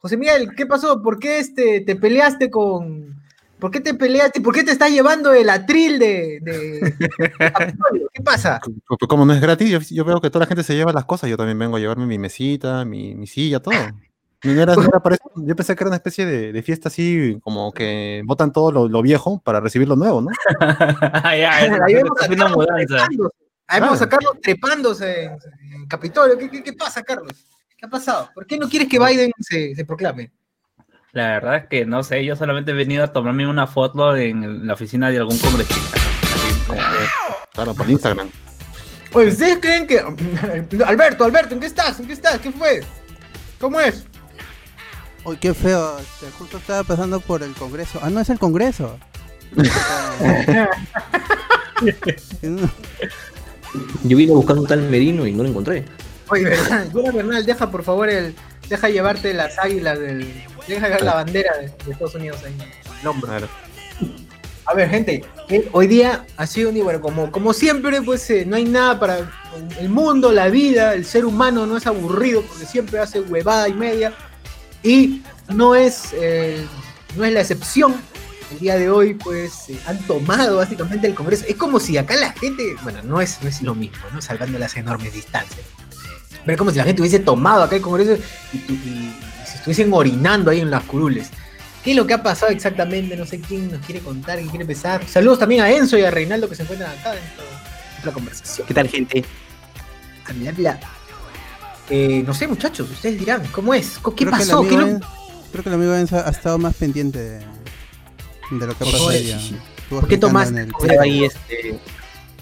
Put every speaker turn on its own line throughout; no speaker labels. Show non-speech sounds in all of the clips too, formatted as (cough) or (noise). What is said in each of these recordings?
José Miguel, ¿qué pasó? ¿Por qué este, te peleaste con... ¿Por qué te peleaste? ¿Por qué te estás llevando el atril de, de, (laughs) ¿Qué pasa?
Pues, como no es gratis, yo, veo que toda la gente se lleva las cosas. Yo también vengo a llevarme mi mesita, mi, mi silla, todo. (laughs) Yo pensé que era una especie de, fiesta así, como que votan todo lo, viejo para recibir lo nuevo, ¿no? (laughs)
ahí vemos a Carlos trepándose, ahí vemos a Carlos trepándose en, Capitolio. ¿Qué, pasa, Carlos? ¿Qué ha pasado? ¿Por qué no quieres que Biden se, proclame?
La verdad es que no sé, yo solamente he venido a tomarme una foto en la oficina de algún congresista.
Claro, por Instagram.
Oye, ¿ustedes creen que. (laughs) Alberto, Alberto, ¿en qué estás? ¿En qué estás? ¿Qué fue? ¿Cómo es?
Uy, qué feo. Este, justo estaba pasando por el Congreso. Ah, no es el Congreso. (laughs) (laughs)
Yo vine buscando un tal Merino y no lo encontré.
Oye, Bernal, (laughs) Bernal, deja por favor el. Deja llevarte las águilas del. Deja llevar la bandera de, Estados Unidos ahí en el hombro. A ver, gente, eh, hoy día ha sido un día, bueno, como, como siempre, pues eh, no hay nada para el mundo, la vida, el ser humano no es aburrido porque siempre hace huevada y media. Y no es, eh, no es la excepción. El día de hoy, pues, eh, han tomado básicamente el Congreso. Es como si acá la gente, bueno, no es, no es lo mismo, ¿no? Salvando las enormes distancias. Es como si la gente hubiese tomado acá el Congreso y, se estuviesen orinando ahí en las curules. ¿Qué es lo que ha pasado exactamente? No sé quién nos quiere contar, quién quiere empezar. Saludos también a Enzo y a Reinaldo que se encuentran acá dentro de la conversación.
¿Qué tal, gente?
Eh, no sé, muchachos, ustedes dirán, ¿cómo es? ¿Qué pasó? creo
que el amigo Enzo ha estado más pendiente de, lo que pasó
¿Por qué tomaste?
Ahí este,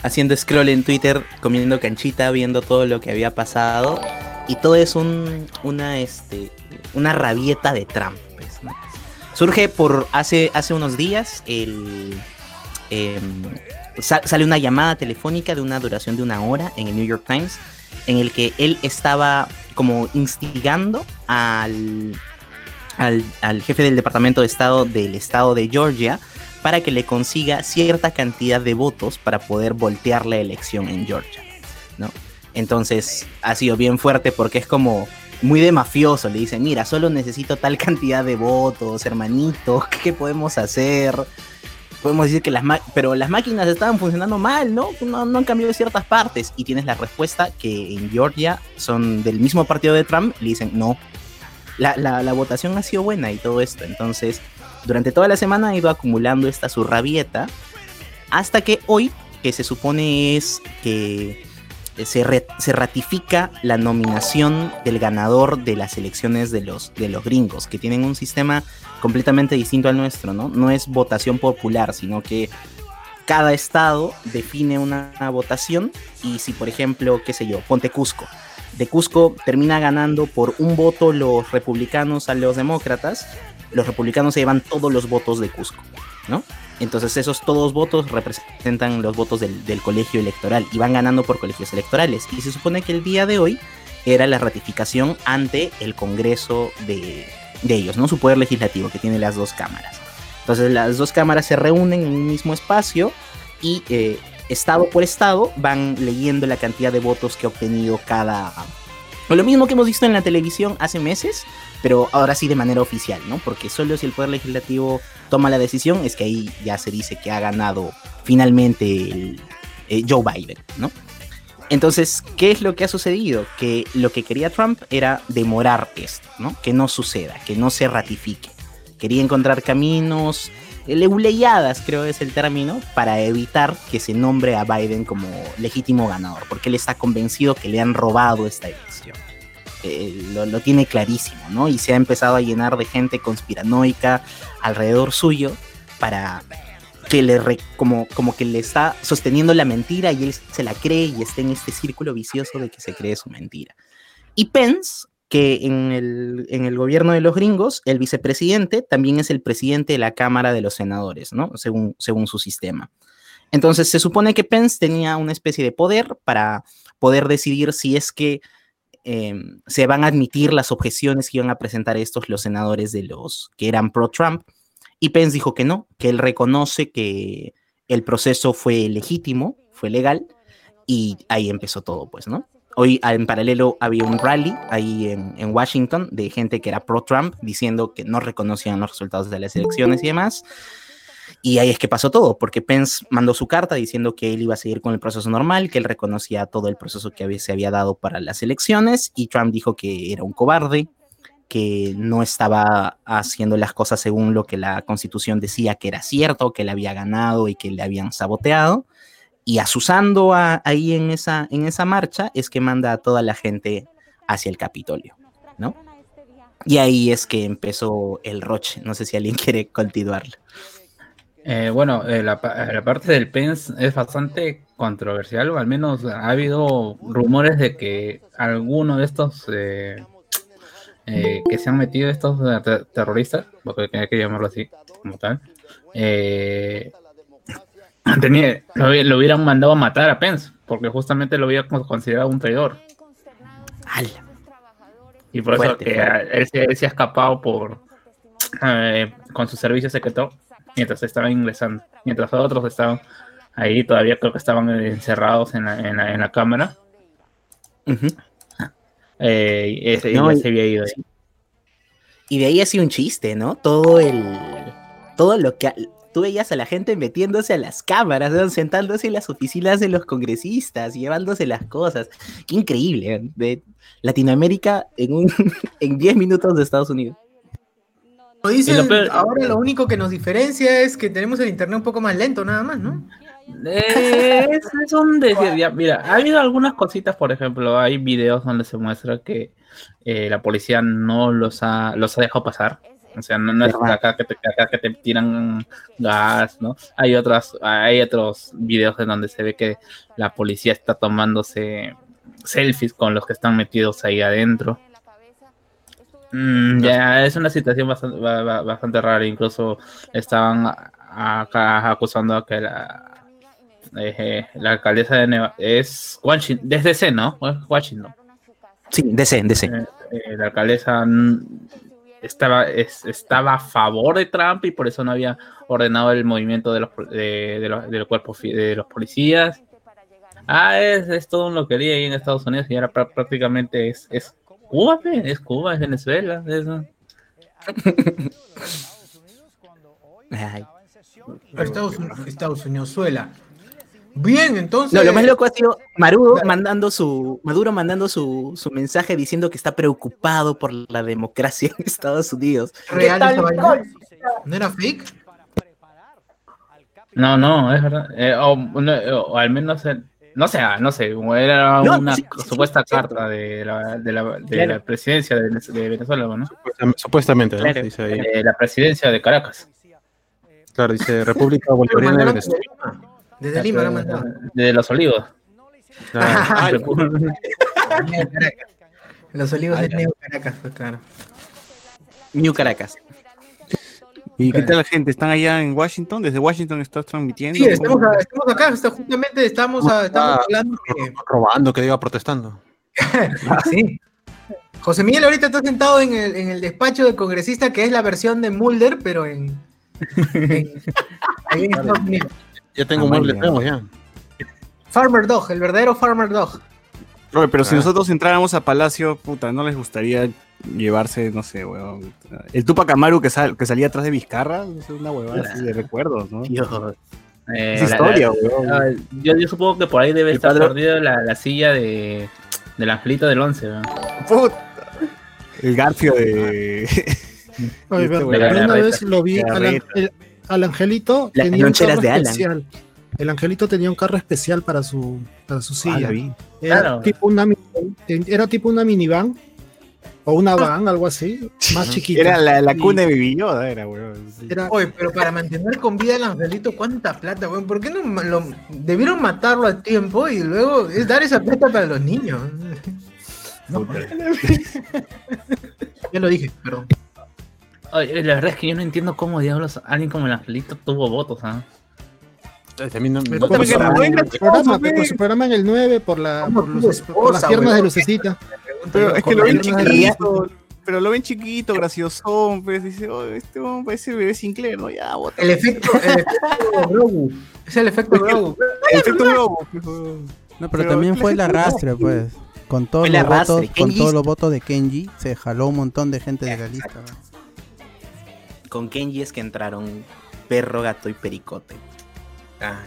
haciendo scroll en Twitter, comiendo canchita, viendo todo lo que había pasado. Y todo es un, una, este, una rabieta de Trump. Pues, Surge por hace, unos días el... Em, sale una llamada telefónica de una duración de una hora en el New York Times en el que él estaba como instigando al, al, jefe del Departamento de Estado del estado de Georgia para que le consiga cierta cantidad de votos para poder voltear la elección en Georgia, ¿no? Entonces ha sido bien fuerte porque es como muy de mafioso, le dicen, mira, solo necesito tal cantidad de votos, hermanito, (laughs) ¿qué podemos hacer? podemos decir que las pero las máquinas estaban funcionando mal, ¿no? ¿no? han cambiado ciertas partes. Y tienes la respuesta que en Georgia son del mismo partido de Trump, le dicen no. La, la, votación ha sido buena y todo esto. Entonces, durante toda la semana ido acumulando esta su rabieta. Hasta que hoy, que se supone es que se, se, ratifica la nominación del ganador de las elecciones de los, de los gringos, que tienen un sistema completamente distinto al nuestro, ¿no? No es votación popular, sino que cada estado define una, votación y si, por ejemplo, qué sé yo, ponte Cusco. De Cusco termina ganando por un voto los republicanos a los demócratas, los republicanos se llevan todos los votos de Cusco, ¿no? Entonces esos todos votos representan los votos del, del, colegio electoral y van ganando por colegios electorales. Y se supone que el día de hoy era la ratificación ante el Congreso de, de ellos, ¿no? Su poder legislativo que tiene las dos cámaras. Entonces las dos cámaras se reúnen en un mismo espacio y eh, estado por estado van leyendo la cantidad de votos que ha obtenido cada... Lo mismo que hemos visto en la televisión hace meses, pero ahora sí de manera oficial, ¿no? Porque solo si el Poder Legislativo toma la decisión es que ahí ya se dice que ha ganado finalmente el, eh, Joe Biden, ¿no? Entonces, ¿qué es lo que ha sucedido? Que lo que quería Trump era demorar esto, ¿no? Que no suceda, que no se ratifique. Quería encontrar caminos, leuleyadas creo es el término, para evitar que se nombre a Biden como legítimo ganador, porque él está convencido que le han robado esta elección. Eh, lo, tiene clarísimo, ¿no? Y se ha empezado a llenar de gente conspiranoica alrededor suyo para que le como, como que le está sosteniendo la mentira y él se la cree y está en este círculo vicioso de que se cree su mentira. Y Pence, que en el, en el gobierno de los gringos, el vicepresidente también es el presidente de la Cámara de los Senadores, ¿no? Según, según su sistema. Entonces se supone que Pence tenía una especie de poder para poder decidir si es que em, se van a admitir las objeciones que iban a presentar estos los senadores de los que eran pro-Trump y Pence dijo que no, que él reconoce que el proceso fue legítimo, fue legal, y ahí empezó todo, pues, ¿no? Hoy en paralelo había un rally ahí en, en, Washington de gente que era pro-Trump diciendo que no reconocían los resultados de las elecciones y demás. Y ahí es que pasó todo, porque Pence mandó su carta diciendo que él iba a seguir con el proceso normal, que él reconocía todo el proceso que se había dado para las elecciones, y Trump dijo que era un cobarde, que no estaba haciendo las cosas según lo que la constitución decía que era cierto, que le había ganado y que le habían saboteado. Y asusando a, ahí en esa, en esa marcha es que manda a toda la gente hacia el Capitolio, ¿no? Y ahí es que empezó el roche. No sé si alguien (laughs) quiere continuarlo.
Eh, bueno, eh, la, la, parte del Pence es bastante controversial, o al menos ha habido rumores de que alguno de estos eh, eh, que se han metido estos ter terroristas, porque hay que llamarlo así, como tal, eh, tenía, lo, lo, hubieran mandado a matar a Pence, porque justamente lo había considerado un traidor. Y por
Fuerte,
eso que
fuerte.
él, se, él se ha escapado por eh, con su servicio secreto mientras estaba ingresando, mientras otros estaban ahí, todavía creo que estaban encerrados en la, en la, en la cámara.
Ujú.
Eh, y ese,
No, y-
se había ido ahí.
Y de ahí hacía un chiste, ¿no? Todo el. Todo lo que. Tú veías a la gente metiéndose a las cámaras, ¿no? sentándose en las oficinas de los congresistas, llevándose las cosas. Qué increíble. ¿eh? De Latinoamérica en un (laughs) en 10 minutos de Estados Unidos.
Como dicen,
Y lo peor-
ahora lo único que nos diferencia es que tenemos el internet un poco más lento, nada más, ¿no?
Eh, es, es un decir, ya, mira, ha habido algunas cositas, por ejemplo, hay videos donde se muestra que eh, la policía no los ha, los ha dejado pasar. O sea, no, no es acá que, te, acá que te tiran gas, ¿no? Hay otras, hay otros videos en donde se ve que la policía está tomándose selfies con los que están metidos ahí adentro. Mm, ya es una situación bastante, ba- ba- bastante rara. Incluso estaban acá acusando a que la, eh, la alcaldesa de Neva es Washington, desde C, ¿no? Washington.
Sí, DC, DC.
Eh, eh, la alcaldesa estaba, es- estaba a favor de Trump y por eso no había ordenado el movimiento de los, pol- de, de los, del cuerpo de los policías. Ah, es, es todo un loquería ahí en Estados Unidos y ahora prá- prácticamente es, es Cuba, es Cuba, es Venezuela. es-. (laughs)
Estados, Unidos- Estados Unidos, suela. Bien, entonces.
No, lo más loco ha sido Maduro mandando su, Maduro mandando su, su mensaje diciendo que está preocupado por la democracia en Estados Unidos.
¿Real. ¿No era fake?
No, no, es verdad. Eh, o, no, o al menos, eh, no sé, ah, no sé, era
No,
una
sí, sí,
supuesta
sí.
carta de la, de la, de
Claro.
la presidencia de, Venez- de Venezuela, ¿no?
Supuestam- Supuestamente, ¿no?
Claro.
Dice ahí.
Eh, la presidencia de Caracas.
Claro, dice República Bolivariana de Venezuela.
Desde Lima, desde lo mandaron.
De los olivos. (laughs)
Claro.
Los olivos de Neo Caracas, pues claro.
New Caracas.
¿Y qué tal la gente? ¿Están allá en Washington? ¿Desde Washington estás transmitiendo?
Sí, estamos, a- estamos acá, está- justamente estamos, a- estamos
Ah.
hablando que.
Robando, que diga protestando. (laughs)
Sí. José Miguel ahorita está sentado en el, en el despacho del congresista, que es la versión de Mulder, pero en. en- ahí en (laughs) Estados Unidos.
Ya tengo
Ah,
muebles
vale.
nuevos ya.
Farmer Dog, el verdadero Farmer Dog.
Robert, pero si
Ah.
nosotros entráramos a Palacio, puta, ¿no les gustaría llevarse, no sé, weón? El Tupac Amaru que, sal- que salía atrás de Vizcarra? Es una huevada así de recuerdos, ¿no?
Dios.
Eh,
Es
la-
historia,
la-
weón.
ah, yo, yo supongo que por ahí debe
El
estar perdida la, la silla de, del angelito del 11. ¿no?
Puta. El Garfio de... (laughs)
Oye,
Este
verdad,
güey,
la
una vez lo vi
la
el- al Angelito
Las
tenía un carro
de Alan.
especial. El Angelito tenía un carro especial para su para su silla. Era
Claro.
tipo una era tipo una minivan o una van, algo así, más chiquita.
Era la, la
Y
cuna de era, weón.
era-
Oye, pero para mantener con vida al angelito, ¿cuánta plata, weón? ¿Por qué no lo, debieron matarlo a tiempo y luego es dar esa plata para los niños? (laughs) ya lo dije, perdón.
Oye, la verdad es que yo no entiendo cómo diablos alguien como el angelito tuvo votos. ¿ah?
También no- no-
por su-
era muy
programa,
gracioso,
por su programa en el 9 por, la,
¿Cómo
por, los-
tuvo
por las piernas de lucecita.
Pero es que lo ven chiquito, pero lo ven chiquito, graciosón, pues dice, oh, este hombre parece bebé Sinclair, ¿no? Ya, bota.
El efecto, el efecto Grogu. Es el efecto Grogu.
El efecto globo, weón.
No, pero,
Pero
también fue el arrastre, pues. Con todos, los votos, con todos los votos de Kenji, se jaló un montón de gente de la lista. ¿no?
Con Kenji es que entraron perro, gato y pericote.
Ah,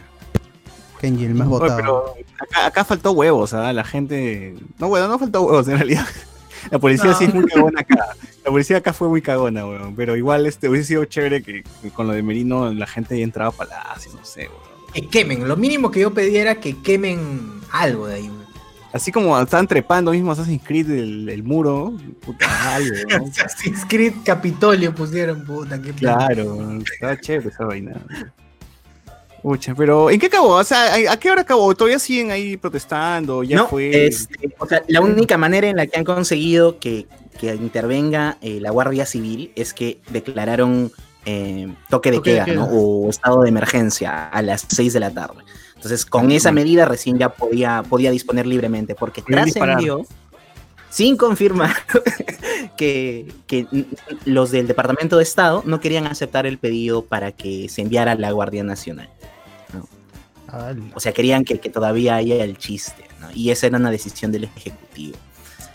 Kenji, el más
Oye,
votado.
pero acá, acá faltó huevos, ¿ah? La gente. No, bueno, no faltó huevos en realidad. (laughs) La policía sí es muy cagona acá. La policía acá fue muy cagona, weón. Pero igual este hubiese sido chévere que, que con lo de Merino la gente haya entrado a palacio, no sé, weón.
Que quemen. Lo mínimo que yo pedía era que quemen algo de ahí.
Así como estaban trepando mismo Assassin's Creed el, el muro, puta algo, ¿no? (laughs)
Assassin's Creed Capitolio pusieron, puta, qué.
Claro, estaba chévere esa vaina. Pucha, pero ¿en qué acabó? O sea, ¿a a qué hora acabó? ¿Todavía siguen ahí protestando? ¿Ya
no,
fue?
este, o sea, la única manera en la que han conseguido que, que intervenga eh, la Guardia Civil es que declararon eh, toque de
Toque de
queda,
queda.
¿no? O estado de emergencia a las 6 de la tarde. Entonces, con esa medida recién ya podía, podía disponer libremente, porque trascendió, sin confirmar, (laughs) que, que los del Departamento de Estado no querían aceptar el pedido para que se enviara a la Guardia Nacional. O sea, querían que, que todavía haya el chiste, ¿no? Y esa era una decisión del Ejecutivo.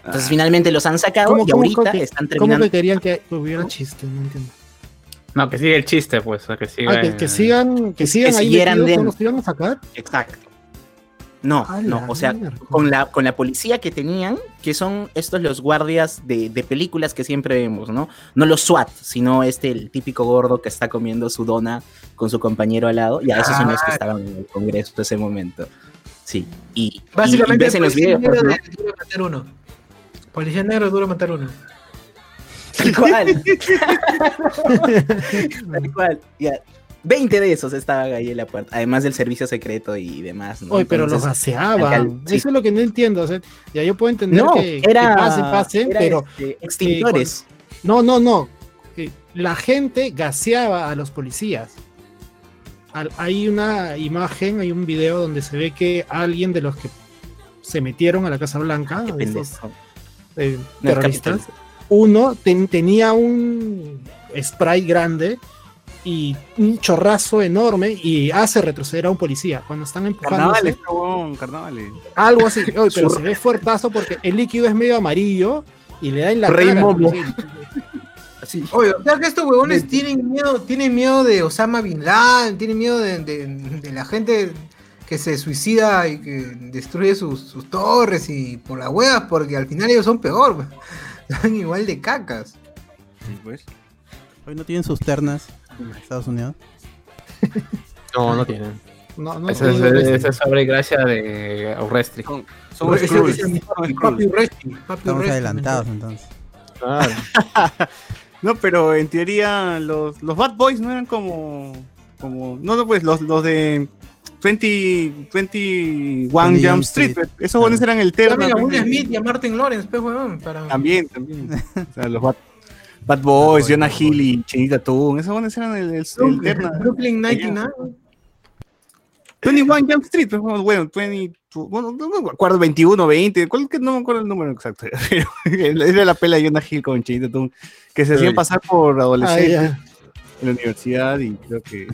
Entonces,
Ah.
finalmente los han sacado
¿Cómo-
y
cómo-
ahorita
cómo-
están
¿Cómo
terminando.
que querían que hubiera chiste? No entiendo.
No, que sigue el chiste, pues. o sea, que siga.
Ah, que, que sigan, que
que
sigan ahí
siguieran
metidos, ¿no
dentro.
los iban a sacar?
Exacto. No,
A
no, o sea,
mierda.
con la, con la policía que tenían, que son estos los guardias de, de películas que siempre vemos, ¿no? No los SWAT, sino este, el típico gordo que está comiendo su dona con su compañero al lado, y a esos son los que
Ah.
estaban en el Congreso en ese momento. Sí, y, y- y
Básicamente,
ves en los
policía
videos,
negro
¿no?
de duro matar uno. Policía negro duro matar uno.
Tal cual. (laughs) Tal cual. Ya. 20 de esos estaban ahí en la puerta, además del servicio secreto y demás. ¿no?
Pero los gaseaban.
sí.
Eso es lo que no entiendo. o sea, ya yo puedo entender
no,
que,
era,
que pasen, pasen,
era,
pero
este, extintores.
no, no, no. La gente gaseaba a los policías. Al- Hay una imagen, hay un video donde se ve que alguien de los que se metieron a la Casa Blanca,
pendejo.
eh, terroristas. Uno ten- tenía un spray grande y un chorrazo enorme y hace retroceder a un policía cuando están empujando
Carnavales, cabrón, carnavales.
algo así. Pero se ve fuertazo porque el líquido es medio amarillo y le da en la
Rey
cara policía.
Oye, o sea que estos huevones tienen miedo, tienen miedo de Osama Bin Laden, tienen miedo de, de- de la gente que se suicida y que destruye sus, sus torres y por las huevas, porque al final ellos son peor, (laughs) son igual de cacas.
Sí, pues.
Hoy no tienen sus ternas en Estados Unidos.
No, no tienen.
no, no,
Esa es,
no,
esa es sobre gracia de.
Son, son
es
son
papi, papi
Estamos adelantados entonces.
Claro. (laughs)
No, pero en teoría los, los Bad Boys no eran como. como no, no, pues los, los de 20, 21 Jump
Jump
Street.
Street.
Esos buenos eran el terno.
También a Will
de-
Smith y a Martin Lawrence, pues, para...
También, también. O sea, los Bad, (laughs) Bad Boys, Jonah Hill y Chinita Toon. Esos buenos eran el, el, el terno.
Brooklyn 99.
21 Jump Street, pues, bueno, 20, bueno, no me acuerdo, 21, 20, ¿cuál que no me acuerdo el número exacto? (laughs) Pero era la pela de Jonah Hill con Chinita Toon, que se hacían pasar por
Ah,
adolescentes. En la universidad y creo que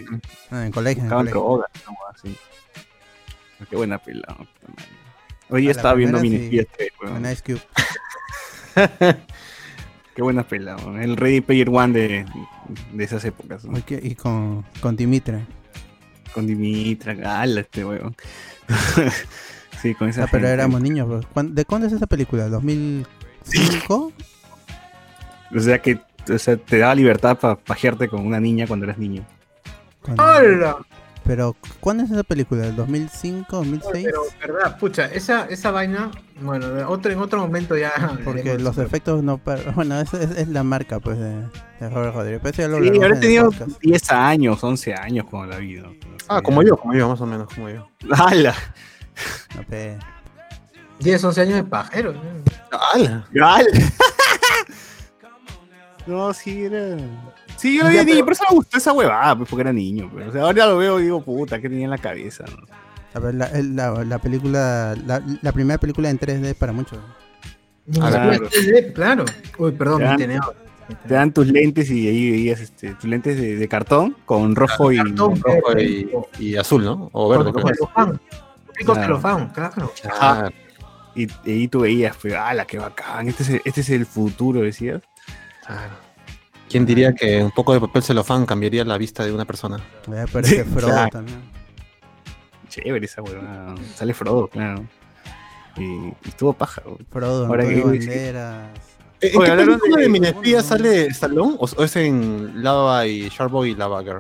Ah, en colegio. En
buscaban
colegio.
drogas, ¿no? Así. Qué buena pela. ¿no? Hoy estaba viendo Mini
sí.
3, weón.
Con Ice Cube. (laughs)
Qué buena pela. El Ready Player One de, de esas épocas.
Y con, con Dimitra.
Con Dimitra, gala este weón. sí, con esa
Ah, pero
gente.
éramos niños. ¿Cuán- ¿De cuándo es esa película? ¿2005? (laughs)
O sea que o sea, te daba libertad para pajearte con una niña cuando eras niño.
Cuando-
¡Hola!
Pero, ¿cuándo es esa película? ¿El 2005, 2006?
Pero, verdad, pucha, esa, esa vaina, bueno, otro, en otro momento ya. (laughs)
Porque los
pero-
efectos no... (laughs) Bueno, esa es, es la marca, pues, de, de Robert Rodríguez. Pero ya lo
Sí, habré tenido
podcast.
10 años, 11 años cuando la vi. ¿no?
Ah, como yo, como yo, más o menos, como yo.
¡Hala!
No, pe.
10, 11 años de pajero. ¿no?
¡Hala!
¡Hala! No, sí, era. Sí, yo lo vi
Ya,
de niño,
pero-
pero eso me gustó esa huevada, pues porque era niño. Pero, o sea, ahora lo veo y digo, puta, ¿qué tenía en la cabeza? no?
A ver, la, la, la película... La, la primera película en 3D para muchos.
Ah,
Claro.
claro. Uy, perdón, mi tenedor.
Te dan tus lentes y ahí veías este, tus lentes de, de cartón con rojo y.
Cartón,
Rojo y, y azul, ¿no? O verde.
Rico
Claro.
celofán, claro.
Claro.
Y, y ahí tú veías, pues, ¡ala, qué bacán! Este es el, este es el futuro, decías.
Claro. ¿Quién diría que un poco de papel celofán cambiaría la vista de una persona?
Eh, pero ese Frodo
claro.
también.
Chévere esa huevada. Sale Frodo, claro. Y, y estuvo paja. güey.
Frodo,
Ahora que-
Banderas.
¿En
Oye,
qué película de,
de-
Minespía sale Stallone o, o es en Lava y Sharkboy y Lava Girl?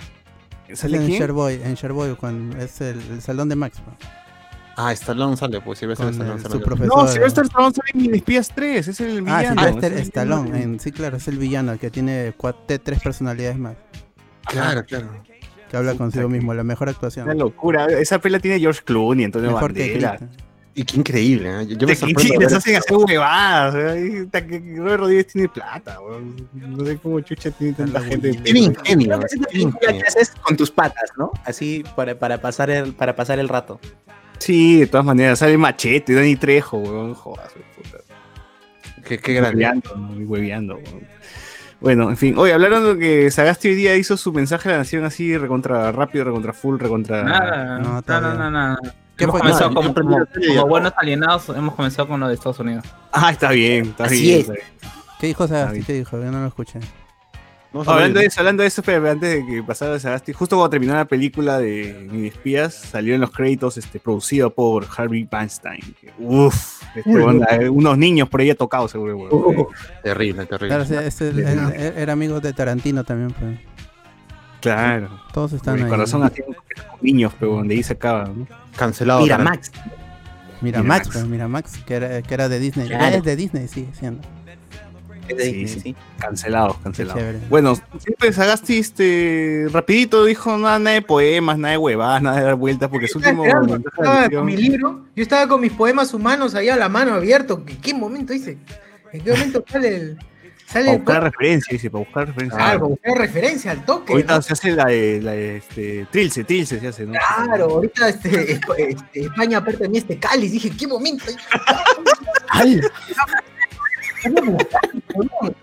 ¿Sale
en
quién?
Sherboy, en Sherboy, cuando es el, el salón de Max. ¿no?
Ah, Stallone sale, pues
Con
Stallone sale.
No, Sylvester Stallone sale en Minespías 3, es el
Ah,
villano.
Sylvester
es el
Stallone.
villano.
en- sí, claro, es el villano, el que tiene cuatro, tres personalidades más.
Claro, claro.
Que habla consigo mismo, la mejor actuación.
Una locura. Esa pela tiene George Clooney, Antonio
Mejor que
Banderas.
Cristo.
Y qué increíble, ¿eh? Yo, yo me sorprendo.
les hacen hacer huevadas. ¿eh? Que Robert Rodríguez tiene plata, weón. No sé cómo chucha tiene tanta gente.
Tiene ingenio,
que es una película que haces con tus patas, ¿no? Así para, para, pasar, el, para pasar el rato.
Sí, de todas maneras. Sale Machete, Dani Trejo, weón. Jodas, weón, puta.
Qué, qué grande.
Hueveando, ¿no? Y hueveando, weón. Bueno, en fin. Oye, hablaron de que Sagasti hoy día hizo su mensaje a la nación así, recontra rápido, recontra full, recontra.
Nada,
No,
no, no, no, nada.
¿Qué
hemos
fue?
comenzado
No,
como, buenos alienados, hemos comenzado con lo de Estados Unidos.
Ah, está bien, está
Así
bien.
es.
está bien.
¿Qué dijo Sagasti? ¿Qué dijo? Yo no lo escuché.
Vamos a
Hablando de eso, hablando de eso, espérame, antes de que pasara Sagasti, justo cuando terminó la película de Mini Espías, salió en los créditos este, producido por Harvey Weinstein. Uf, este, eh, unos niños por ahí tocados, seguro. weón.
Uh,
Terrible, terrible.
Claro, él- era amigo de Tarantino también, pues.
Claro.
Todos están
Mi
ahí.
corazón así con niños, pero donde ahí se acaba. ¿no?
Cancelado.
Mira. Max.
Mira,
Mira,
Max,
Max.
mira Max, que era, que era de Disney.
Claro.
Es de Disney, sigue siendo.
De
Sí,
Disney,
sí.
sí.
Cancelados, cancelados.
Chévere.
Bueno, siempre Sagasti, este, rapidito dijo nada, nada de poemas, nada de huevadas, nada de dar vueltas, porque su último de
estaba con mi libro, yo estaba con mis poemas humanos ahí a la mano abierto. ¿En qué momento hice? ¿En qué momento sale el. Sale
para
el
buscar referencia, dice, para buscar referencia.
Claro, para buscar referencia al toque.
Ahorita
¿no?
se hace la de, la este, Trilce, Trilce se hace, ¿no?
Claro, ahorita este, (laughs) este, España aparte de mí este cáliz. Dije, ¿qué momento? (laughs)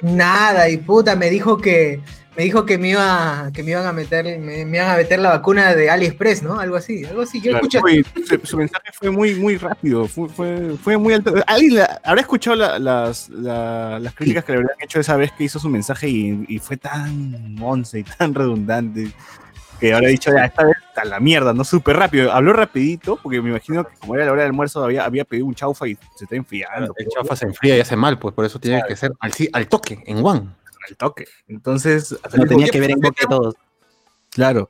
Nada, y puta, me dijo que me dijo que me iba que me iban a meter me, me iban a meter la vacuna de AliExpress, ¿no? Algo así, algo así. Yo
Claro,
escuché
su, su mensaje fue muy, muy rápido, fue, fue, fue muy alto. ¿Alguien la- habrá escuchado la- las, la- las críticas que le habrían hecho esa vez que hizo su mensaje y, y fue tan once y tan redundante que habrá dicho, ya, esta vez a la mierda, ¿no? Súper rápido. Habló rapidito, porque me imagino que como era la hora del almuerzo había, había pedido un chaufa y se está enfriando.
El chafa se enfría y hace mal, pues por eso tiene que ser al, toque, en one.
al toque. Entonces,
No tenía que ver en
pues,
boca todos.
Claro.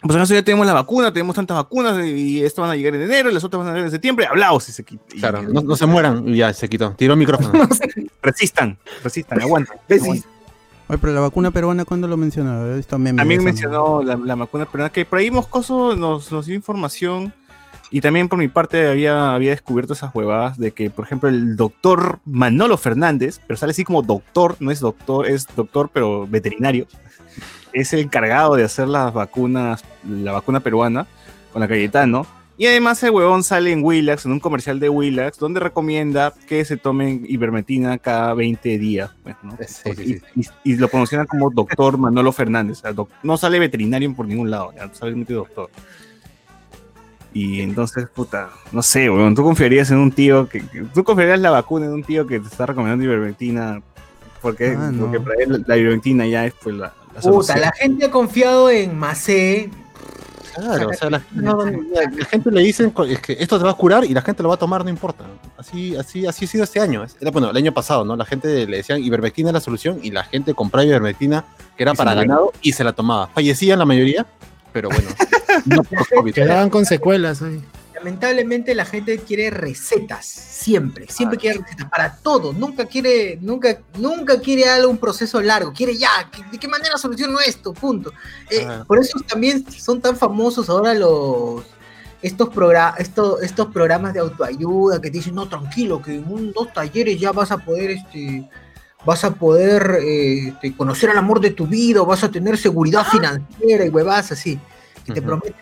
Pues acaso ya tenemos la vacuna, tenemos tantas vacunas y estas van a llegar en enero y las otras van a llegar en septiembre. Hablaos y se quita. y-
Claro, no, no se mueran y ya se quitó. Tiró el micrófono. (laughs)
Resistan, resistan, aguanten. aguanten.
Oye, pero la vacuna peruana, ¿cuándo lo de
También mencionó la, la vacuna peruana, que por ahí Moscoso nos, nos dio información y también por mi parte había, había descubierto esas huevadas de que, por ejemplo, el doctor Manolo Fernández, pero sale así como doctor, no es doctor, es doctor pero veterinario, es el encargado de hacer las vacunas, la vacuna peruana con la Cayetano. Y además el huevón sale en Willax, en un comercial de Willax, donde recomienda que se tomen ivermectina cada 20 días. pues, ¿no?
Sí, sí,
y, y- y lo promocionan como doctor Manolo Fernández. o sea, doc- no sale veterinario por ningún lado, ya, solamente doctor. Y entonces, puta, no sé, weón, tú confiarías en un tío que, que- tú confiarías la vacuna en un tío que te está recomendando ivermectina porque,
Ah, no.
porque para él la ivermectina ya es pues la, la
Puta,
solución.
la gente ha confiado en Macé.
Claro, o sea, la, no, la- la gente le dicen co- es que esto te va a curar y la gente lo va a tomar, no importa. Así, así, así ha sido este año. Era, bueno, el año pasado, ¿no? La gente le decían ivermectina es la solución y la gente compraba ivermectina que era para ganado y se la tomaba. Fallecían la mayoría, pero bueno, (laughs) no por COVID.
Quedaban con secuelas ahí.
Lamentablemente la gente quiere recetas, siempre, siempre
Ah.
quiere recetas para todo, nunca quiere, nunca, nunca quiere algo, un proceso largo, quiere ya, ¿qué- ¿de qué manera soluciono esto? Punto. Eh,
Ah.
Por eso también son tan famosos ahora los estos, progra- estos, estos programas de autoayuda que te dicen, no, tranquilo, que en un, dos talleres ya vas a poder, este, vas a poder eh, este, conocer al amor de tu vida, o vas a tener seguridad financiera y huevas así, que te prometen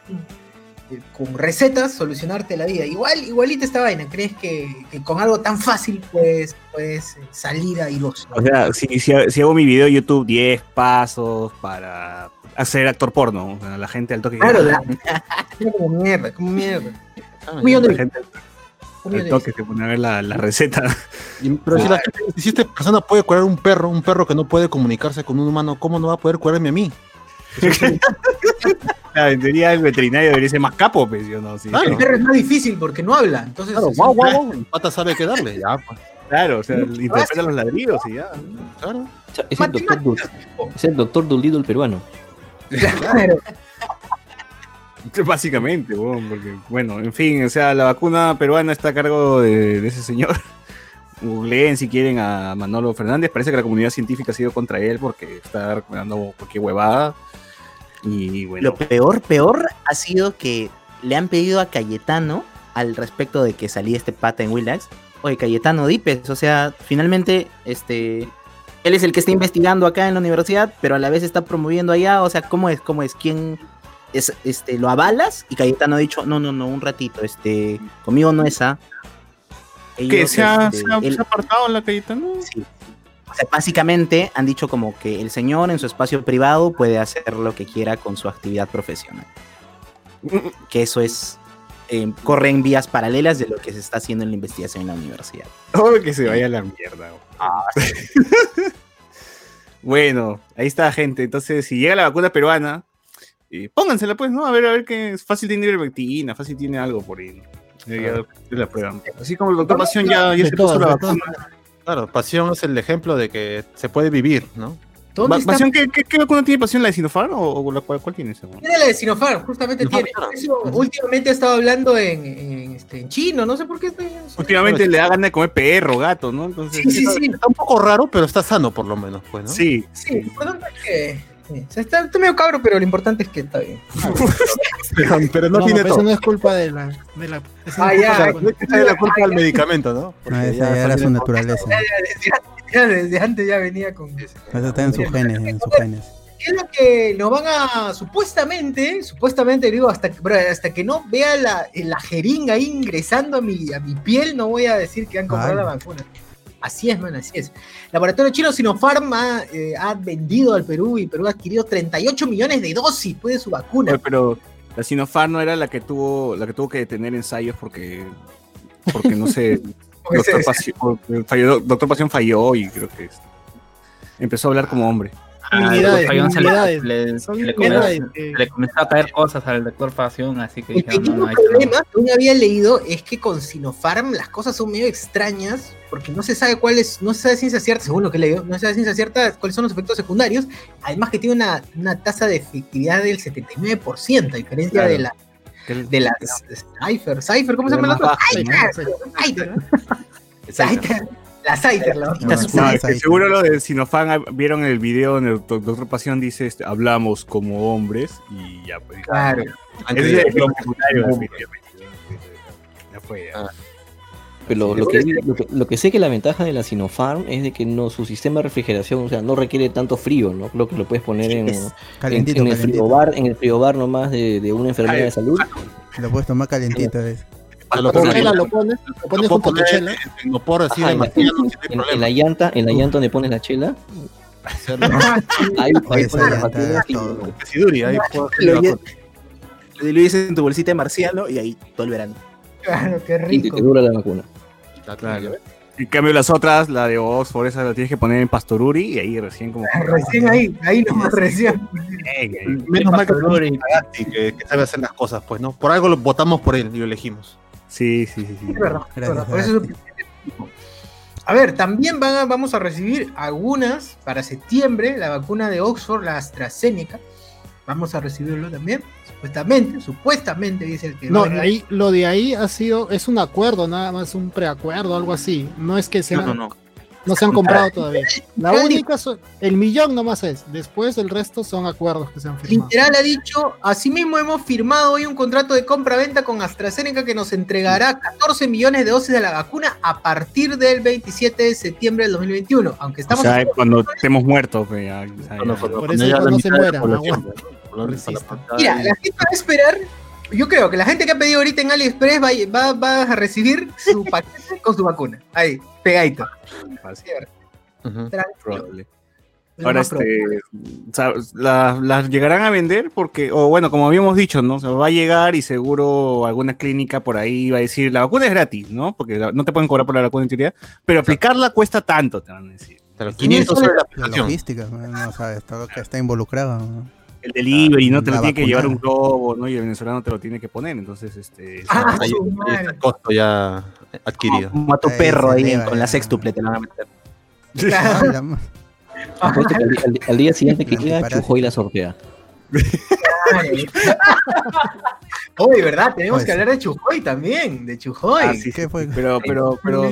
con recetas solucionarte la vida. Igual, igualita esta vaina, ¿crees que, que con algo tan fácil puedes, puedes eh, salir airoso?
O sea, si, si, si hago mi video de YouTube 10 pasos para hacer actor porno, o sea, la gente al toque.
Claro, la- (laughs) como mierda, como mierda.
Ah,
la gente, Al toque se pone a ver la, la receta.
Y- pero si, la gente- si esta persona puede curar un perro, un perro que no puede comunicarse con un humano, ¿cómo no va a poder curarme a mí? (laughs)
Claro, en teoría el veterinario debería ser más capo, pues, yo no, sí.
Claro.
El perro es más difícil porque no habla. Entonces,
Claro, guau, guau, guau, el pata sabe qué darle, ya, pues,
Claro, o sea, interpreta los ladridos y ya.
claro.
O sea, es, el doctor, Dul- es el doctor Dolittle peruano.
Claro. (laughs)
Básicamente, weón, porque, bueno, en fin, o sea, la vacuna peruana está a cargo de, de ese señor. (laughs) Googleen si quieren a Manolo Fernández. Parece que la comunidad científica ha sido contra él porque está recomendando cualquier huevada. Y bueno,
Lo peor, peor ha sido que le han pedido a Cayetano al respecto de que salía este pata en Willax. Oye, Cayetano Dipes, o sea, finalmente, este, él es el que está investigando acá en la universidad, pero a la vez está promoviendo allá, o sea, ¿cómo es? ¿Cómo es? ¿Quién es, este, lo avalas? Y Cayetano ha dicho, no, no, no, un ratito, este, conmigo no es A.
que
Ellos,
se ha,
este,
se ha-
él-
se ha apartado en la Cayetano.
Sí. O sea, básicamente han dicho como que el señor en su espacio privado puede hacer lo que quiera con su actividad profesional. Que eso es. eh, corre en vías paralelas de lo que se está haciendo en la investigación en la universidad.
Todo que se vaya a la mierda. weón. (laughs) bueno, ahí está, gente. Entonces, si llega la vacuna peruana, eh, póngansela, pues, ¿no? A ver, a ver que es fácil tiene ivermectina, fácil tiene algo por ahí. prueban. Así como el doctor Pasión ya, ya se puso la vacuna.
Claro, pasión es el ejemplo de que se puede vivir, ¿no?
Pasión, ¿qué, qué, qué vacuna tiene Pasión? ¿La de Sinopharm o, o la, cuál, cuál tiene esa?
Tiene la de Sinopharm, justamente
Sinopharm,
tiene.
claro.
Eso, últimamente ha estado hablando en, en, este, en chino, no sé por qué. está-
Últimamente le da ganas de comer perro, gato, ¿no? Entonces,
Sí, sí, sí.
Está un poco raro, pero está sano por lo menos, pues, ¿no?
sí,
Sí, lo importante es que. Sí, o sea, está, está medio cabro, pero lo importante es que está bien.
Pero, pero no,
No,
tiene
pero eso
todo.
no es culpa de la. De la eso
Ah,
es
ya,
culpa de la-
No es la culpa al medicamento, ¿no? Porque
No, esa
ya
era su naturaleza.
Ya, desde, antes ya venía con.
Eso está en sus genes, en sus genes.
¿Qué es lo que nos van a supuestamente, supuestamente digo, hasta, que- bro, hasta que no vea la, la jeringa ahí ingresando a mi, a mi piel, no voy a decir que han comprado
Ay.
la vacuna. Así es, man, así es. Laboratorio chino Sinopharm ha, eh, ha vendido al Perú y Perú ha adquirido 38 millones de dosis pues, de su vacuna.
Oye, pero la Sinopharm no era la que tuvo, la que tuvo que detener ensayos porque, porque no sé, (laughs) doctor, Pasión, falló, doctor Pasión falló y creo que empezó a hablar como hombre.
Ah, el le- le- comenzó-
eh.
le comenzó a caer cosas al doctor Pasión, así que
El
dijeron, no,
pequeño
no,
problema que uno había leído es que con Sinopharm las cosas son medio extrañas porque no se sabe cuál es, no se sabe ciencia cierta, según lo que leí, no se sabe ciencia cierta cuáles son los efectos secundarios, además que tiene una, una tasa de efectividad del 79%, a diferencia
Claro.
de la de las Cypher, Cypher, ¿cómo se llama la
¿no?
Cypher, Cypher, Cypher, la Cypher, la
No,
es que seguro lo de Sinopharm ah, vieron el video en el do- doctor Pasión dice este, hablamos como hombres y ya pues.
Claro.
Ese es el vocabulario, definitivamente. Ya fue. ya.
Ah.
Pero lo que, lo, que, lo que sé que la ventaja de la Sinopharm es de que no su sistema de refrigeración, o sea, no requiere tanto frío, ¿no? Creo que lo puedes poner en, en, en el frigobar, en el frigobar nomás de, de una enfermera de salud.
Lo puedes tomar calientito. ¿ves?
Ah, lo
chela lo pones, lo pones junto a tu chela.
así
Ajá,
de
en, la,
martillo, no
en-
tiene
en- en
problema.
la llanta, en la llanta donde pones la chela, ahí, pones la
llanta
partida
es todo.
Sí, duri, ahí
Lo, dices en tu bolsita de marciano y ahí todo el verano.
Claro, qué
y te,
rico.
te dura la vacuna.
Claro.
En cambio las otras, la de Oxford, esa la tienes que poner en Pastoruri y ahí recién como...
Recién ahí, ahí nomás recién.
Menos mal que que, que sabe hacer las cosas, pues, ¿no? Por algo lo votamos por él y lo elegimos.
Sí, sí, sí. sí.
Es verdad, es
Gracias,
verdad, por eso es un- A ver, también van a- vamos a recibir algunas para septiembre, la vacuna de Oxford, la AstraZeneca. Vamos a recibirlo también, supuestamente, supuestamente dice el que
No,
va a venir.
ahí, lo de ahí ha sido, es un acuerdo, nada más un preacuerdo, algo así. No es que se
No, no,
no,
no.
se han comprado todavía. La única, el millón nomás es. Después el resto son acuerdos que se han firmado.
Literal ha dicho, asimismo hemos firmado hoy un contrato de compra-venta con AstraZeneca que nos entregará 14 millones de dosis de la vacuna a partir del 27 de septiembre del 2021. Aunque
O
estamos
sea, cuando estemos muertos, pues, ya, ya,
Cuando-
ya.
Por eso
ya la
se muera,
Mira, la gente va a esperar. Yo creo que la gente que ha pedido ahorita en AliExpress va, va- va a recibir su (laughs) paquete con su vacuna. Ahí, pegadito.
Probable.
lo
Ahora, este, o sea, la- las llegarán a vender porque, o bueno, como habíamos dicho, ¿no? O sea, va a llegar y seguro alguna clínica por ahí va a decir, la vacuna es gratis, ¿no? Porque la- no te pueden cobrar por la vacuna en teoría, pero aplicarla cuesta tanto, te van a decir.
Claro, 500 soles la
logística, ¿no? no sabes, todo lo que está involucrado. ¿no?
El delivery, ¿no? Te
La
lo tiene que llevar un globo, ¿no? Y el venezolano te lo tiene que poner, entonces, este... es-
Ah,
Ahí,
su
ahí
madre.
está el costo ya adquirido.
Como a tu
Ahí
perro ahí con la sextuple te lo van a meter. (laughs)
Claro.
Ah, la-
al, al- al día siguiente que llega,
Antiparásito.
chujó y la sortea. (laughs)
Oye, ¿verdad? Tenemos
Oye,
que hablar de Chujoy también, de Chujoy.
Ah, sí,
¿Qué
sí,
fue?
Pero, pero, pero...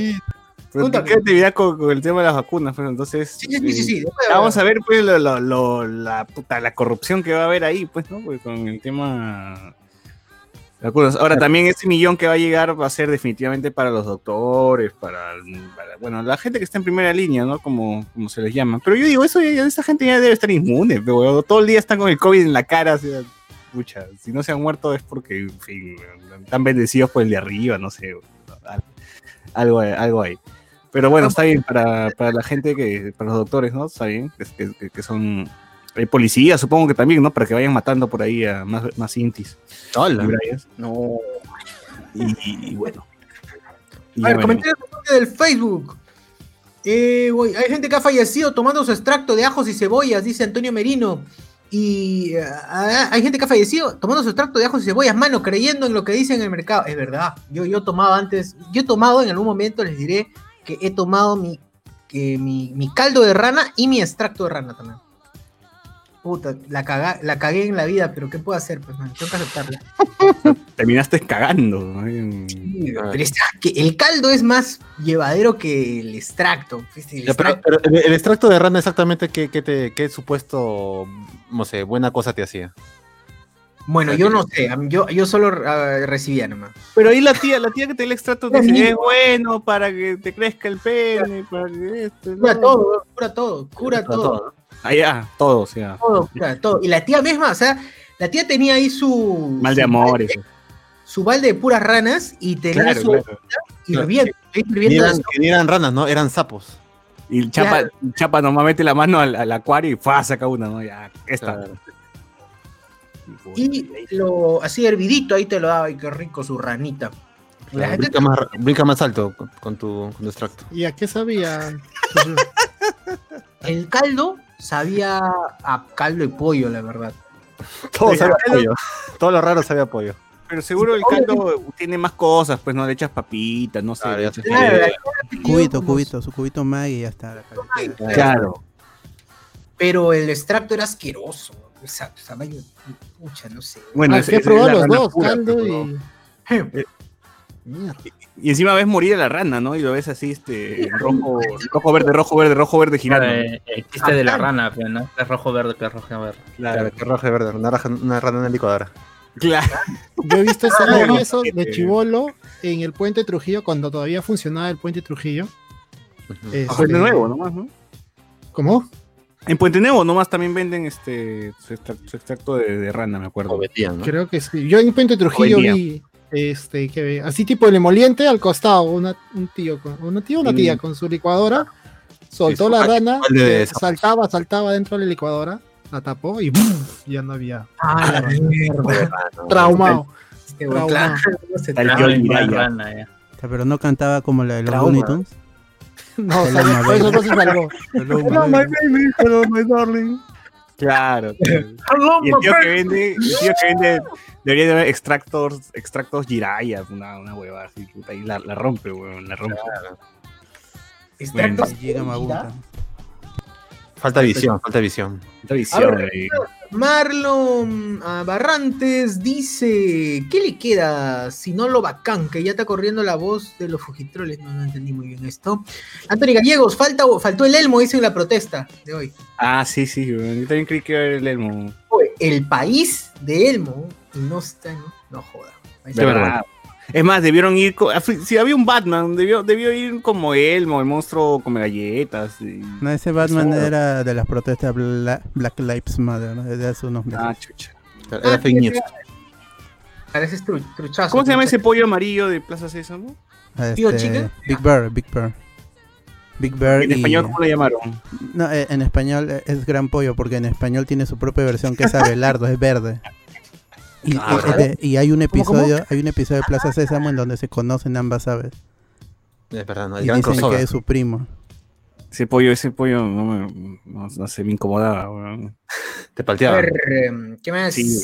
Puta,
queda actividad con, con el tema de las vacunas, pues entonces...
Sí, sí, sí, sí,
eh, Vamos a ver, pues, lo- lo- lo- la, puta, la corrupción que va a haber ahí, pues, ¿no? Pues, con el tema... de vacunas. Ahora, también ese millón que va a llegar va a ser definitivamente para los doctores, para, para, bueno, la gente que está en primera línea, ¿no? Como, como se les llama. Pero yo digo, eso ya, esa gente ya debe estar inmune, pero todo el día están con el COVID en la cara, o sea, pucha, si no se han muerto es porque, en fin, weón, están bendecidos por el de arriba, no sé, algo, algo ahí. Pero bueno, está bien para, para la gente que, para los doctores, ¿no? Está bien, que, que- que son eh, policías, supongo que también, ¿no? Para que vayan matando por ahí a más, más intis.
Hola.
No.
Y, y bueno. Y
A ver, comentarios del Facebook. Eh, güey, hay gente que ha fallecido tomando su extracto de ajos y cebollas, dice Antonio Merino. Y eh, ah, hay gente que ha fallecido tomando su extracto de ajos y cebollas, mano, creyendo en lo que dicen en el mercado. Es verdad, yo, yo tomaba antes, yo he tomado en algún momento, les diré que he tomado mi, que mi, mi caldo de rana y mi extracto de rana también. Puta, la, caga- la cagué en la vida, pero ¿qué puedo hacer? Pues, man, tengo que aceptarla. (laughs)
Terminaste cagando. ¿no? En-
Pero es que el caldo es más llevadero que el extracto. el
pero,
extracto-
pero el, el extracto de rana exactamente qué, qué, te, qué supuesto, no sé, buena cosa te hacía.
Bueno, yo no sé, yo, yo solo ah, recibía nomás.
Pero ahí la tía, la tía que te el extracto te dice, es bueno para que te crezca el pene, para que esto,
Cura todo, cura todo, cura todo,
Allá, todo, o sea.
todo, cura todo. Y la tía misma, o sea, la tía tenía ahí su.
Mal de
su
amores.
balde- Su balde de puras ranas y tenía
Claro,
su
claro.
hirviendo, hirviendo
eran, que eran ranas, ¿no? Eran sapos.
Y el Chapa,
Claro.
Chapa nomás mete la mano al, al acuario y ¡fua! saca una, ¿no? Ya, esta.
Y lo así hervidito, ahí te lo daba, y qué rico su ranita. La gente
brinca, más, brinca más alto con, con tu, con tu extracto.
¿Y a qué sabía? (laughs)
El caldo sabía a caldo y pollo, la verdad.
Todo
Sí,
sabe a
claro.
pollo. Todo lo raro sabe a pollo.
Pero seguro el caldo tiene más cosas, pues no le echas papitas, no sé.
Claro.
Claro,
Cubito, cubito, su cubito Maggi y ya está.
Claro.
Pero el extracto era asqueroso. O sea, o sea, vaya- pucha, no sé.
Bueno,
Ah, que
es
probado
la
los dos,
pura,
caldo
pero-
y.
Eh,
Mierda.
Y encima ves morir a la rana, ¿no? Y lo ves así, este, rojo, rojo, verde, rojo, verde, rojo, verde, girando.
Eh, el chiste de la rana, pues, ¿no? Es rojo verde, que es rojo verde.
Claro,
Claro,
que rojo y verde. Una, raja- una rana en la licuadora.
claro.
Yo he visto (laughs) ese eso
que
de chivolo en el puente Trujillo, cuando todavía funcionaba el puente Trujillo. Este,
A Puente Nuevo nomás, ¿no?
¿Cómo?
En Puente Nuevo nomás también venden este su extracto, su extracto de, de rana, me acuerdo.
O metían, ¿no?
Creo que sí. Yo en Puente Trujillo vi este que así tipo el emoliente al costado, una, un tío con una tía, una tía
Mm.
con su licuadora, soltó
Sí,
la rana,
de
eh, saltaba, saltaba dentro de la licuadora, la tapó y ¡buf! ya no había
Ah, la mierda.
traumado.
Pero no cantaba como la de los
Trauma. (laughs)
No, por eso no se salvó.
Hello, my baby.
hello, my darling. Claro. (laughs) claro. Y el tío que vende, el tío que vende debería de haber extractos, extractos Jiraiya, una, una hueva así, puta, y la, la rompe, weón, la rompe.
Llega Maguta.
Falta visión, falta visión.
Esta visión
A ver,
ahí.
Marlon Barrantes dice: ¿Qué le queda si no lo bacán? Que ya está corriendo la voz de los fugitroles. No, no entendí muy bien esto. Anthony Gallegos, falta, faltó el Elmo, dice en la protesta de hoy.
Ah, sí, sí. Yo también creí que iba a ver el Elmo.
El país de Elmo y no está, no, no joda. Ahí está.
Es más, debieron ir. Si había un Batman, debió, debió ir como Elmo, el monstruo come galletas. y-
No, ese Batman
Eso.
era de las protestas Bla- Black Lives Matter, ¿no? Desde hace unos meses.
Ah, chucha.
Era fake news.
Pareces tru- truchazo.
¿Cómo se llama ese pollo amarillo de Plaza Sésamo?
Ah,
¿Tío
este,
Chicken?
Big Bear, Big Bear. Big Bear
En
y-
español, ¿cómo le llamaron?
No, eh, en español eh, es Gran Pollo, porque en español tiene su propia versión que es Abelardo, es verde. Y,
Ah,
y- de- y hay un
¿Cómo, cómo?
episodio, hay un episodio de Plaza Sésamo en donde se conocen ambas aves.
Es verdad, no, el
Y
gran
dicen
crossover.
que es su primo.
Ese pollo, ese pollo no, me, no, no sé, me incomodaba, weón.
Te
A
palteaba.
ver, em, ¿qué más?
Sí.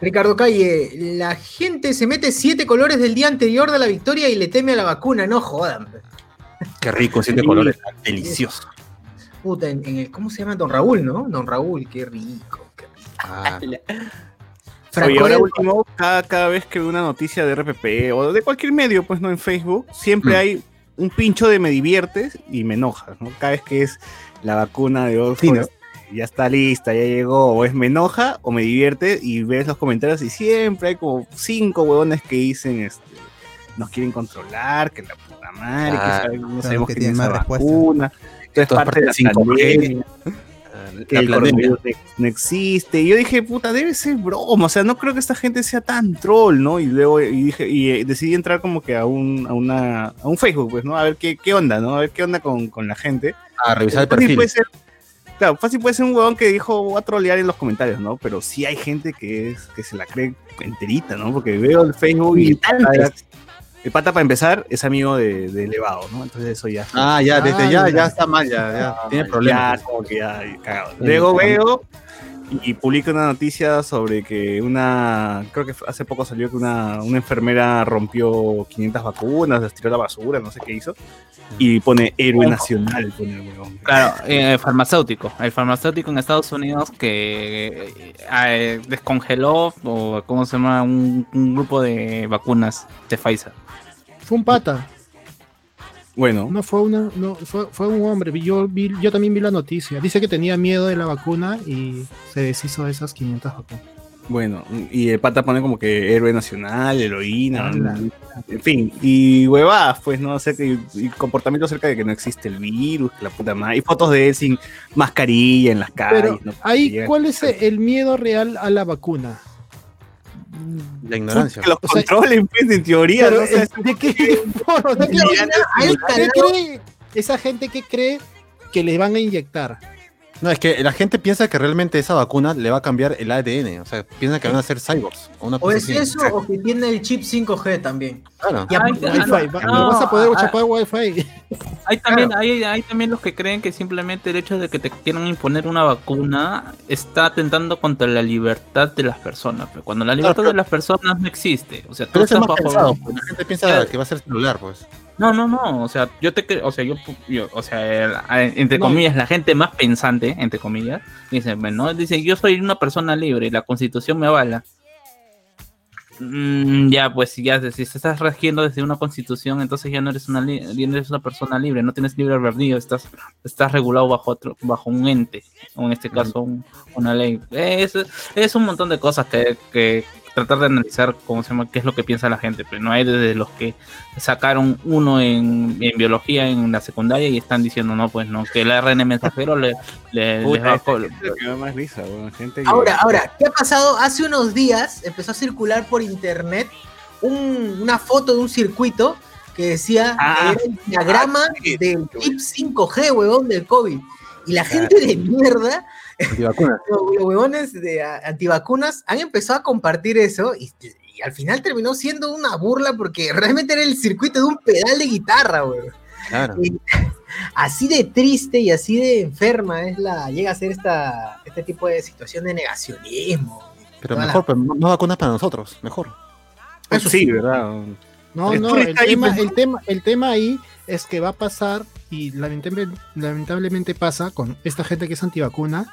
Ricardo Calle, la gente se mete siete colores del día anterior de la victoria y le teme a la vacuna, no jodan.
Qué rico, siete
Sí.
colores. Delicioso.
Puta, en, en el, ¿cómo se llama? Don Raúl, ¿no? Don Raúl, qué rico. Qué rico.
Ah, (laughs)
Franco
Oye, ahora último, cada, cada vez que veo una noticia de RPP o de cualquier medio, pues no en Facebook, siempre
Mm.
hay un pincho de me diviertes y me enojas, ¿no? Cada vez que es la vacuna de Oxford, ya está lista, ya llegó, o es me enoja o me divierte y ves los comentarios y siempre hay como cinco huevones que dicen, este, nos quieren controlar, que la puta madre, que
Claro,
sabe- no
claro,
sabemos
que tienen más respuesta.
vacuna. Entonces parte de la
partes 5G.
El coronavirus no- existe. Y yo dije, puta, debe ser broma. O sea, no creo que esta gente sea tan troll, ¿no? Y luego y dije, y eh, decidí entrar como que a un, a una, a un Facebook, pues, ¿no? A ver qué, qué onda, ¿no? A ver qué onda con, con la gente.
A revisar el perfil.
puede ser, claro, fácil puede ser un huevón que dijo, voy a trolear en los comentarios, ¿no? Pero sí hay gente que es, que se la cree enterita, ¿no? Porque veo el Facebook y el pata, para empezar es amigo de, de Elevado, ¿no? Entonces eso ya.
Ah, ya, desde
Ah,
ya,
mira.
ya está mal, ya, ya. Tiene
Ya,
problemas.
como que ya, cagado. Luego veo y publica una noticia sobre que una, creo que hace poco salió que una, una enfermera rompió 500 vacunas, las tiró a la basura, no sé qué hizo, y pone héroe nacional, pone el huevón.
Claro, eh, el farmacéutico. El farmacéutico en Estados Unidos que eh, eh, descongeló, o ¿cómo se llama? Un, un grupo de vacunas de Pfizer.
Fue un pata.
Bueno,
No fue una, no, fue, fue un hombre. Yo, vi, yo también vi la noticia. Dice que tenía miedo de la vacuna y se deshizo de esas 500 vacunas.
bueno, y el pata pone como que héroe nacional, heroína,
Ala.
en fin, y huevadas, pues, ¿no? Acerca, y, y comportamiento acerca de que no existe el virus, que la puta madre, y fotos de él sin mascarilla en las calles.
Pero
¿no?
ahí, ¿cuál es el miedo real a la vacuna?
La ignorancia.
Que los
O sea,
controlen, pues, en teoría.
Pero,
¿no? O sea,
¿De qué (laughs) forma? ¿De qué-
Mira, al
¿Qué
canal-
cree esa gente que cree que le van a inyectar?
No, es que la gente piensa que realmente esa vacuna le va a cambiar el ADN. O sea, piensa que van a ser cyborgs. O, una
O
cosa
es
así.
eso, o que tiene el chip 5G también.
Claro.
Y
Wi-Fi,
ah, no,
lo vas a poder
ah,
chapar Wi-Fi. (laughs)
Hay también, hay, hay también los que creen que simplemente el hecho de que te quieran imponer una vacuna está atentando contra la libertad de las personas. pero Cuando la libertad
pero-
de las personas no existe. O sea, tú
Pero
estás
más
bajo-
pensado. pues, La gente piensa que va a ser celular, pues.
No, no, no. O sea, yo te creo, o sea, yo, yo- o sea, el- entre
No.
comillas, la gente más pensante, entre comillas, dice, bueno, dice, yo soy una persona libre, la constitución me avala. Mm, ya, pues ya si te estás regiendo desde una constitución, entonces ya no eres una li- ya no eres una persona libre, no tienes libre albedrío, estás, estás regulado bajo otro, bajo un ente, o en este caso un- una ley. Es, es un montón de cosas que, que tratar de analizar cómo se llama, qué es lo que piensa la gente, pero no hay desde los que sacaron uno en, en biología en la secundaria y están diciendo no pues no que el ARN mensajero le, le, les
Puta,
va a
más risa, weón, gente que-
Ahora, ahora, ¿qué ha pasado? Hace unos días empezó a circular por internet un- una foto de un circuito que decía
Ah.
que era el diagrama
sí,
del chip 5G, huevón, del COVID. Y la gente de mierda,
Antivacunas.
los, huevones de antivacunas, han empezado a compartir eso y, y al final terminó siendo una burla porque realmente era el circuito de un pedal de guitarra, huevón.
Claro.
Y (laughs) así de triste y así de enferma es la llega a ser esta este tipo de situación de negacionismo.
Pero mejor, pues, más vacunas para nosotros. Mejor.
Eso sí, ¿verdad?
No, no, el
está ahí,
tema,
pues,
el, tema, el tema ahí es que va a pasar, y lamentable- lamentablemente pasa con esta gente que es antivacuna,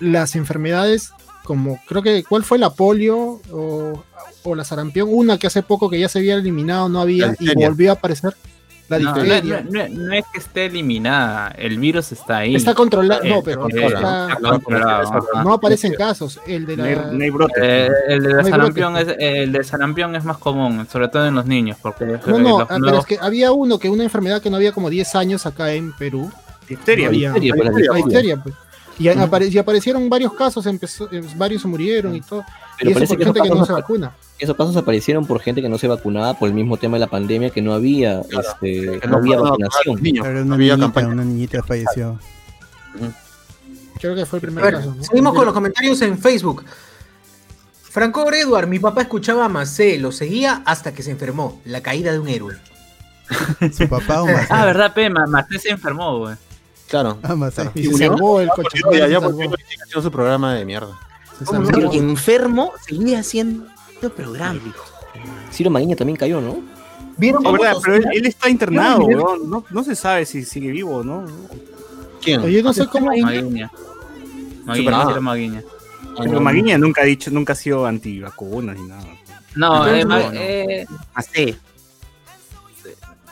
las enfermedades como creo que, ¿cuál fue la polio o, o la sarampión? Una que hace poco que ya se había eliminado, no había, y volvió a aparecer. La
no, no,
difteria.
no- no- no es que esté eliminada el virus está ahí
Está controlado,
Eh,
no, pero
eh,
está-
está controlado, ajá.
no aparecen casos. El de
No hay,
la,
no hay brote.
Eh, el de
No hay
sarampión es el de sarampión es más común sobre todo en los niños porque
No,
eh,
no,
los
ah, pero
nuevos-
es que había uno que una enfermedad que no había como 10 años acá en Perú.
Difteria.
Había-
Difteria, pues, la
la
difteria.
difteria, pues. Y, apare- y aparecieron varios casos, empezó, eh, varios murieron y todo.
Pero
y eso
parece que
gente
esos
que no
casos
se
no-
vacuna.
esos casos aparecieron por gente que no se vacunaba por el mismo tema de la pandemia, que no había, este,
que
no había
no-
vacunación.
niños,
Pero
no
una
había
niñita,
campaña.
una niñita falleció.
Creo que fue el primer
ver,
caso. ¿no?
seguimos con los comentarios en Facebook. Franco Edward, mi papá escuchaba a Macé, lo seguía hasta que se enfermó. La caída de un héroe.
Su papá o más.
Ah, verdad, Pe, Ma- Macé se enfermó, güey.
Claro.
Ah, más.
Y se salvó el coche.
Ya, ya
se
volvió
salvó.
y sigue haciendo su programa de mierda.
Se
¿Cómo
salvó.
no?
enfermo seguía haciendo programa.
Ciro Maguiña también cayó, ¿no?
¿Vieron
No, verdad, pero él, él está internado,
No,
weón. No, no se sabe si sigue vivo o no.
¿Quién?
Oye, no sé cómo.
Maguiña. Maguiña,
Ah.
Pero Maguiña nunca ha dicho, nunca ha sido antivacunas ni nada.
No,
Entonces,
eh,
no, no.
eh,
Macé.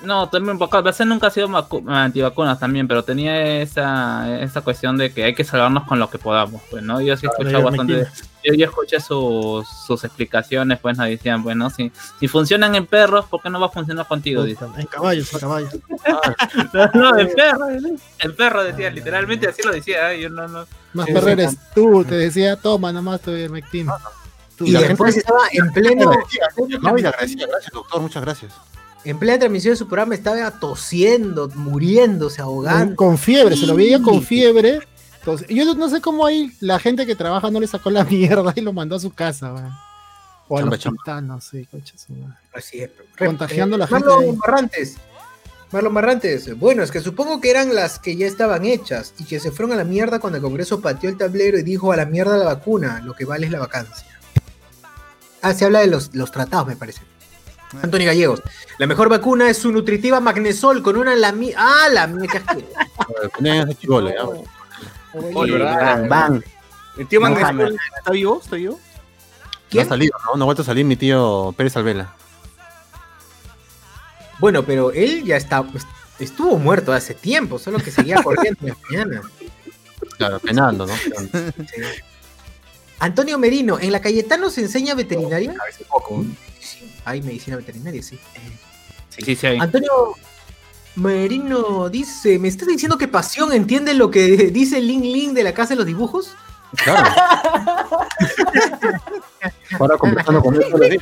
No, también Bacal- Macé nunca ha sido antivacunas también, pero tenía esa, esa cuestión de que hay que salvarnos con lo que podamos, pues, ¿no? Yo sí he escuchado bastante, yo, yo escuché sus, sus explicaciones, pues nos decían, bueno, si, si funcionan en perros, ¿por qué no va a funcionar contigo? Dice.
En caballos, en caballos.
No, (laughs) no, en perros, en perro decía, literalmente así lo decía, ¿eh? yo no, no.
Más
Sí,
perro eres tú, te decía, toma nomás tu ivermectina. Tú,
Y
la
después estaba en pleno,
No, y le agradecía, gracias, doctor, muchas gracias.
En plena transmisión de su programa, estaba tosiendo, muriéndose, ahogando.
con fiebre, se lo veía con
Sí.
fiebre. Entonces, yo no- sé cómo ahí la gente que trabaja no le sacó la (laughs) mierda y lo mandó a su casa, weón. O al
Chamba,
hospital, no sé, coche su madre.
Así es.
Contagiando a la gente
Marlon. Barrantes. Marlon Barrantes. Bueno, es que supongo que eran las que ya estaban hechas y que se fueron a la mierda cuando el Congreso pateó el tablero y dijo a la mierda la vacuna, lo que vale es la vacancia. Ah, se habla de los, los tratados, me parece. Antonio Gallegos. La mejor vacuna es su nutritiva magnesol con una lami... Ah, la
bang.
¿El tío
Mohamed.
está vivo? ¿Está vivo?
No ha salido, ¿no? No ha vuelto a salir mi tío Pérez Alvela.
Bueno, pero él ya está... Estuvo muerto hace tiempo, solo que seguía corriendo en la mañana.
Claro, penando, ¿no?
Antonio Merino, ¿en la Cayetano se enseña veterinaria?
Hace poco.
Sí, hay medicina veterinaria, sí.
Sí, sí, hay.
Antonio Merino dice, ¿me estás diciendo que Pasión entiende lo que dice Ling Ling de la Casa de los Dibujos?
Claro. (laughs) Ahora conversando con él.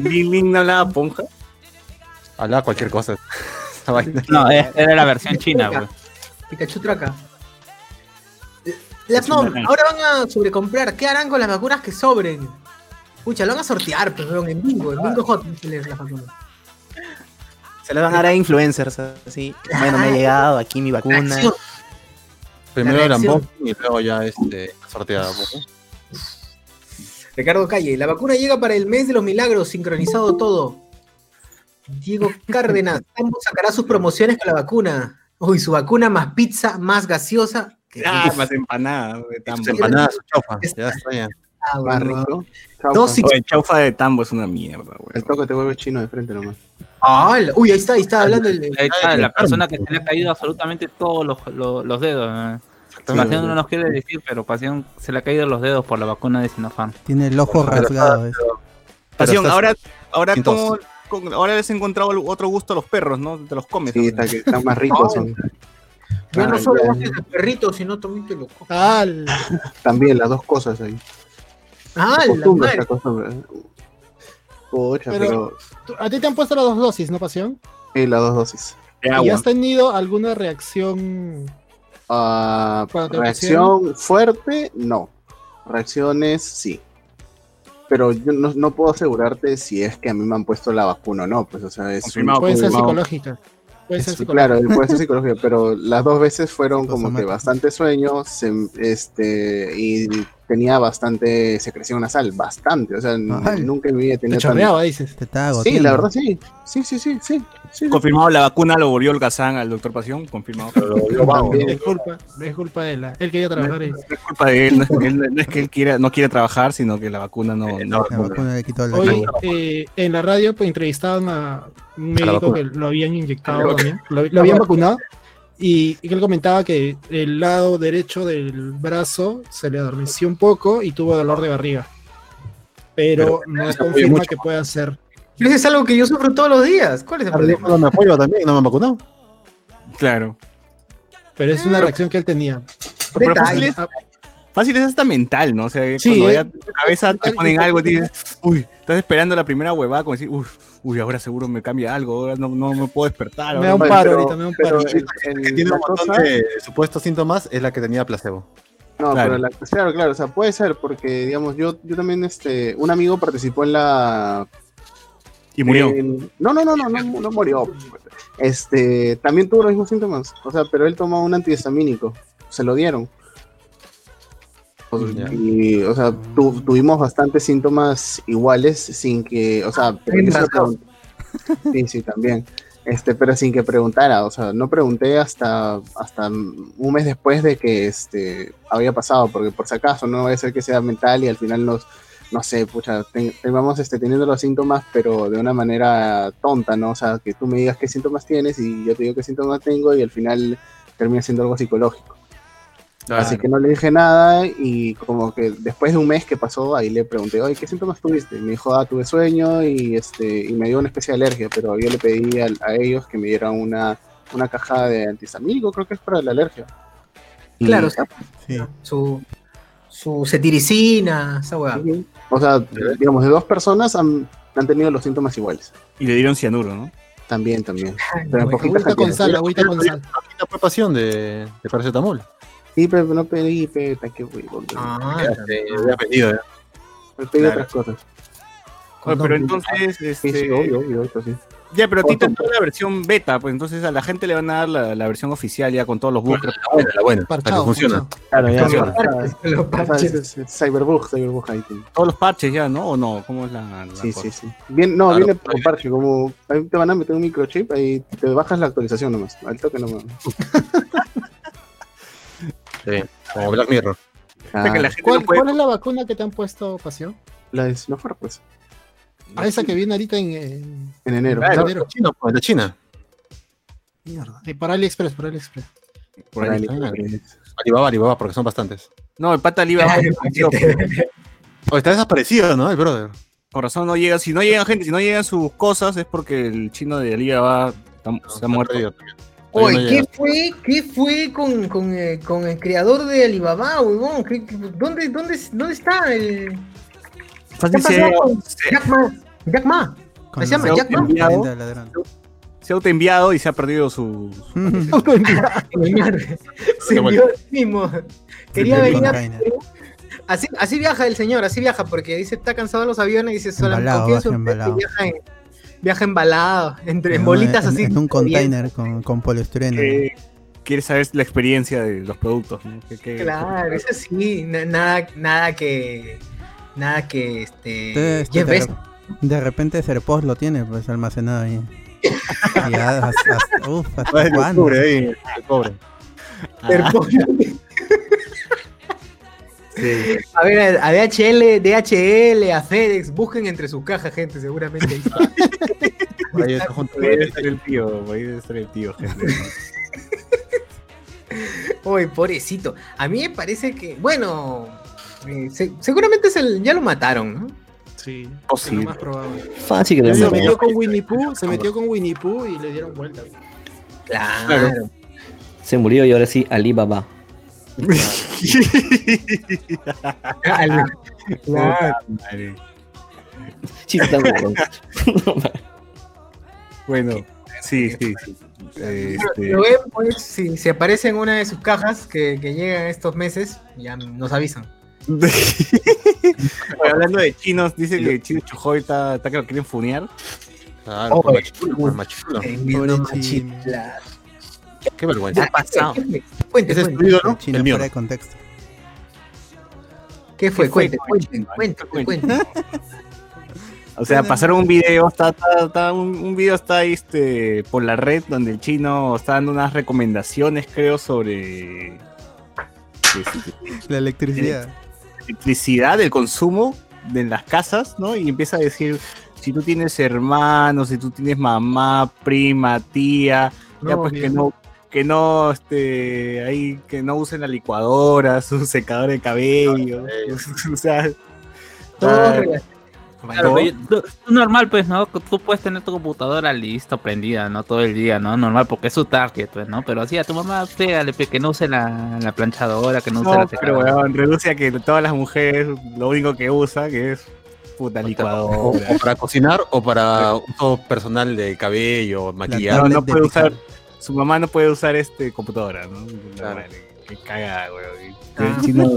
Lin Lin no hablaba ponja.
Hablaba cualquier cosa. (laughs)
No, es- era la versión china, güey.
Pikachu Traca. Las NOM, ahora van a sobrecomprar. ¿Qué harán con las vacunas que sobren? Pucha, lo van a sortear, pero en bingo, en bingo hot se les las vacunas.
Se le van a dar a influencers, así. Bueno, me ha llegado aquí mi vacuna.
Primero
reacción.
bombing y luego ya este, sorteada. pues, ¿no?
Ricardo Calle, la vacuna llega para el mes de los milagros, sincronizado todo. Diego Cárdenas, ambos sacará sus promociones con la vacuna. Uy, su vacuna más pizza, más gaseosa.
Ah, de tambo.
Empanadas, su chofa. Ya está ya.
ah,
rico.
Dos y-
Oye, el chaufa de tambo es una mierda, güey.
El toque te vuelve chino de frente nomás.
Ah, uy, ahí está, ahí está hablando el.
Ahí está, la persona que se le ha caído absolutamente todos los, los, los dedos. Pasión no nos quiere decir, pero Pasión se le ha caído los dedos por la vacuna de Sinopharm.
Tiene el ojo
Pero
rasgado.
Pasión, ahora, ahora, ahora les he encontrado otro gusto a los perros, ¿no? Te los comes.
Sí, está que están más ricos. (laughs) son.
Ya no solo
ya.
haces el perrito, sino también te lo
la- (laughs)
También las dos cosas ahí.
Ah, la
Costumbre, esa costumbre. Pucha,
Pero-
pero,
a ti te han puesto las dos dosis, ¿no, Pasión?
sí, las dos dosis.
¿Y has tenido alguna reacción? Te
reacción fuerte, no. Reacciones, sí. Pero yo no, no puedo asegurarte si es que a mí me han puesto la vacuna o no. Pues, o sea, es
Confirmado,
Puede ser psicológica. Puede ser
claro, puede ser psicológica, pero las dos veces fueron como que bastante sueño se- este, y tenía bastante secreción nasal, bastante. O sea,
Ay.
nunca en mi vida
Te
tan-
chorreaba, dices.
Te está
Sí, la verdad sí. Sí, sí, sí, sí. sí.
Confirmado, la vacuna lo volvió holgazán al doctor Pasión. Confirmado.
También.
Es culpa, es culpa de la. Él quería trabajar ahí.
No es culpa de él, no es, él- no es que él quiera, no quiere trabajar, sino que la vacuna no. no-
La vacuna le quitó la
Hoy eh, en la radio pues, entrevistaban a un médico que lo habían inyectado también, lo, lo habían vacunado y, y que él comentaba que el lado derecho del brazo se le adormeció un poco y tuvo dolor de barriga. Pero, no
se apoya
confirma
mucho.
que pueda ser.
Pero eso es algo que yo sufro todos los días. ¿Cuál es el problema?
me apoyo también, no me han vacunado.
Claro.
Pero es una reacción que él tenía.
Pero. Fácil es- hasta mental, ¿no? O sea,
Sí,
cuando
eh.
ya tu cabeza te ponen algo, dices, uy, estás esperando la primera huevada, como decir, uy, uy, ahora seguro me cambia algo, ahora no, no me puedo despertar.
Me da un paro
pero-
ahorita, me da un
pero
paro.
el- el-
que tiene un montón
cosa-
de supuestos síntomas es la que tenía placebo.
No,
Claro.
pero la, claro, claro, o sea, puede ser, porque digamos, yo, yo también, este, un amigo participó en la.
Y murió.
no, no, no, no, no, no murió. Este, también tuvo los mismos síntomas, o sea, pero él tomó un antihistamínico, se lo dieron.
Ya.
Y, o sea, tu- tuvimos bastantes síntomas iguales sin que, o sea, pregun- Sí, sí, también. Este, pero sin que preguntara, o sea, no pregunté hasta, hasta un mes después de que este había pasado, porque por si acaso no vaya a ser que sea mental y al final nos, no sé, pucha, ten- tengamos este, teniendo los síntomas, pero de una manera tonta, ¿no? O sea, que tú me digas qué síntomas tienes y yo te digo qué síntomas tengo y al final termina siendo algo psicológico. Así que no le dije nada y como que después de un mes que pasó, ahí le pregunté, oye, ¿qué síntomas tuviste? Y me dijo, ah, tuve sueño y, este, y me dio una especie de alergia, pero yo le pedí a, ellos que me dieran una, una caja de antihistamínico, creo que es para la alergia. Y-
Claro,
Sí.
su, su cetiricina, esa weá.
O sea, digamos, de dos personas han, han tenido los síntomas iguales.
Y le dieron cianuro, ¿no?
También, también.
Ay,
Pero en
no,
Agüita con sal, agüita con sal.
La preparación de, de paracetamol.
Sí, pero no pedí, peta, qué huevón.
Ah,
Ya, eh, había pedido, ya.
Me pedí
claro.
otras cosas.
Oye, pero entonces,
Sí,
este,
sí, obvio, obvio, eso sí.
ya, pero a ti te entró la versión beta, pues entonces a la gente le van a dar la, la versión oficial ya con todos los bugs.
La buena, la buena. La que funciona.
Claro, ya,
Funciona.
Los parches.
es- es Cyberbug, Cyberbug ahí. sí.
Todos los parches ya, ¿no? ¿O no? ¿Cómo es la, la
Sí,
cosa?
sí, sí. Bien, no,
Claro,
viene por parche, como ahí te van a meter un microchip, ahí te bajas la actualización nomás, al toque nomás. (laughs)
Sí, como Black Mirror.
Que la gente
¿Cuál,
no puede-
cuál es la vacuna que te han puesto, Pasión?
La de Sinopharm, pues,
Ah, esa que viene ahorita en, en-
en enero.
Claro,
enero.
de China, pues, de China.
Mierda. Eh, por AliExpress, por AliExpress.
por ahí.
Alibaba, Alibaba, porque son bastantes.
No, el pata Liva (laughs)
O está desaparecido, ¿no? El brother.
Por razón no llega, si no llegan gente, si no llegan sus cosas es porque el chino de Alibaba está- se ha muerto.
perdido también.
Oye,
no
¿qué fue, qué fue con, con, eh, con el creador de Alibaba, huevón? ¿Qué- qué- dónde, dónde, ¿Dónde está el. ¿Qué
Fácil
pasado con
se-
Jack Ma? Jack Ma. Se llama
la
Jack Ma.
se ha autoenviado y se ha perdido su. (laughs) (laughs)
Se envió a sí mismo. Quería
El
venir a. Así, así viaja el señor, así viaja, porque dice está cansado de los aviones y dice solamente confía en su viaja en, viaja embalado, entre en bolitas
en-
así.
En un container con, con poliestireno.
que quiere saber la experiencia de los productos. ¿no? Que- que-
Claro, eso sí, na- nada, nada que. Nada que este.
Este, de, repente Serpos lo tiene pues almacenado ahí. (laughs) Y hasta, hasta- uf, ¿hasta cuándo?
octubre, ahí, el pobre.
A ver, a DHL, DHL, a FedEx, busquen entre sus cajas, gente, seguramente. ahí está.
Ahí está junto
Ahí debe estar el tío, ahí debe estar el tío, gente. (laughs)
Uy, pobrecito. A mí me parece que, bueno, eh, se- seguramente se- ya lo mataron, ¿no?
Sí,
Posible.
es lo más probable.
Fácil que lo
Se metió con Winnie Pooh, se metió con Winnie Pooh y le dieron vuelta.
Claro.
Se murió y ahora sí, Alibaba. Chiste tan bueno. (laughs)
Sí, sí, sí. Este,
Lo ven, pues, si se aparece en una de sus cajas que, que llegan estos meses, ya nos avisan. (laughs)
Hablando de chinos, dice que Chino Chujoy está, está que lo quieren funear.
Claro,
Oh,
por machirulo, por Qué vergüenza.
¿Qué pasado? Cuente,
es
cuente.
El chino
el mío.
fuera de contexto.
¿Qué fue?
¿Qué fue?
Cuente, cuente, cuente, cuente. (laughs)
O sea, pasaron un video, está, está, está- un, un video está ahí, este, por la red donde el chino está dando unas recomendaciones, creo, sobre este,
La electricidad.
electricidad, el consumo de las casas, ¿no? Y empieza a decir, si tú tienes hermanos, si tú tienes mamá, prima, tía, ya
No,
pues que no, que no, este, ahí, que no usen la licuadora, (laughs) su secador de cabello, (laughs) o sea,
Todo
Ah.
Claro, pero tú- tú normal, pues, ¿no? Tú puedes tener tu computadora lista, prendida, ¿no? Todo el día, ¿no? Normal, porque es su target, pues, ¿no? Pero así a tu mamá, pégale, que no use la, la planchadora, que no use la
No, pero weón, reduce a que todas las mujeres lo único que usa que es puta licuadora.
o para cocinar o para uso personal de cabello,
No,
maquillaje.
no puede usar, su mamá no puede usar este computadora, ¿no? Claro. Qué cagada, weón.
Ah.
Chino-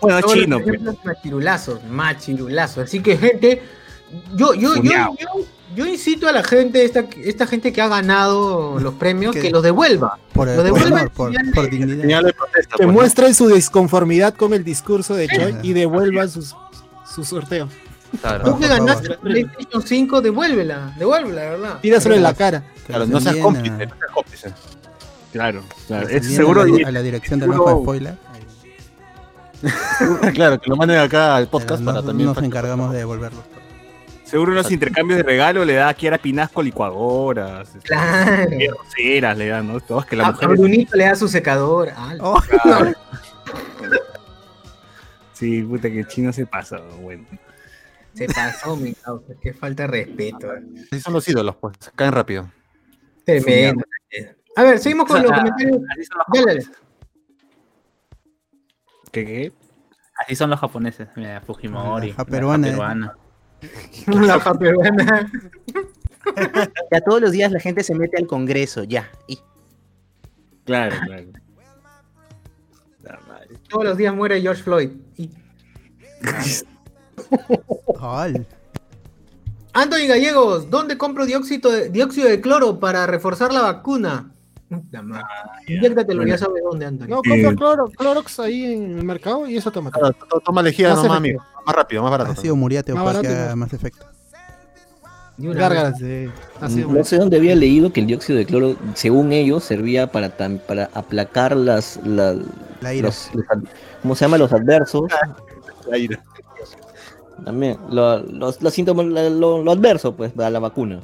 bueno,
Todos
chino,
los
pero.
ejemplos Machirulazos, machirulazos. Así que, gente, yo, yo, yo, yo, yo incito a la gente, esta, esta gente que ha ganado los premios, (laughs)
¿Qué?
que los devuelva.
Por,
Lo
por
devuelvan
amor, por,
señal
por
de-
dignidad.
Protesta,
Que
pues,
muestren su disconformidad con el discurso de Choi y devuelvan sus, su sorteo.
Claro.
Tú que
por
ganaste
favor.
PlayStation 5, devuélvela, devuélvela, ¿verdad?
Tíraselo en la cara.
Claro, no seas cómplice,
a-
no seas cómplice.
Claro, claro. Es seguro.
a la, a la dirección del
seguro-
de spoiler. (laughs)
claro, que lo manden acá al podcast para también.
nos encargamos de devolverlos.
Seguro unos intercambios de regalo le da aquí a Pinasco licuadoras, este,
Claro.
roceras le dan, ¿no? Todos que la
A, a
mujer.
Brunito le da su secador. Ah,
Oh, (laughs)
Sí, puta que el chino se pasa, bueno.
Se pasó, mi causa. Qué falta de respeto.
Así son los ídolos, pues. Caen rápido.
Tremendo. A ver, seguimos con
O sea,
los comentarios.
Así son los
Dale, dale.
japoneses.
¿Qué qué?
Así son los japoneses. Mira, Fujimori.
La ja peruana,
la
eh.
peruana. (laughs)
La peruana. (laughs)
Ya todos los días la gente se mete al Congreso, ya. Y
Claro, claro. La.
Todos los días muere George Floyd. Y. (laughs) Anthony Gallegos, ¿dónde compro dióxido de, dióxido de cloro para reforzar la vacuna? Madre. Inyéctatelo, ya sabes dónde, Anthony.
No, compra cloro, Clorox ahí en el mercado y eso toma.
Claro, toma lejía
Más
nomás, amigo. Más rápido, más barato.
Ha sido Muriate o
Más barato
que
más-
efecto.
De
Gárgaras ácido
No sé dónde había leído que el dióxido de cloro, según ellos, servía para, tam- para aplacar las, la-
La ira.
los, los ad- ¿cómo se llama? Los adversos. (laughs)
La ira.
También, lo- los, los síntomas, la- lo, lo adverso, pues, a la vacuna.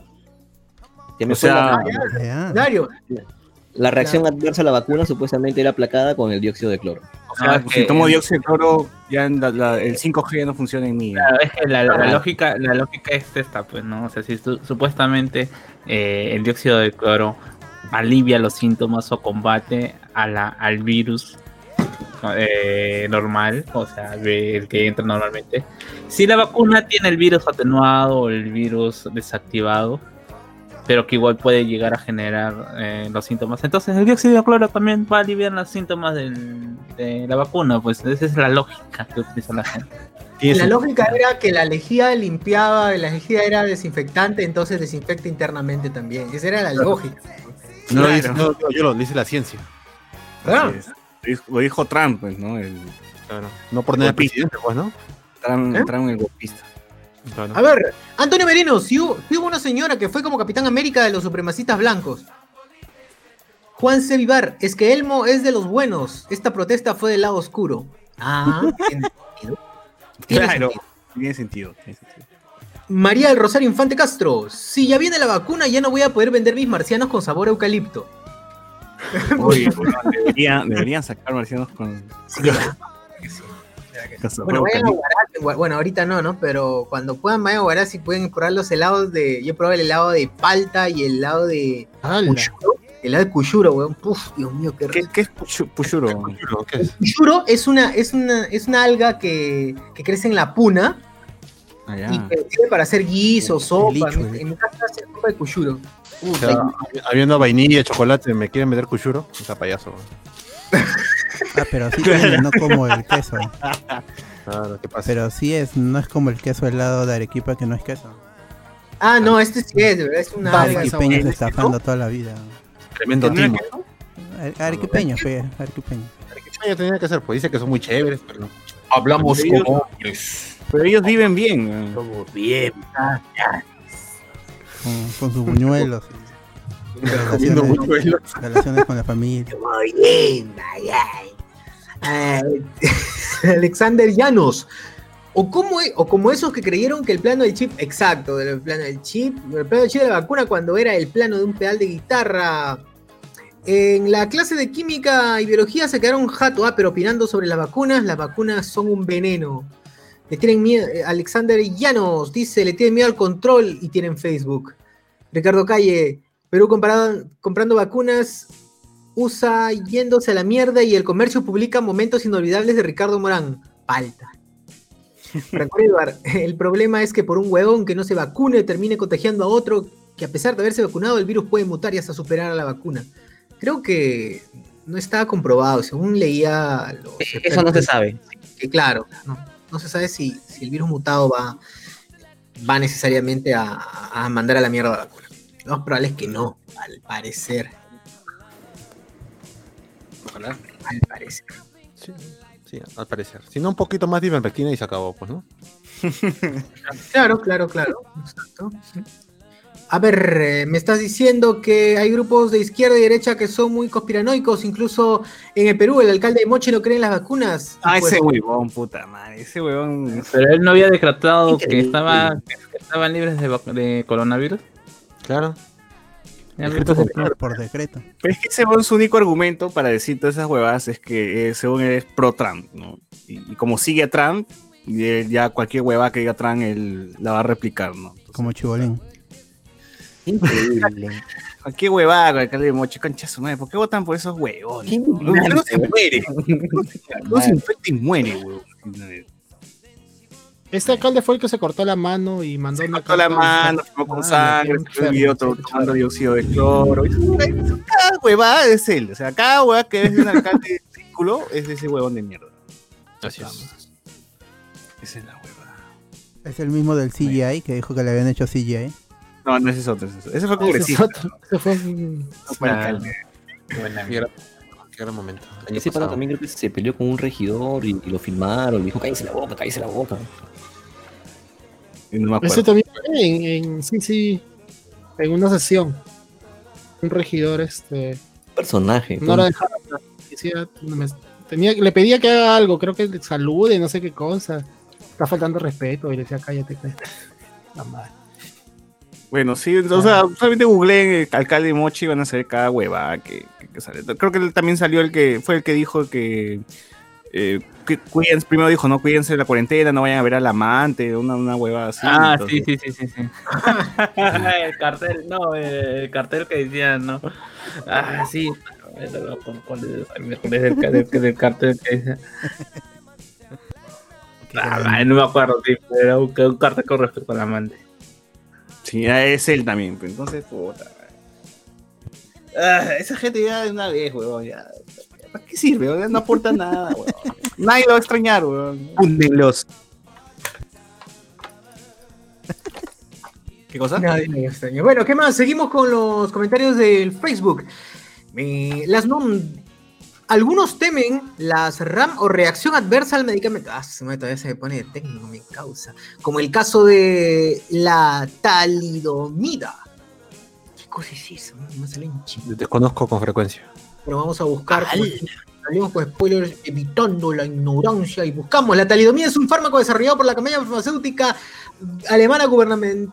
Que me
O sea,
la.
Dario,
la reacción adversa a la vacuna supuestamente era aplacada con el dióxido de cloro.
O sea,
Ah,
si tomo dióxido de cloro, ya en la- la- el 5G ya no funciona en mí.
Claro, es que la, la lógica, la lógica es esta, pues, ¿no? O sea, si su- supuestamente eh, el dióxido de cloro alivia los síntomas o combate a la, al virus eh, normal, o sea, el que entra normalmente. Si la vacuna tiene el virus atenuado o el virus desactivado, pero que igual puede llegar a generar eh, los síntomas. Entonces el dióxido de cloro también va a aliviar los síntomas del- de la vacuna, pues esa es la lógica que utiliza la gente.
Y
la lógica era que la lejía limpiaba, la lejía era desinfectante, entonces desinfecta internamente también. Esa era la lógica.
no
Claro.
dice, no, yo, yo lo dice la ciencia.
¿verdad?
Lo dijo- Trump, pues, ¿no? El
Claro. No por nada presidente, pues, ¿no?
Trump,
¿Eh?
Trump el golpista.
Claro.
A ver, Antonio Merino, si hubo, sí hubo una señora que fue como Capitán América de los supremacistas blancos. Juan C. Vivar, es que Elmo es de los buenos. Esta protesta fue del lado oscuro. Ah, (laughs) tiene sentido. Tiene
Claro.
sentido.
Tiene sentido. tiene sentido.
María del Rosario Infante Castro, si ya viene la vacuna, ya no voy a poder vender mis marcianos con sabor a eucalipto. (laughs)
Oye, weón, debería- deberían sacar marcianos con.
Sí, Bueno, vayan a igual- bueno, ahorita no, ¿no? Pero cuando puedan vayan a Huaraz y pueden probar los helados de. Yo probé el helado de palta y el helado de. Cuyuro. El helado de Cuyuro, weón. Puf, Dios mío, qué
¿Qué,
rico.
qué es puchu- puchuro?
Juro, ¿qué es?
Cuyuro es una, es una, es una alga que, que crece en la puna
Ah,
y que sirve para hacer guiso, sopa.
licho,
En,
el-
en mi casa hace sopa de Cuyuro.
O sea, habiendo vainilla, chocolate, ¿me quieren meter cuchuro? Está payaso.
Ah, pero sí tiene, (laughs) no como el queso.
Claro, ¿qué pasa?
Pero sí es, no es como el queso helado de Arequipa que no es queso.
Ah, no, este sí es, verdad, es una.
Arequipeños estafando toda la vida.
Tremendo
¿Tenía
timo.
Are- Arequipeños, pe, arequipeños.
¿Qué tenía que hacer? Pues dice que son muy chéveres, pero...
Hablamos como Pero ellos viven bien.
Como bien.
Con, con sus buñuelos. Relaciones,
buñuelos.
relaciones con la familia.
Muy bien, vaya. Ah, Alexander Llanos. O como, o como esos que creyeron que el plano del chip, exacto, del plano del chip, el plano del chip de la vacuna cuando era el plano de un pedal de guitarra. En la clase de química y biología se quedaron jato, ah, pero opinando sobre las vacunas, las vacunas son un veneno. Le tienen miedo. eh, Alexander Llanos dice, le tienen miedo al control y tienen Facebook. Ricardo Calle, Perú comparado- comprando vacunas, USA yéndose a la mierda y el comercio publica momentos inolvidables de Ricardo Morán. Falta. (laughs) Franco Edward, el problema es que por un huevón que no se vacune termine contagiando a otro que a pesar de haberse vacunado el virus puede mutar y hasta superar a la vacuna. Creo que no está comprobado, según leía los
Eso no se sabe.
que claro, no, no se sabe si, si el virus mutado va, va necesariamente a, a mandar a la mierda la vacuna. Lo más probable es que no, al parecer.
Ojalá.
Al parecer.
Sí, sí, al parecer. Si no, un poquito más de ivermectina y se acabó, pues, ¿no? (laughs)
Claro, claro, claro. Exacto. A ver, eh, me estás diciendo que hay grupos de izquierda y derecha que son muy conspiranoicos, incluso en el Perú el alcalde de Mochi no cree en las vacunas.
Ah,
pues,
ese huevón, puta madre. Ese huevón.
Pero él no había decretado que,
Increíble.
estaba, que estaban libres de, coronavirus.
Claro.
Por, por decreto.
Pero es que según su único argumento para decir todas esas huevadas es que eh, según él es pro Trump, ¿no? Y, y como sigue a Trump, y él ya cualquier hueva que diga Trump, él la va a replicar, ¿no? Entonces,
Como chibolín.
Increíble. (laughs)
Cualquier huevada con el alcalde de Mochi, concha su madre, ¿por qué votan por esos huevones?
Qué
Uno se muere. (laughs) Uno se infecta y muere, huevón.
Este alcalde fue el que se cortó la mano y mandó
Se
una
cortó la mano, firmó con
Ah,
sangre,
qué
se to- tomando dióxido de cloro. Cada huevada es él. O sea, cada huevada que ves de un alcalde de círculo es de ese huevón de mierda.
Así es.
Esa es la huevada.
Es el mismo del CGI que dijo que le habían hecho CGI.
No, no ese es otro. Ese, fue
Ese es
congresista.
otro, ese fue un-
alcalde.
Qué gran, momento. Año
Ese pata
pasado.
también creo que se peleó con un regidor y, y lo filmaron. Le dijo, cállese la boca, cállese la boca.
Y No me acuerdo.
Ese también fue en, en- sí, sí, en una sesión. Un regidor, este,
Personaje.
no lo dejaba decía, me- tenía, le pedía que haga algo, creo que salude, no sé qué cosa. Está faltando respeto y le decía, cállate, cállate. (laughs) La madre.
Bueno, sí, o sea, solamente googleen el alcalde de Mochi y van a saber cada huevada que, que- que sale. Creo que también salió el que fue el que dijo que, eh, que cuídense, primero dijo, no cuídense de la cuarentena, no vayan a ver al amante, una, una huevada así.
Ah,
entonces-
sí, sí, sí, sí, sí. (laughs) el cartel, no, el cartel que decía, no. Ah, sí. ¿Cuál es, el, ca- el- el cartel que decía? Ah, no me acuerdo, sí, pero era un, un cartel con respecto al amante.
Sí, ah, es él también. pues, Entonces, puta. Ah, esa gente ya de una vez, huevón, ya. ¿Para qué sirve? huevón? No aporta nada, huevón. Nadie lo va a extrañar.
Húndenlos.
¿Qué cosa?
Nadie me extraña. Bueno, ¿qué más? Seguimos con los comentarios del Facebook. Las nom- Algunos temen las RAM o reacción adversa al medicamento. Ah, se me, todavía se me pone de técnico, me causa. Como el caso de la talidomida. ¿Qué cosa es eso? No me sale en chino.
Desconozco con frecuencia.
Pero vamos a buscar. Salimos con spoilers evitando la ignorancia y buscamos. La talidomida es un fármaco desarrollado por la compañía farmacéutica alemana gubernamental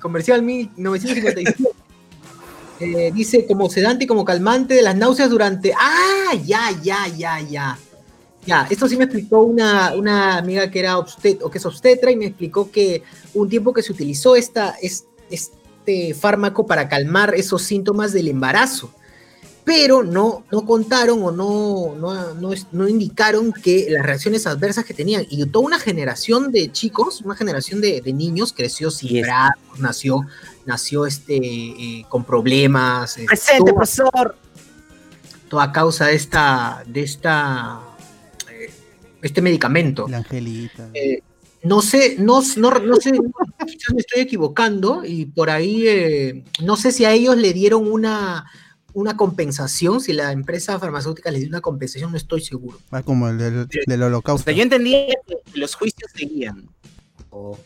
comercial 1957. Eh, dice como sedante y como calmante de las náuseas durante. ¡Ah! Ya, ya, ya, ya. Ya, esto sí me explicó una, una amiga que era obstet o que es obstetra y me explicó que un tiempo que se utilizó esta, es, este fármaco para calmar esos síntomas del embarazo pero no, no contaron o no, no, no, no indicaron que las reacciones adversas que tenían. Y toda una generación de chicos, una generación de, de niños creció sin brazos, nació, nació este, eh, con problemas. eh,
Presente,
todo-
profesor.
todo a causa de esta, de esta, eh, este medicamento.
La angelita.
Eh, no sé, no, no, no sé, quizás me estoy equivocando y por ahí eh, no sé si a ellos le dieron una, una compensación, si la empresa farmacéutica les dio una compensación, no estoy seguro.
Va como el del, del
O
holocausto.
sea, yo entendía que los juicios seguían. O-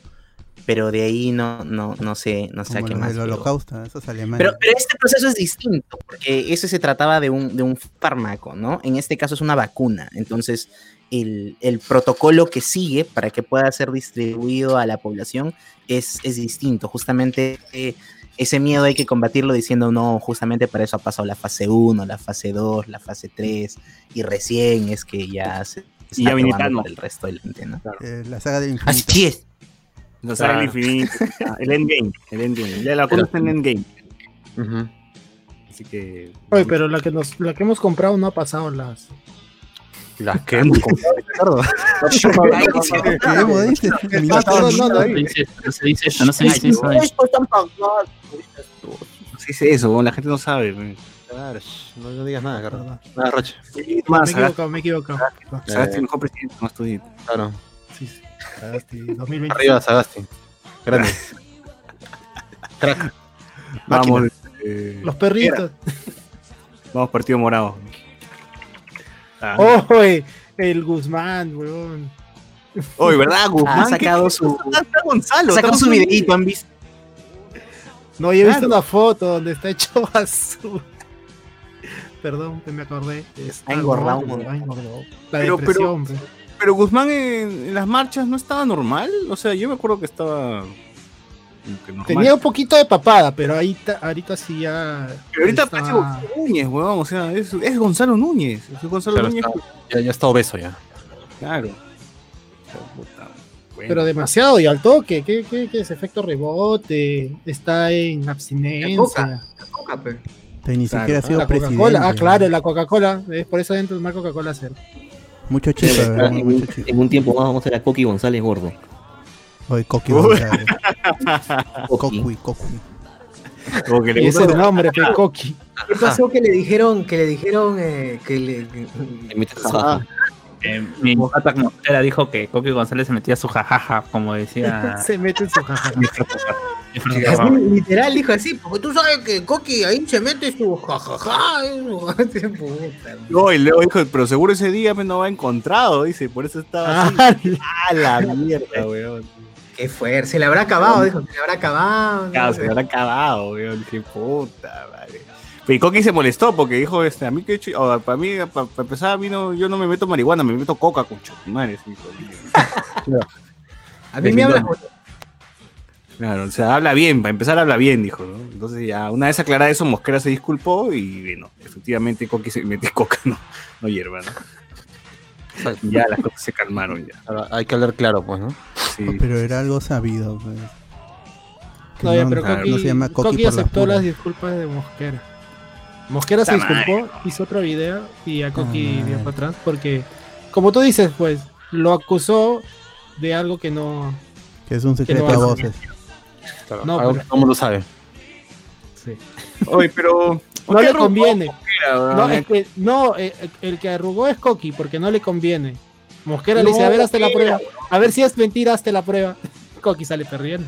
pero de ahí no, no, no sé, no sé a qué más. llegó.
holocausto, esos alemanes.
Pero, pero este proceso es distinto, porque eso se trataba de un, de un fármaco, ¿no? En este caso es una vacuna. Entonces, el, el protocolo que sigue para que pueda ser distribuido a la población es, es distinto. Justamente eh, ese miedo hay que combatirlo diciendo, no, justamente para eso ha pasado la fase 1, la fase 2, la fase 3, y recién es que ya se
Y ya Thanos.
para el resto del.
Eh, la saga del infinito.
Así es.
Saga del
Claro.
infinito. Ah, El endgame. El endgame. Ya la cosa está en endgame.
Ujú.
Así que.
Oye, pero la que nos, la que hemos comprado no ha pasado las.
Las que hemos comprado, Ricardo.
Ah, no,
se dice eso, no se dice eso, no se dice eso.
La gente no sabe.
Claro, no, no digas nada, Carlos. Nada, Roche.
Sí,
Me he equivocado, me he equivocado.
Sagasti, mejor presidente, más.
Claro.
Sagasti, 2020.
Arriba, Sagasti. Grande. (laughs) Crack.
Vamos, eh,
Los perritos.
vamos, partido morado. Ah.
Oye, el Guzmán, weón.
Oye, ¿verdad? Guzmán
Ha sacado
¿qué-
su-
Está, está Gonzalo.
Sacó
está
su videito, ¿han visto?
No, yo he visto
Claro.
una foto donde está hecho (laughs) basura. Perdón, que me acordé. Está
engordado un
gordo,
montón.
ha engordado. La
Pero-
depresión, pues.
Pero Guzmán en, en las marchas no estaba normal. O sea, yo me acuerdo que estaba. que.
Tenía un poquito de papada, pero ahorita, ahorita sí ya.
Pero ahorita
está-
parece Gonzalo Núñez, weón. O sea, es, es Gonzalo Núñez. Es Gonzalo
Claro,
Núñez.
está- ya, ya está obeso ya.
Claro. Bueno.
Pero demasiado y al toque. ¿Qué, qué, qué es efecto rebote? Está en abstinencia.
Coca. Coca, pe.
Que ni
Claro.
siquiera ha sido
La
presidente.
Coca-Cola. Ah, claro, la Coca-Cola. Es por eso dentro de más Coca-Cola cero.
Mucho ¿verdad?
En, en un tiempo más vamos a ver a Coqui González gordo.
Oye, Coqui. González. (laughs)
Coqui.
Coqui.
Como que le
ese nombre, pe, Coqui.
¿Qué pasó que le dijeron, que le dijeron eh, que le...
Ah.
Eh, mi pata dijo que Coqui González se metía su jajaja, como decía. (laughs)
Se mete en su jaja.
Así, literal dijo así, porque tú sabes que Coqui ahí se mete su jajaja.
No, (laughs) y luego dijo, pero seguro ese día me no va encontrado, dice, por eso estaba así.
Ah, (laughs)
A la mierda, weón.
Qué fuerte, se le habrá acabado, dijo, se le habrá acabado. no
Claro, se me habrá acabado, weón. Dije, puta, madre. Pero y Coqui se molestó porque dijo, este, a mí que he hecho, o, para mí, para, empezar, a mí no, yo no me meto marihuana, me meto coca, concho. Madre. (laughs)
A mí me habla
Claro, o sea, habla bien, para empezar habla bien, dijo, ¿no? Entonces ya, una vez aclarada eso, Mosquera se disculpó y bueno, efectivamente Coqui se metió coca, no, no hierba, ¿no? Ya las cosas se calmaron ya.
Ahora, hay que hablar claro, pues, ¿no?
Sí.
Pero era algo sabido. Pues. Que
No, ya, pero
claro,
Coqui,
no se llama Coqui
Coqui
por las
aceptó las disculpas de Mosquera. Mosquera se disculpó, hizo otro video y a Coqui
Ah,
dio
madre.
para atrás porque, como tú dices, pues, lo acusó de algo que no...
Que es un secreto
no
a voces.
Claro,
No, pero-
el mundo sabe.
Sí.
Oye, pero... (laughs)
No le conviene.
Mosquera,
No,
weón.
es que, no eh, el que arrugó es Coqui porque no le conviene. Mosquera le
No,
dice, a ver, hazte la prueba. A ver si es mentira, hazte la prueba. (laughs) Coqui sale perdiendo.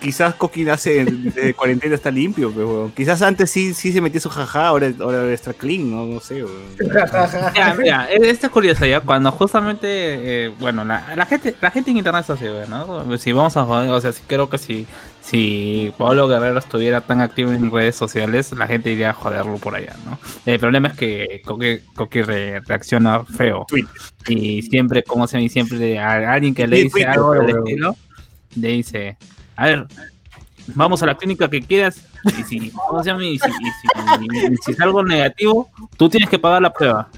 Quizás Coqui hace de cuarentena está limpio, pero quizás antes sí, sí se metía su jaja, ahora, ahora está clean, no, no sé. (laughs)
mira, e- esto es curioso ya, cuando justamente, eh, bueno, la, la gente la gente en internet es así, ¿no? Si vamos a joder, o sea, sí creo que si, si Pablo Guerrero estuviera tan activo en redes sociales, la gente iría a joderlo por allá, ¿no? El problema es que Coqui, Coqui re- reacciona feo.
Twitter.
Y siempre, como se dice, siempre a alguien que le
Sí,
dice
Twitter,
algo estilo, le dice, a ver, vamos a la clínica que quieras, y si, ¿cómo se llama? Y si, y si- y si es algo negativo, tú tienes que pagar la prueba.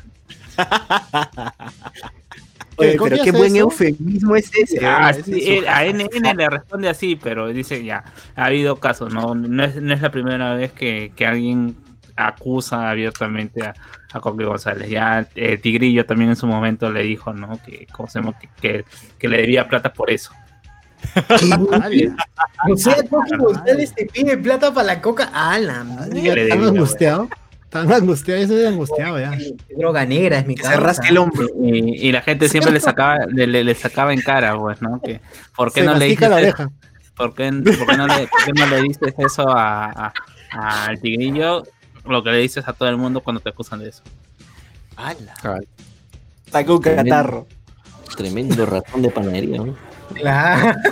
Oye, pero qué buen
eso.
eufemismo es ese.
Ah,
¿verdad?
sí, a NN le responde así, pero dice ya, ha habido casos, no, no, es, no es la primera vez que, que alguien acusa abiertamente a, a Coqui González. Ya eh, Tigrillo también en su momento le dijo, ¿no? Que, ¿cómo se llama? que, que, que le debía plata por eso. (laughs)
O sea, Coqui González te pide plata para la coca. Ah, la madre.
Debía,
angustiado. Tan angustiado, eso es angustiado ya.
Droga negra es mi
Se
casa.
rasca el hombro.
Y, y la gente siempre le sacaba, le, le- le sacaba en cara, pues, ¿no? Que, ¿Por qué
Se
no le
mastica la
dices,
oreja.
¿por qué, por qué no le, por qué no le dices eso a, a- al tigrillo? Lo que le dices a todo el mundo cuando te acusan de eso.
Sacó un catarro.
Tremendo ratón de panadería, ¿no?
Claro. (laughs)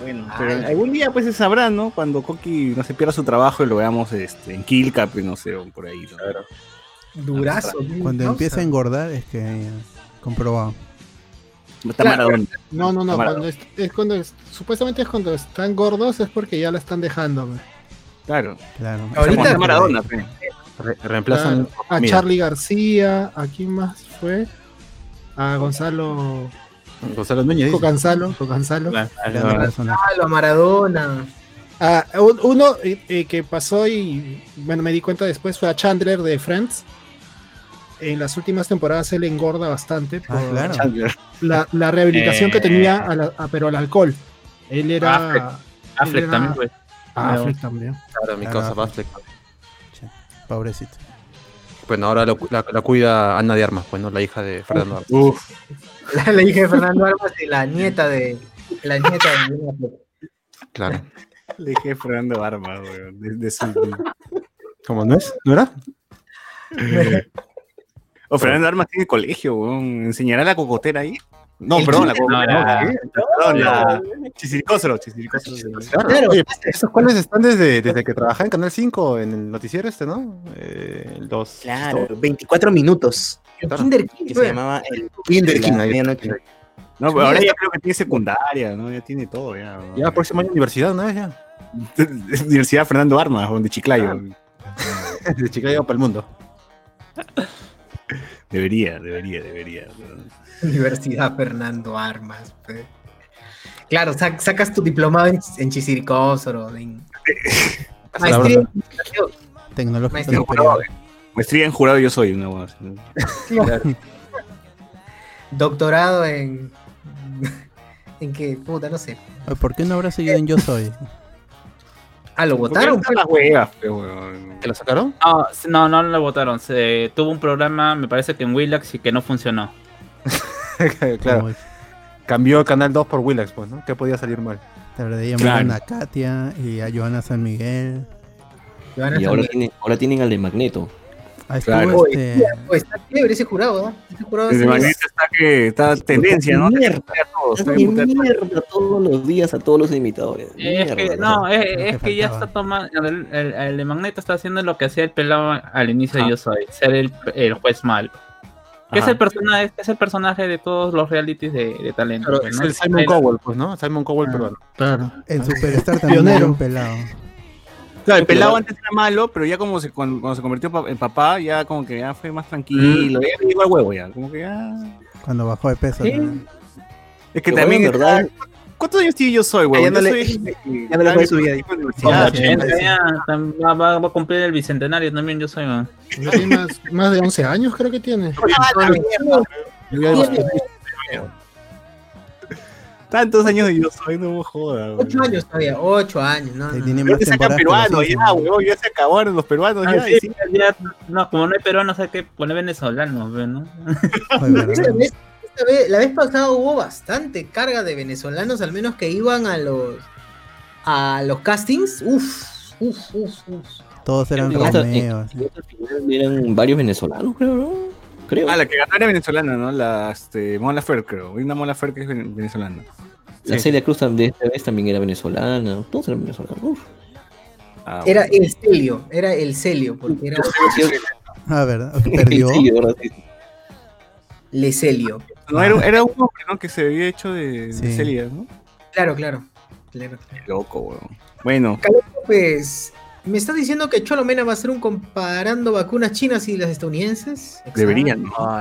Bueno, pero algún día pues se sabrá, ¿no? Cuando Coqui no se pierda su trabajo y lo veamos este, en Killcap no sé, o por ahí. ¿no?
Durazo.
Cuando
¿no?
empieza a engordar es que ya, comprobado.
Está
Claro.
Maradona.
No, no, no. Cuando es, es cuando es- supuestamente es cuando están gordos es porque ya la están dejando.
Claro.
Claro.
Ahorita-
Está Maradona.
Re- reemplazan.
a Charlie García, ¿a quién más fue? A Gonzalo
Gonzalo Núñez. dice.
Cocanzalo, Cocanzalo.
Grande personaje.
Ah, lo Maradona.
Ah, un- uno eh, eh, que pasó y bueno, me di cuenta después fue a Chandler de Friends. En las últimas temporadas él engorda bastante por
Ah, claro.
Chandler.
la, la rehabilitación que
Eh.
tenía, a la- a- pero al alcohol. Él era.
Affleck. Affleck
él era-
también fue.
Ah, Affleck también.
Claro, mi
Claro,
cosa,
Affleck.
Affleck.
Pobrecito.
Bueno, ahora lo- la, la cuida Ana de Armas, pues, ¿no? La hija de Fernando Armas.
Uf,
La, la hija de Fernando Armas y la nieta de. La nieta de. Affleck.
Claro.
le dije Fernando Armas, weón. De, de su...
¿Cómo no es? ¿No era? (laughs)
O Fernando Armas tiene colegio, weón. ¿Enseñará la cocotera ahí? No,
¿El
perdón, la
qué?
cocotera.
No, la-
¿qué? Perdón, la Chisiricósero, Chisiricósero.
Claro. Oye, esos cuales están desde, desde que trabajaba en Canal 5, en el noticiero este, ¿no? Eh, los,
Claro, 24 minutos.
El. Kinder King,
Que se llamaba el
Kinder King.
No, pero ahora ya creo que tiene secundaria, ¿no? Ya tiene todo, ya.
Ya, próximo año universidad, vez ya. (laughs)
Universidad Fernando Armas, weón, de Chiclayo.
De Chicago para el mundo.
Debería, debería, debería. (laughs)
Universidad Fernando Armas. pues. Claro, sac- sacas tu diplomado en, en Chisiricósoro, en (laughs) maestría en.
Tecnológico.
Maestría en jurado yo soy, una (laughs)
doctorado en. en que, puta, no sé.
¿Por qué no habrá seguido en Yo Soy?
Ah, lo
¿Por qué
votaron.
las huevas?
¿Te lo sacaron?
No, no, no lo votaron. Se tuvo un programa, me parece que en Willax y que no funcionó. (laughs)
claro. Cambió el Canal 2 por Willax, pues, ¿no? ¿Qué podía salir mal?
Te habrá de llamar
Claro.
a Katia y a Joana San Miguel.
Joana
Y ahora,
Samir.
tiene, ahora tienen al de Magneto.
Ahí estuvo
Claro.
este.
Oh, está chévere ese jurado, ¿no? Ese jurado
Desde Magneto
es-
está que está tendencia, ¿no?
Mierda.
Está todos,
mierda los días a todos los imitadores.
Es que, no, es,
Lo
es
que
que ya está tomando. El, el- el de Magneto está haciendo lo que hacía el pelado al inicio de
Ah.
Yo Soy: ser el, el juez malo. Que es el personaje, es el personaje de todos los realities de, de talento. Pues,
es
¿no?
el Simon
El-
Cowell, pues, ¿no? Simon Cowell peruano.
Claro.
En Superstar también
Pionero.
era un pelado.
Claro, el pelado antes era malo, pero ya como se, cuando, cuando se convirtió en papá, ya como que ya fue más tranquilo, ya le llegó al huevo ya, como que ya...
Cuando bajó de peso.
Sí.
Es que
Pero
también,
bueno, ¿verdad?
¿Cuántos años tiene yo soy, huevo?
Ah, ya no
soy-
ya no le fue su vida.
tipo de
Como
universidad,
80
sí.
ya, tam- va, a cumplir el bicentenario también. Yo soy.
tiene más, más de 11 años, creo que tiene.
Tantos años de yo soy, no me jodas.
Ocho años todavía, ocho años, ¿no? No.
tiene más
que sacan peruanos, ya, huevón, ya se acabaron los peruanos,
Ah,
ya.
sí,
sí.
ya- no, como no hay peruanos, hay que poner venezolanos, ¿no?
La vez pasada hubo bastante carga de venezolanos, al menos que iban a los a los castings. Uf, uf, uf, uf.
Todos eran Romeos.
al final eran varios venezolanos, creo, ¿no? Creo.
Ah, la que ganó era venezolana, ¿no? La este, Mon Laferte, creo. Hay una Mon Laferte que es ven- venezolana.
La
sí.
Celia Cruz de esta vez también era venezolana. Todos eran venezolanos. Uf.
Ah,
Era
bueno.
el Celio, era el Celio, porque era (laughs)
Ah, ¿verdad? Perdió. (laughs)
Le Celio.
No, era, era un hombre, ¿no? Que se había hecho de, de
Sí.
Celia, ¿no?
Claro, claro. claro.
Qué loco, weón. Bueno,
Pues, ¿me estás diciendo que Cholo Mena va a hacer un comparando vacunas chinas y las estadounidenses?
deberían, ¿no?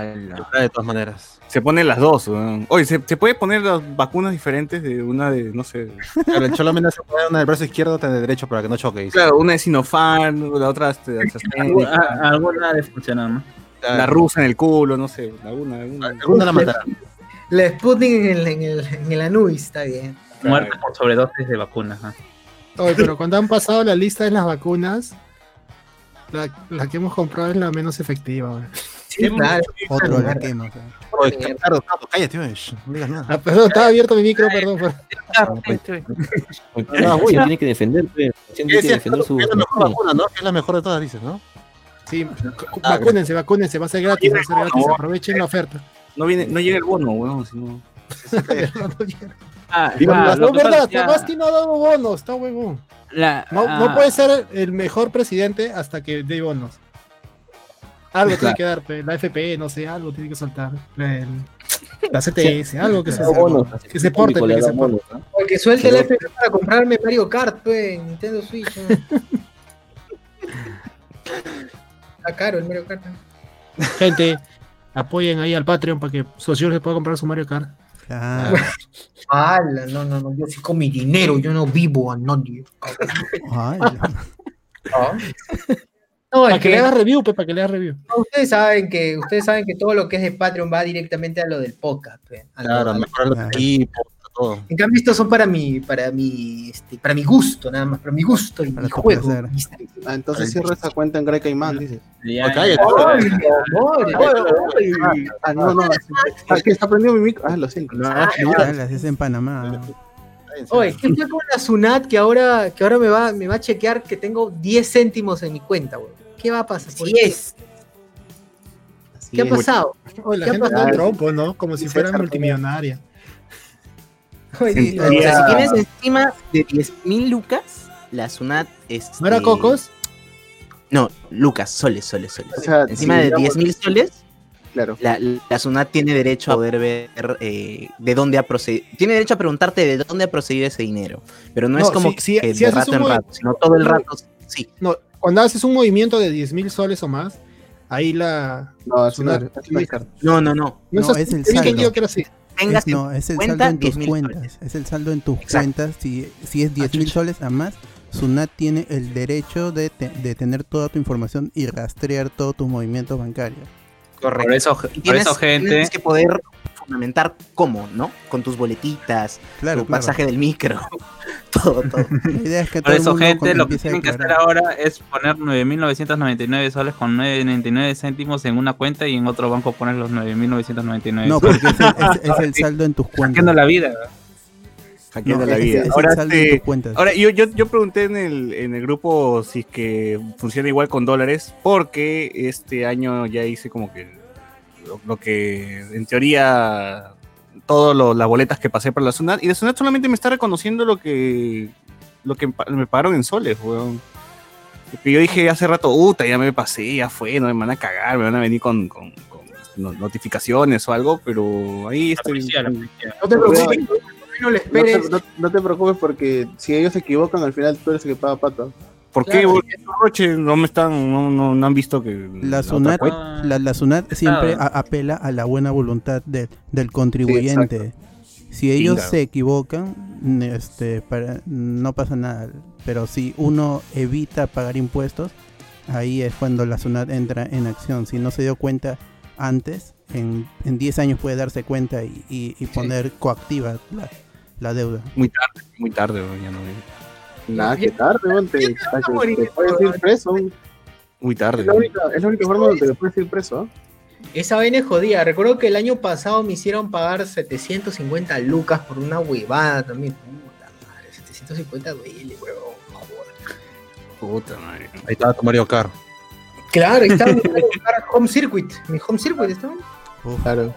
De todas maneras.
Se ponen las dos, weón. Oye, ¿se, se puede poner las vacunas diferentes de una de, no sé.
Claro, el Cholo Mena se pone una del brazo izquierdo, otra del derecho para que no choque.
Claro, una de Sinopharm, la otra de (laughs) AstraZeneca,
Alguna de funcionar, ¿no?
La rusa en el culo, no sé. Alguna, alguna.
Alguna la matará.
La Sputnik en el, en el, en el Anubis, está bien.
Muerte por sobredosis de vacunas.
Oye, pero (laughs) cuando han pasado la lista de las vacunas, la, la que hemos comprado es la menos efectiva.
Sí, claro.
Otro la quema.
Oye, cállate, no digas nada.
Ah, perdón, estaba abierto mi micro, perdón.
Ah, güey, tiene que defender. Tiene que defender su.
Es la mejor vacuna, ¿no? Es la mejor de todas, dices, ¿no?
Sí, vacúnense, vacúnense, va a ser gratis, va a ser gratis, aprovechen la oferta.
No, viene, no llega el bono, weón. sino-
Ah,
No,
ah, que
verdad,
que
no ha dado bonos, está huevón.
la-
No,
ah,
no puede ser el mejor presidente hasta que dé bonos. Algo tiene que dar, la FP, no sé, algo tiene que soltar. La, el- la CTS, algo que se,
bonos,
que se porte, que
da
se porte.
bonos, ¿no?
Porque suelte el FP para comprarme Mario Kart, pues, en Nintendo Switch. ¿no? (laughs) Está caro el Mario Kart.
Gente, apoyen ahí al Patreon para que Socio se pueda comprar su Mario Kart.
Claro.
Ala, no, no, no, yo sí con mi dinero, yo no vivo a nadie. No,
Para que le hagas review, pe, para que le hagas review.
no, ustedes saben que ustedes saben que todo lo que es de Patreon va directamente a lo del podcast. lo-
Claro, mejorar los equipos, todo.
En cambio, estos son para mi, para mi, este, para mi gusto, nada más, para mi gusto y
Para
mi juego. mi-
Ah, entonces cierra esa cuenta en Grey Caimán, dices.
Ya,
cállate.
Ay, mi amor, ay, ay.
Ah, no, no. Ah, que se aprendió mi micro. Ah, lo siento.
es en Panamá.
Oye, ¿qué fue con la Sunat que ahora, que ahora me va, me va a chequear que tengo 10 céntimos en mi cuenta, güey? ¿Qué va a pasar? ¿Por qué?
Así
¿Qué ha pasado?
Oye, la
¿Qué
gente
ha
está
pasado?
¿no? Como si fuera multimillonaria. (laughs)
Sí,
O sea, si tienes encima de 10.000 lucas, la SUNAT es.
¿No era Cocos?
No, lucas, soles, soles, soles.
O sea,
encima
si
de
digamos-
10.000 soles,
Claro.
la, la SUNAT tiene derecho a poder ver eh, de dónde ha procedido. Tiene derecho a preguntarte de dónde ha procedido ese dinero. Pero no,
No,
es como
si- si-
que
si
de
haces
rato en rato, sino todo el rato. Sí.
No, cuando haces un movimiento de 10 mil soles o más, ahí la.
No, es una,
Sunat-.
No, no, no.
No,
No,
es,
es el saldo.
que era así.
Tengas
Es, no, es el
cuenta
saldo en tus
10.000
cuentas.
soles.
Es el saldo en tus
Exacto.
cuentas. Si, si es 10 mil soles a más, Sunat tiene el derecho de, te- de tener toda tu información y rastrear todos tus movimientos bancarios.
Correcto.
Por eso,
Y
por
tienes,
eso gente,
tienes que poder fundamentar cómo, ¿no? Con tus boletitas,
Claro,
tu
claro.
pasaje del micro, (laughs) todo, todo.
La idea es que
por
todo
eso
mundo
gente, lo que tienen que hacer ahora es poner 9.999 soles con 9.99 céntimos en una cuenta y en otro banco poner los 9.999
No, porque es el, es- es el (laughs) saldo en tus cuentas.
Haciendo la vida.
Hackeando
No,
la
es-
vida.
es
Ahora
saldo en tus cuentas.
Ahora, yo, yo, yo pregunté en el, en el grupo si es que funciona igual con dólares, porque este año ya hice como que lo, lo que en teoría todas las boletas que pasé por la SUNAT, y la SUNAT solamente me está reconociendo lo que lo que me pagaron en soles, weón. Porque yo dije hace rato, puta, ya me pasé, ya fue, no me van a cagar, me van a venir con, con- con no- notificaciones o algo, pero ahí estoy.
policía, la policía.
No te preocupes, no le
No te, no- no te preocupes porque si ellos se equivocan, al final tú eres el que paga pato.
¿Por qué,
Claro.
weón? Roche? No me están, no, no, no han visto que
La SUNAT, la, la SUNAT siempre
Claro.
a- apela a la buena voluntad de- del contribuyente. si ellos se equivocan, este, para, no pasa nada. Pero si uno evita pagar impuestos, ahí es cuando la SUNAT entra en acción. Si no se dio cuenta antes, en, en 10 años puede darse cuenta y, y- y poner coactiva la, la deuda.
Muy tarde, muy tarde, ya no
Nada, que tarde, weón, te, te, puedes ir preso.
Muy tarde.
Es la única, es la única forma donde te puedes ir preso.
Esa vaina es jodida. Recuerdo que el año pasado me hicieron pagar 750 lucas por una huevada también. Puta madre, 750 duele, huevón.
Puta madre.
Ahí estaba tu Mario Kart.
Claro, ahí estaba mi home circuit. Mi home circuit estaba.
Uf,
Claro.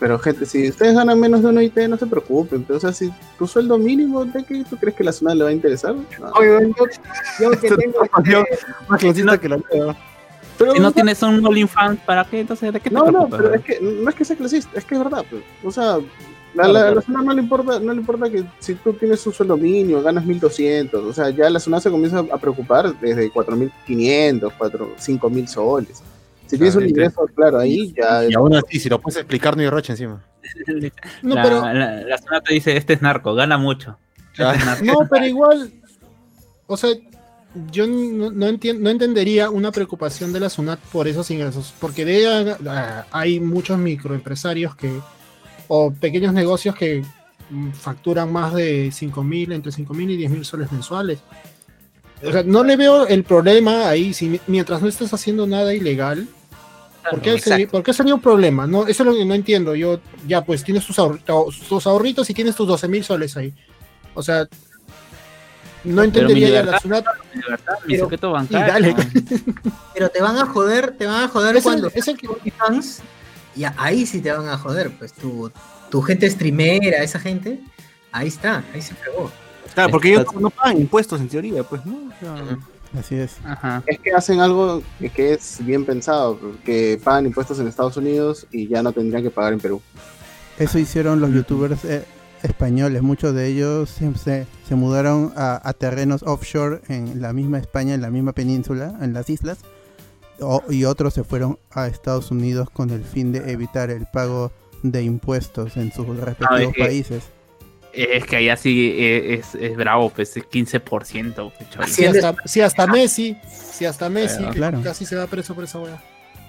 Pero gente, si ustedes ganan menos de un IT, no se preocupen. Pero, o sea, si tu sueldo mínimo, ¿de qué tú crees que la zona le va a interesar? No.
Oye, weón, yo, yo que (laughs) tengo
Yo- Más clasista que la mía. Pero,
Si no tienes un OnlyFans, ¿para qué? Entonces, ¿de qué te
no, no, pero es que no es que sea clasista, es que es verdad. pues. O sea, la, la, la zona no le importa, no le importa que si tú tienes un sueldo mínimo, ganas 1200, o sea, ya la zona se comienza a preocupar desde 4500, 4, 5000 soles. Si tienes un ingreso, claro, ahí ya
Y aún así, si lo puedes explicar, no hay roche encima. (laughs)
No,
la,
pero-
la, la zona te dice, este es narco, gana mucho. Este es narco.
No, pero (laughs) igual, o sea, yo no, no, entien- no entendería una preocupación de la SUNAT por esos ingresos, porque de ella ah, hay muchos microempresarios que, o pequeños negocios que mm, facturan más de 5 mil, entre 5 mil y 10 mil soles mensuales. O sea, no le veo el problema ahí, si, mientras no estés haciendo nada ilegal, ¿Por qué, sería, por qué sería un problema? No, eso es lo que no entiendo. Yo, ya, pues tienes tus, ahorritos, tus ahorritos y tienes tus 12 mil soles ahí. O sea, no entendería
mi
ya
libertad-
la SUNAT.
Pero-
dale. (laughs)
Pero te van a joder, te van a joder
Es el-
cuando
es el que-
fans. Y ahí sí te van a joder, pues tu, tu gente streamera, esa gente, ahí está, ahí se pegó.
Claro, porque ellos no pagan impuestos en teoría, pues, ¿no? O sea,
así es.
Ajá.
es que hacen algo que- que es bien pensado, que pagan impuestos en Estados Unidos y ya no tendrían que pagar en Perú.
Eso hicieron los youtubers eh, españoles. Muchos de ellos se, se- se mudaron a, a terrenos offshore en la misma España, en la misma península, en las islas. o- y otros se fueron a Estados Unidos con el fin de evitar el pago de impuestos en sus respectivos
es que-
países.
Es que allá sí eh, es, es bravo, pues es 15%. pues.
Si hasta, si hasta Messi, si hasta Messi,
Claro.
que
Claro.
casi se va preso por esa weá.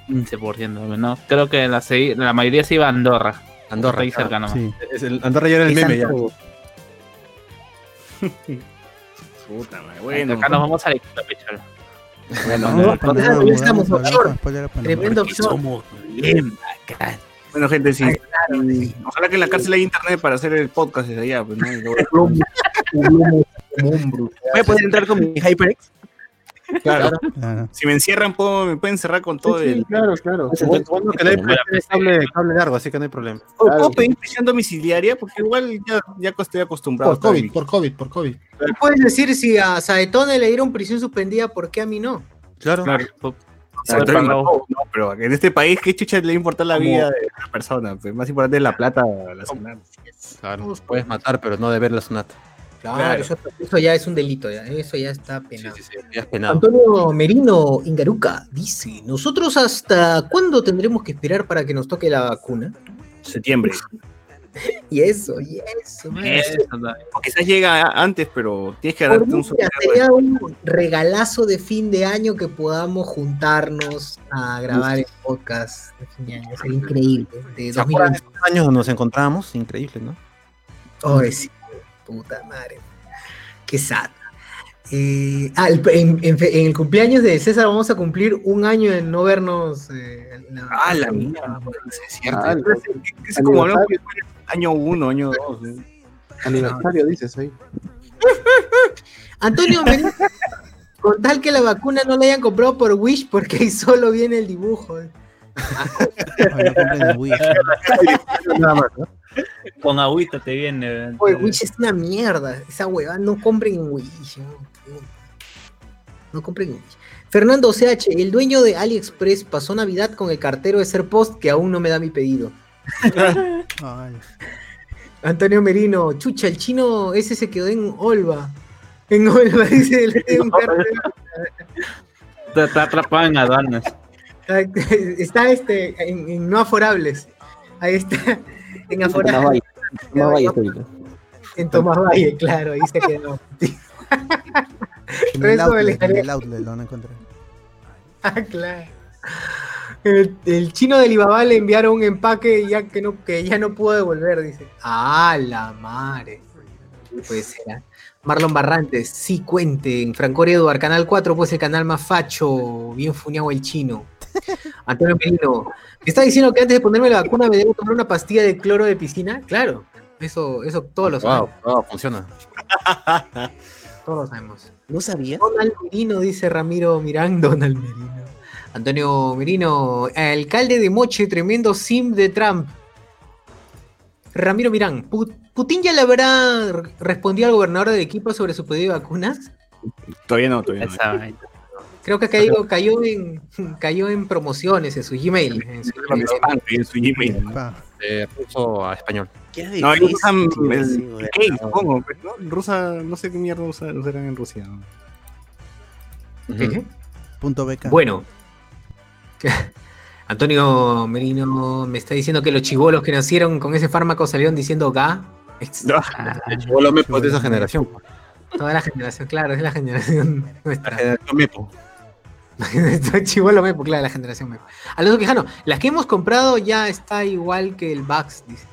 15%, ¿no? Creo que la, la mayoría se iba a Andorra.
Andorra.
Ahí cerca nomás.
Sí.
Es el- Andorra ya era el
¿Qué
meme ya.
Puta madre, bueno.
Acá nos vamos a Arequipa, pe, cholo.
Bueno,
No,
nos
estamos
mudamos, hablamos
bueno, gente, sí.
Ay, claro,
Mm, Ojalá que en la cárcel haya internet para hacer el podcast desde allá. Pues, ¿no?
¿Voy a poder entrar con mi HyperX?
Claro.
Claro.
Si me encierran, puedo, me pueden cerrar con todo
Sí,
el.
claro, claro.
Supongo que no hay tiene cable, cable largo, así que no hay problema.
¿O
Claro.
¿Puedo pedir prisión domiciliaria? Porque igual ya, ya estoy acostumbrado.
Por COVID, por COVID, por COVID.
Tú puedes decir si a Saetone le dieron prisión suspendida, ¿por qué a mí no?
Claro.
Claro. No, pero en este país, ¿qué chucha le importa la vida de una persona? Pues más importante es la plata, la SUNAT.
Claro. Puedes matar, pero no deber la sunata.
Claro, Eso, eso ya es un delito, ya, eso ya está
Sí,
penado.
sí, sí. Ya es penado.
Antonio Merino Ingaruca dice, ¿nosotros hasta cuándo tendremos que esperar para que nos toque la vacuna?
Septiembre. (laughs)
Y eso, y eso.
Eso.
O quizás llega antes, pero tienes que ganarte un sueldo.
sería un regalazo de fin de año que podamos juntarnos a grabar el podcast de fin de año. Sería increíble. De
¿Se acuerdan de
2020.
estos años nos encontramos? Increíble, ¿no?
Ay, sí, puta madre. Qué sad. Eh, ah, en, en en el cumpleaños de César vamos a cumplir un año de no vernos. eh, en la-
Ah, la mierda. Es cierto.
Ah,
Es como hablamos que año uno, año dos. ¿eh?
Aniversario, dices ahí. (laughs)
Antonio Merino, con tal que la vacuna no la hayan comprado por Wish, porque ahí solo viene el dibujo.
Ay, no compren el Wii.
Nada más, ¿no?
Con agüita te viene.
Oye, Wish es una mierda. Esa huevada, no compren en Wish. No, No compren en Wish. Fernando CH, el dueño de AliExpress pasó Navidad con el cartero de ser post que aún no me da mi pedido. (laughs)
Ay,
Antonio Merino, chucha, el chino ese se quedó en Olva. En Olva, (laughs) dice dio (laughs) un.
Está, atrapado en aduanas.
Está este en, en no aforables. Ahí está. En
Tomás
aforables.
Valle. Tomás Valle ahorita.
En Tomás Valle, claro, ahí se quedó.
en el outlet,
le
en el outlet lo van a encontrar.
Ah, claro. El, el chino del Ibabá le enviaron un empaque ya que no, que ya no pudo devolver, dice. Ah, la madre. Puede ser. ¿ah? Marlon Barrantes, sí cuente. En Francorio Eduard, Canal 4, pues el canal más facho. Bien fuñado el chino. (laughs) Antonio Merino, ¿me está diciendo que antes de ponerme la vacuna me debo tomar una pastilla de cloro de piscina? Claro. Eso, eso todos lo sabemos.
Wow, wow, funciona.
Todos lo sabemos.
¿No sabía?
Donald Merino, dice Ramiro Mirán, Donald Merino. Antonio Merino, alcalde de Moche, tremendo sim de Trump. Ramiro Mirán, Pu- ¿Putin ya le habrá respondido al gobernador del equipo sobre su pedido de vacunas?
Todavía no, todavía no.
Creo que cayó, cayó, en, (laughs) cayó en promociones en su Gmail. en su
En su spam, en su Gmail.
De ruso a español.
Qué
No,
difícil,
el. Key, supongo. pues, ¿no? Rusa, no sé qué mierda usa- usarán en Rusia. ¿no?
¿Qué?
Punto beca.
Bueno. (laughs) Antonio Merino me está diciendo que los chivolos que nacieron con ese fármaco salieron diciendo ga. Ex- (laughs)
Ah,
lo mepo es de esa generación.
Toda la generación, claro, es la generación (laughs)
La
nuestra.
generación mepo.
Chivolo Mepo, claro, la generación Mepo. Alonso Quijano, las que hemos comprado ya está igual que el Vax, dice.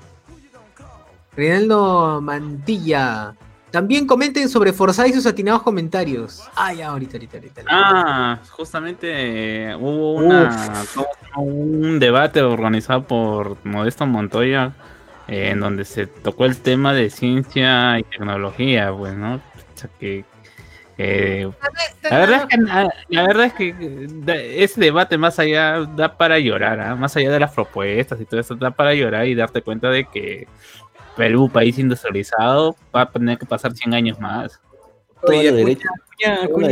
Reinaldo Mantilla. También comenten sobre Forza y sus atinados comentarios. Ah, ya, ahorita, ahorita, ahorita.
Ah, justamente eh, hubo un debate organizado por Modesto Montoya eh, en donde se tocó el tema de ciencia y tecnología, pues, ¿no? O sea que eh, la verdad es que la, la verdad es que eh, da- ese debate más allá da para llorar, ¿ah? más allá de las propuestas y todo eso da para llorar y darte cuenta de que Perú, país industrializado, va a tener que pasar 100 años más.
Toda la derecha, toda la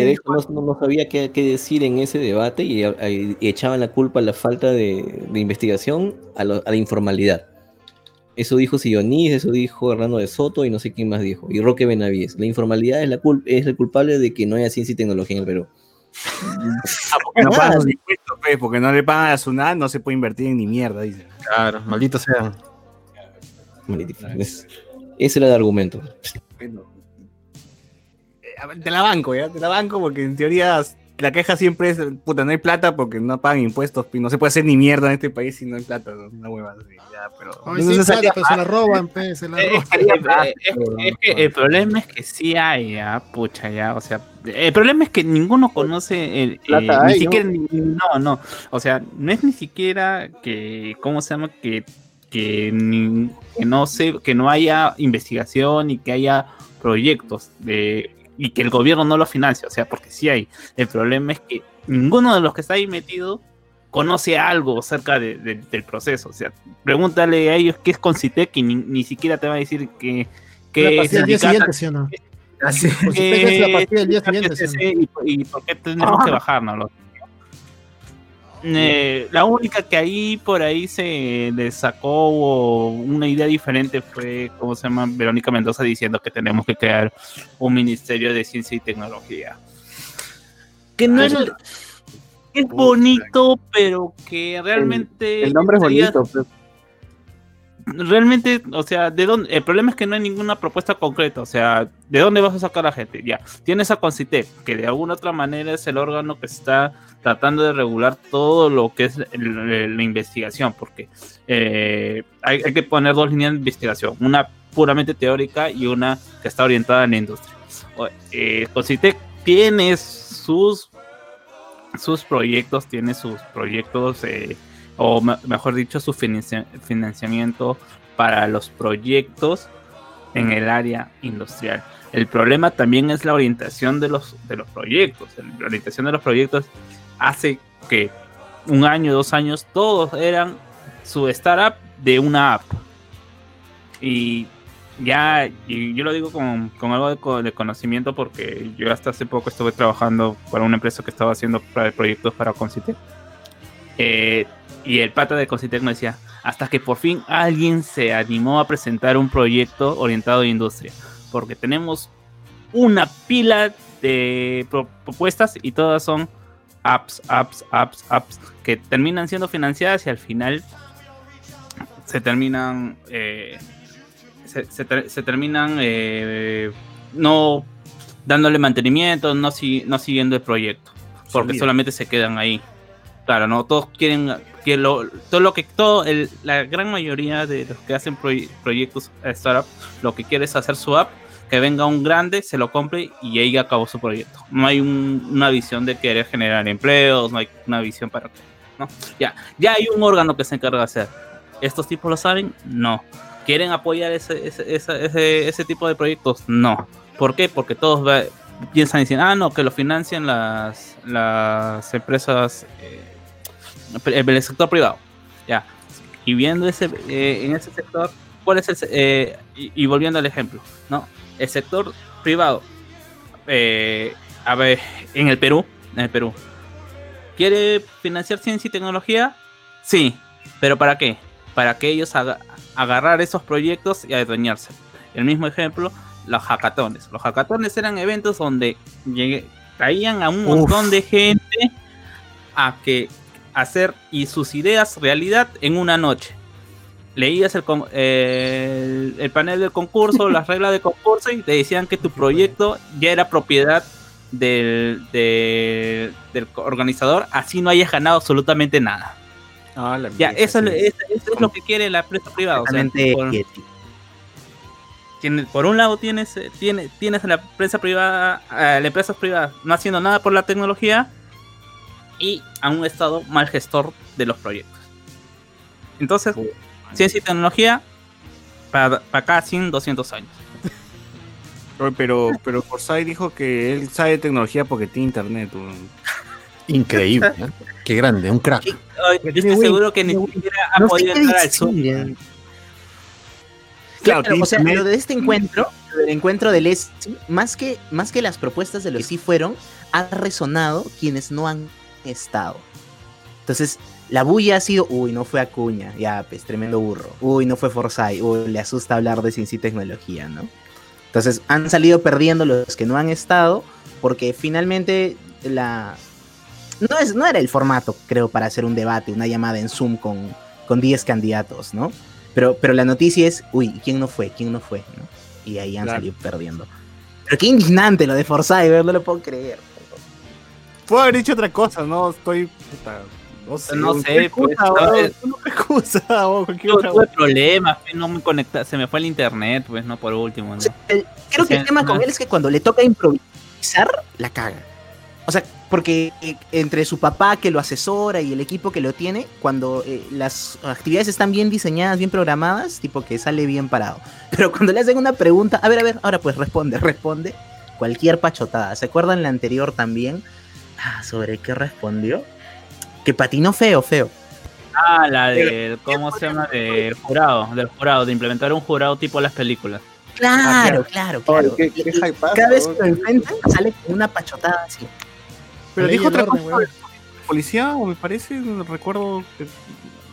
no, sabía qué, qué decir en ese debate y, y- y echaban la culpa a la falta de, de investigación a, lo- a la informalidad. Eso dijo Sionis, eso dijo Hernando de Soto y no sé quién más dijo. Y Roque Benavides. La informalidad es, la cul- es el culpable de que no haya ciencia y tecnología en el Perú.
Ah, porque no pagan sus impuestos, pues, porque no le pagan a SUNAT, no se puede invertir en ni mierda, dice.
Claro, maldito sea.
Es- Ese era el argumento.
Eh, te la banco, ¿ya? Te la banco porque en teoría la queja siempre es, puta, no hay plata porque no pagan impuestos y no se puede hacer ni mierda en este país si no hay plata, ¿no? una hueva así, ya, pero...
Ay,
no
sí,
se
pues, la roban, pues, se la roban.
Es que, es que- es que el problema es que sí hay, ya, pucha, ya, o sea, el problema es que ninguno conoce el,
Plata
eh,
hay,
ni
¿no?
siquiera, ni- no, no, o sea, no es ni siquiera que, ¿cómo se llama? Que, que, ni- que no sé, que no haya investigación y que haya proyectos de y que el gobierno no lo financie, o sea, porque sí hay. El problema es que ninguno de los que está ahí metido conoce algo acerca de- de- del proceso. O sea, pregúntale a ellos qué es Concitec y ni, ni siquiera te va a decir que,
La
que
pastilla del día siguiente, ¿sí o no?
Así.
Es la pastilla del día siguiente, ¿sí o no?
y, y por qué tenemos que bajarnos. Eh, la única que ahí por ahí se le sacó una idea diferente fue, ¿cómo se llama? Verónica Mendoza diciendo que tenemos que crear un ministerio de ciencia y tecnología. Que no es, es bonito, pero que realmente...
El nombre es bonito, pero
realmente, o sea, de dónde, el problema es que no hay ninguna propuesta concreta, o sea, ¿de dónde vas a sacar a la gente? Ya, tienes a Concitec, que de alguna otra manera es el órgano que está tratando de regular todo lo que es la investigación, porque eh, hay, que poner dos líneas de investigación, una puramente teórica y una que está orientada en la industria. Eh, Concitec tiene sus sus proyectos, tiene sus proyectos eh, o me- mejor dicho, su financia- financiamiento para los proyectos en el área industrial. El problema también es la orientación de los, de los proyectos. La orientación de los proyectos hace que un año, dos años, todos eran su startup de una app. Y ya, y yo lo digo con, con algo de, de conocimiento porque yo hasta hace poco estuve trabajando para una empresa que estaba haciendo proyectos para Concitec. Eh, y el pata de Concitec me decía, hasta que por fin alguien se animó a presentar un proyecto orientado a industria, porque tenemos una pila de pro- propuestas y todas son apps, apps, apps, apps, que terminan siendo financiadas y al final se terminan, eh, se, se ter- se terminan eh, no dándole mantenimiento, no, si- no siguiendo el proyecto, porque solamente se quedan ahí. Claro, no todos quieren que lo, todo lo que todo el- la gran mayoría de los que hacen proy- proyectos startup lo que quiere es hacer su app, que venga un grande, se lo compre y ahí acabó su proyecto. No hay un- una visión de querer generar empleos, no hay una visión para ¿no? Ya, ya hay un órgano que se encarga de hacer. ¿Estos tipos lo saben? No. ¿Quieren apoyar ese, ese, ese, ese- ese tipo de proyectos? No. ¿Por qué? Porque todos piensan y dicen, ah, no, que lo financian las, las empresas, eh, el, el sector privado. Ya. Y viendo ese, eh, en ese sector, ¿cuál es el, eh, y, y volviendo al ejemplo, ¿no? El sector privado, eh, a ver, en el Perú, en el Perú, ¿quiere financiar ciencia y tecnología? Sí, pero ¿para qué? Para que ellos haga- agarrar esos proyectos y adueñarse. El mismo ejemplo, los hackatones. Los hackatones eran eventos donde llegué- traían a un
Uf.
montón de gente a que hacer y sus ideas realidad en una noche. Leías el, el panel del concurso, (laughs) las reglas del concurso y te decían que tu proyecto ya era propiedad del, del, del organizador, así no hayas ganado absolutamente nada.
Ah,
Ya, eso, es, eso es lo que quiere la empresa privada. o sea,
Exactamente,
por,
Yeti.
tiene- por un lado tienes, eh, tiene- tienes a la empresa privada, a la empresa privada no haciendo nada por la tecnología y a un estado mal gestor de los proyectos. Entonces, ciencia y tecnología para, para acá 100, 200 años.
Oye, Pero, pero Forsyth dijo que él sabe tecnología porque tiene internet.
Increíble, ¿eh? Qué grande, un crack.
Yo estoy seguro que ni siquiera ha
No
podido entrar al Zoom.
Claro,
o sea, lo de este encuentro, lo del encuentro del ESI, más que, más que las propuestas de los que sí fueron, ha resonado quienes no han estado. Entonces, la bulla ha sido, uy, no fue Acuña, ya, pues, tremendo burro. Uy, no fue Forsyth, uy, le asusta hablar de ciencia y tecnología, ¿no? Entonces, han salido perdiendo los que no han estado, porque finalmente la no es no era el formato, creo, para hacer un debate, una llamada en Zoom con con 10 candidatos, ¿no? Pero pero la noticia es, uy, ¿quién no fue? ¿Quién no fue? ¿no? Y ahí han
Claro.
salido perdiendo. Pero qué indignante lo de Forsyth, no lo puedo creer.
Puedo haber dicho otra cosa, no estoy. puta, no sé,
No sé, pues, no, (laughs)
o
tuve problemas, no me conecta, se me fue el internet, pues, no por último, ¿no?
El- creo que el
Sí,
tema con
ajá.
él es que cuando le toca improvisar, la caga. O sea, porque eh, entre su papá que lo asesora y el equipo que lo tiene, cuando eh, las actividades están bien diseñadas, bien programadas, tipo que sale bien parado. (laughs) Pero cuando le hacen una pregunta, a ver, a ver, ahora pues responde, responde, cualquier pachotada. ¿Se acuerdan la anterior también? Ah, ¿sobre qué respondió? Que patinó feo, feo.
Ah, la del, ¿cómo se llama? Del jurado, del jurado, de implementar un jurado tipo las películas.
Claro, claro, claro.
Ay, qué- qué
Y- y
hypeazo,
cada vez que lo enfrentan, sale con una pachotada así.
Pero dijo otra
orden,
cosa. Policía, o me parece, recuerdo que,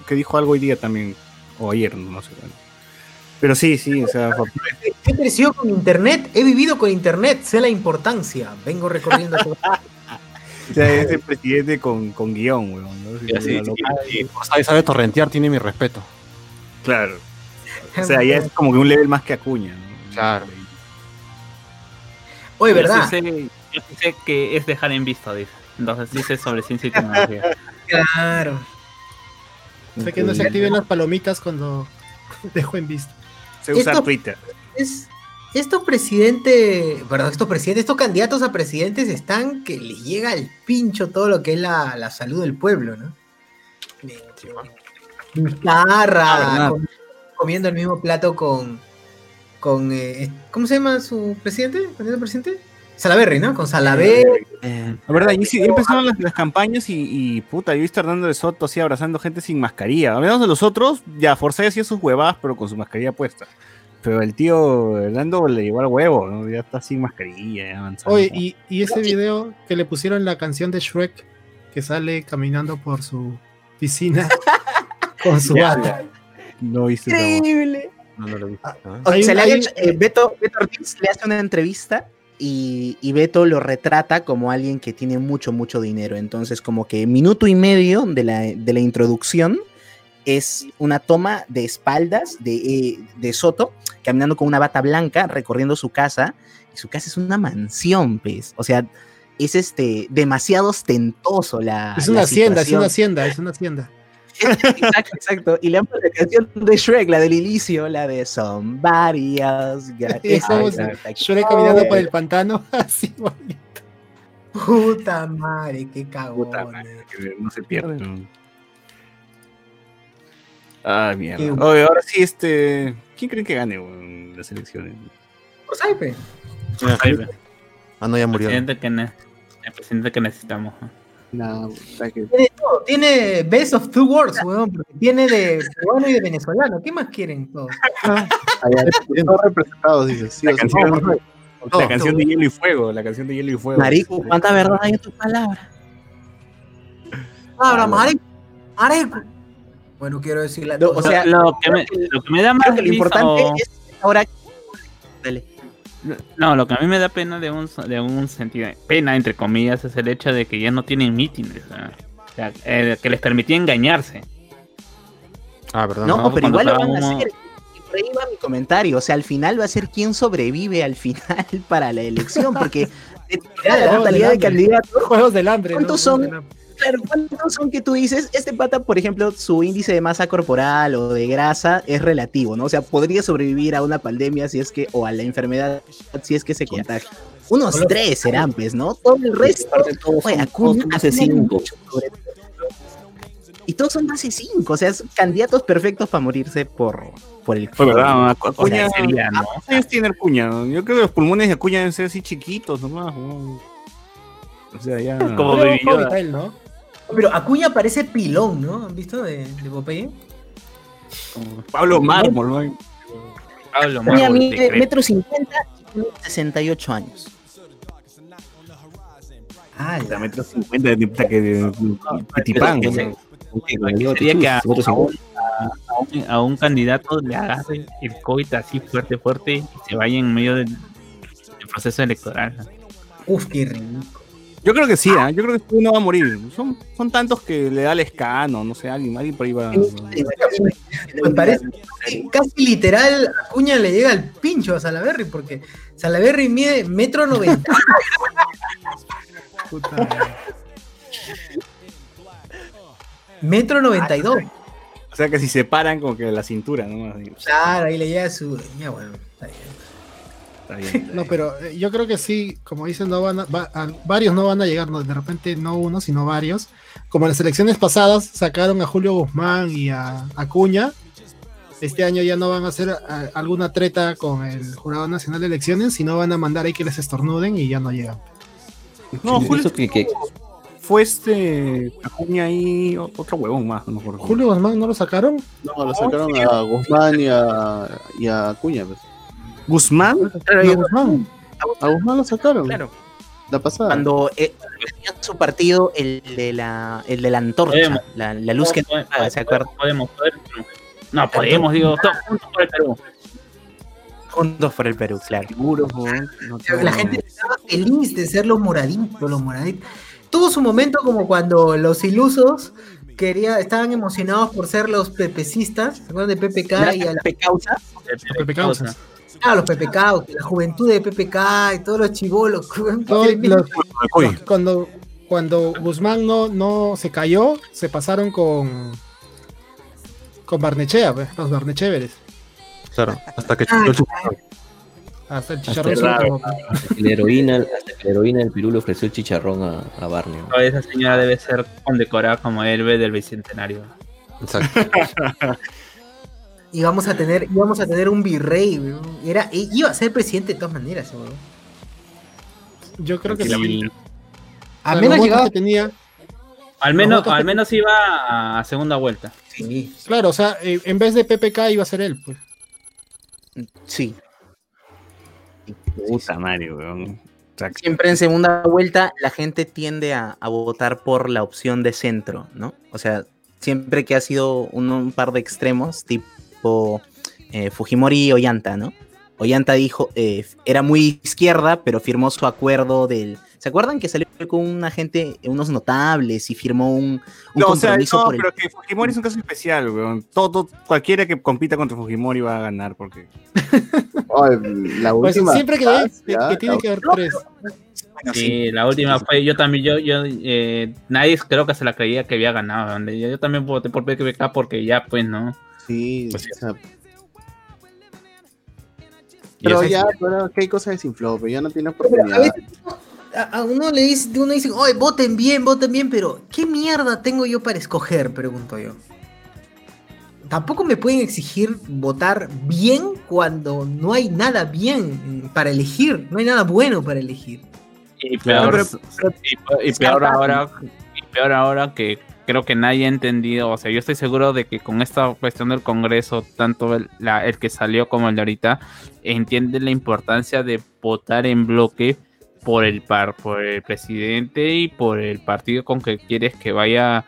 que dijo algo hoy día también. O ayer, no sé. bueno. Pero sí, sí, o sea, fue-
He crecido con internet, he vivido con internet, sé la importancia. Vengo recorriendo. (laughs)
o sea, es el presidente con, con guion, weón. ¿no? Locura.
Y sabe torrentear, tiene mi respeto.
Claro. (laughs) O sea, ya es como que un level más que Acuña. ¿no?
Claro.
Oye,
Yo sí
¿verdad?
sé- yo sí sé que es dejar en visto, dice. Entonces sé sobre ciencia y tecnología. (laughs)
Claro.
Sé que no se activen las palomitas cuando (laughs) dejo en vista.
Se usa
Esto-
Twitter.
Es, estos presidentes, perdón, estos presidentes, estos candidatos a presidentes están que les llega al pincho todo lo que es la, la salud del pueblo, ¿no?
Verdad.
com- comiendo el mismo plato con, con eh, ¿cómo se llama su presidente? ¿Candidato presidente? Salaberry, ¿no? Con Salaberry.
Eh,
La verdad, y sí, ya empezaron las, las campañas y, y, puta, yo he visto a Hernando de Soto así abrazando gente sin mascarilla. A menos de los otros, ya Forsyth hacía sus huevadas, pero con su mascarilla puesta. Pero el tío Hernando le llegó al huevo, ¿no? Ya está sin mascarilla, avanzando.
Oye, y, y ese video que le pusieron la canción de Shrek, que sale caminando por su piscina (laughs) con su bata.
no voz.
Increíble.
No, no lo vi. Ah.
O
Hay
sea,
un-
le
hay
eh, Beto, Beto Ortiz le hace una entrevista y, y Beto lo retrata como alguien que tiene mucho, mucho dinero. Entonces, como que minuto y medio de la, de la introducción es una toma de espaldas de, eh, de Soto caminando con una bata blanca recorriendo su casa. Y su casa es una mansión, pues. O sea, es este demasiado ostentoso la.
Es una
la
hacienda, es una hacienda, es una hacienda.
Exacto, exacto. Y le han puesto la canción de Shrek, la del inicio, la de Somebody Else. Got
Es como
It.
si
Exacto.
Shrek caminando por el pantano, (laughs) así, bonito.
Puta madre, qué
Puta
cagón.
madre, no se pierde. Ah, mierda. Oye, ahora sí, este. ¿Quién creen que gane weón, las elecciones?
Por Saipe.
Ahí ve.
Ah, no, ya
El
murió.
presidente que, ne- el presidente que necesitamos. ¿no?
Que-
Tiene todo, tiene best of two worlds, weón, porque tiene de peruano y de venezolano. ¿Qué más quieren todos?
allá, todos representados, dices. Sí,
La canción,
no, no,
la canción de Hielo y Fuego. La canción de Hielo y Fuego.
Marico, ¿cuánta verdad hay en tus palabras?
Ahora, marico, marico. Bueno, quiero decirle a
No,
todos.
o sea,
lo, que me, lo que me da más
que lo importante
o-
es ahora. Dale.
No, lo que a mí me da pena de un, de un sentido, pena entre comillas, es el hecho de que ya no tienen mítines. O sea, eh, que les permitía engañarse.
Ah, perdón.
No,
no,
pero igual lo van a hacer. Y por ahí va mi comentario. O sea, al final va a ser quién sobrevive al final (laughs) para la elección. Porque (laughs) de la totalidad de candidatos,
Juegos del hambre.
¿Cuántos
¿no?
son? Claro, ¿cuántos son que tú dices? Este pata, por ejemplo, su índice de masa corporal o de grasa es relativo, ¿no? O sea, podría sobrevivir a una pandemia si es que, o a la enfermedad si es que se contagia. Unos
Solo-
tres serán, pues, ¿no? Todo el resto. Oye, Acuña-
de
Acuña
cinco.
Y todos son más de cinco, o sea, son candidatos perfectos para morirse por, por el
Fue verdad, Acuña.
sería, ¿no?
¿Cuántos años tiene Acuña? Yo creo que los pulmones de Acuña deben ser así chiquitos nomás. O sea, ya.
Como
él, ¿no?
Pero Acuña parece pilón, ¿no? ¿Han visto de, de Popeye?
como
Pablo Mármol, ¿no?
Pablo
Acuña
Mármol,
mide
decrépito.
metro cincuenta y tiene 68 años.
Ah,
metro cincuenta de
Sería que a, un,
cincuenta.
a un- a un candidato le agarre el COVID así fuerte, fuerte y se vaya en medio del, del proceso electoral.
uf, qué rico.
Yo creo que sí, ¿ah? yo creo que uno va a morir. Son, son tantos que le da el escano, no sé, alguien, alguien por ahí va.
Me parece que casi literal a Acuña le llega al pincho a Salaberry, porque Salaberry mide metro noventa. metro noventa y dos.
O sea que si se paran como que la cintura, ¿no?
Claro, ahí le llega su. Ya bueno, está bien.
No, pero eh, yo creo que sí, como dicen, no van a, va- a- varios no van a llegar, no, de repente no uno, sino varios. Como en las elecciones pasadas sacaron a Julio Guzmán y a Acuña, este año ya no van a hacer a- alguna treta con el Jurado Nacional de Elecciones, sino van a mandar ahí que les estornuden y ya no llegan.
No, Julio
que- que-
fue este Acuña o- otro huevón más, no me acuerdo.
¿Julio Guzmán no lo sacaron?
No, lo sacaron a Guzmán y a, y a Acuña. pues.
¿Guzmán?
No, Guzmán.
A Guzmán lo sacaron.
Claro.
La pasada.
Cuando eh, su partido, el de la, el de la antorcha, la, la luz que no
Podemos,
apaga, ¿se acuerdan?
Podemos, podemos. No, podemos, digo, todos juntos por el Perú.
Juntos por el Perú, claro.
Seguro. No
La gente estaba feliz de ser los moraditos, los moraditos. Tuvo su momento como cuando los ilusos quería, estaban emocionados por ser los pepecistas, ¿se acuerdan de PPK y a la
Pepe Causa,
Pepe Causa.
Ah, los PPK, la juventud de PPK y todos los chivolos. (laughs)
Todos los-
Uy.
cuando, cuando Guzmán no, no se cayó, se pasaron con con Barnechea, pues, los Barnecheveres.
Claro, hasta que
Ah,
el chupacabra.
Hasta el chicharrón
Hasta raro. la heroína, hasta que la heroína del Perú le ofreció el chicharrón a, a Barney.
Esa señora debe ser condecorada como héroe del bicentenario.
Exacto. (laughs)
Y vamos a tener, íbamos a tener un virrey, weón. Era, iba a ser presidente de todas maneras, weón.
Yo creo que sí.
Y
A
Los
menos llegaba.
que tenía,
al menos, al menos iba a segunda vuelta.
Sí.
claro, o sea, eh, en vez de PPK iba a ser él, pues.
sí.
Puta Mario, weón.
Siempre en segunda vuelta la gente tiende a, a votar por la opción de centro, ¿no? O sea, siempre que ha sido un, un par de extremos, tipo eh, Fujimori y Ollanta, ¿no? Ollanta dijo, eh, era muy izquierda, pero firmó su acuerdo del... ¿Se acuerdan que salió con una gente, unos notables y firmó un, un
No, o sea,
compromiso
no,
por el...
pero que Fujimori es un caso especial, weón. Todo, cualquiera que compita contra Fujimori va a ganar porque. (laughs)
Ay, la
Pues
última.
siempre que, hay- que-
ya,
que tiene que haber tres.
Sí, la última fue, yo también, yo, yo, eh, nadie creo que se la creía que había ganado. Yo, yo también voté por PPK porque ya, pues, ¿no?
Sí,
sí.
o sea,
Y
pero ya, pero qué cosa desinfló, pero ya no tiene
A
oportunidad.
veces a, a uno le dice, uno dice, oye, voten bien, voten bien, pero ¿qué mierda tengo yo para escoger? Pregunto yo. Tampoco me pueden exigir votar bien cuando no hay nada bien para elegir, no hay nada bueno para elegir.
Y peor,
pero-
y, y peor ahora, y peor ahora que creo que nadie ha entendido, o sea, yo estoy seguro de que con esta cuestión del Congreso, tanto el, que salió como el de ahorita, entienden la importancia de votar en bloque por el par, por el presidente y por el partido con que quieres que vaya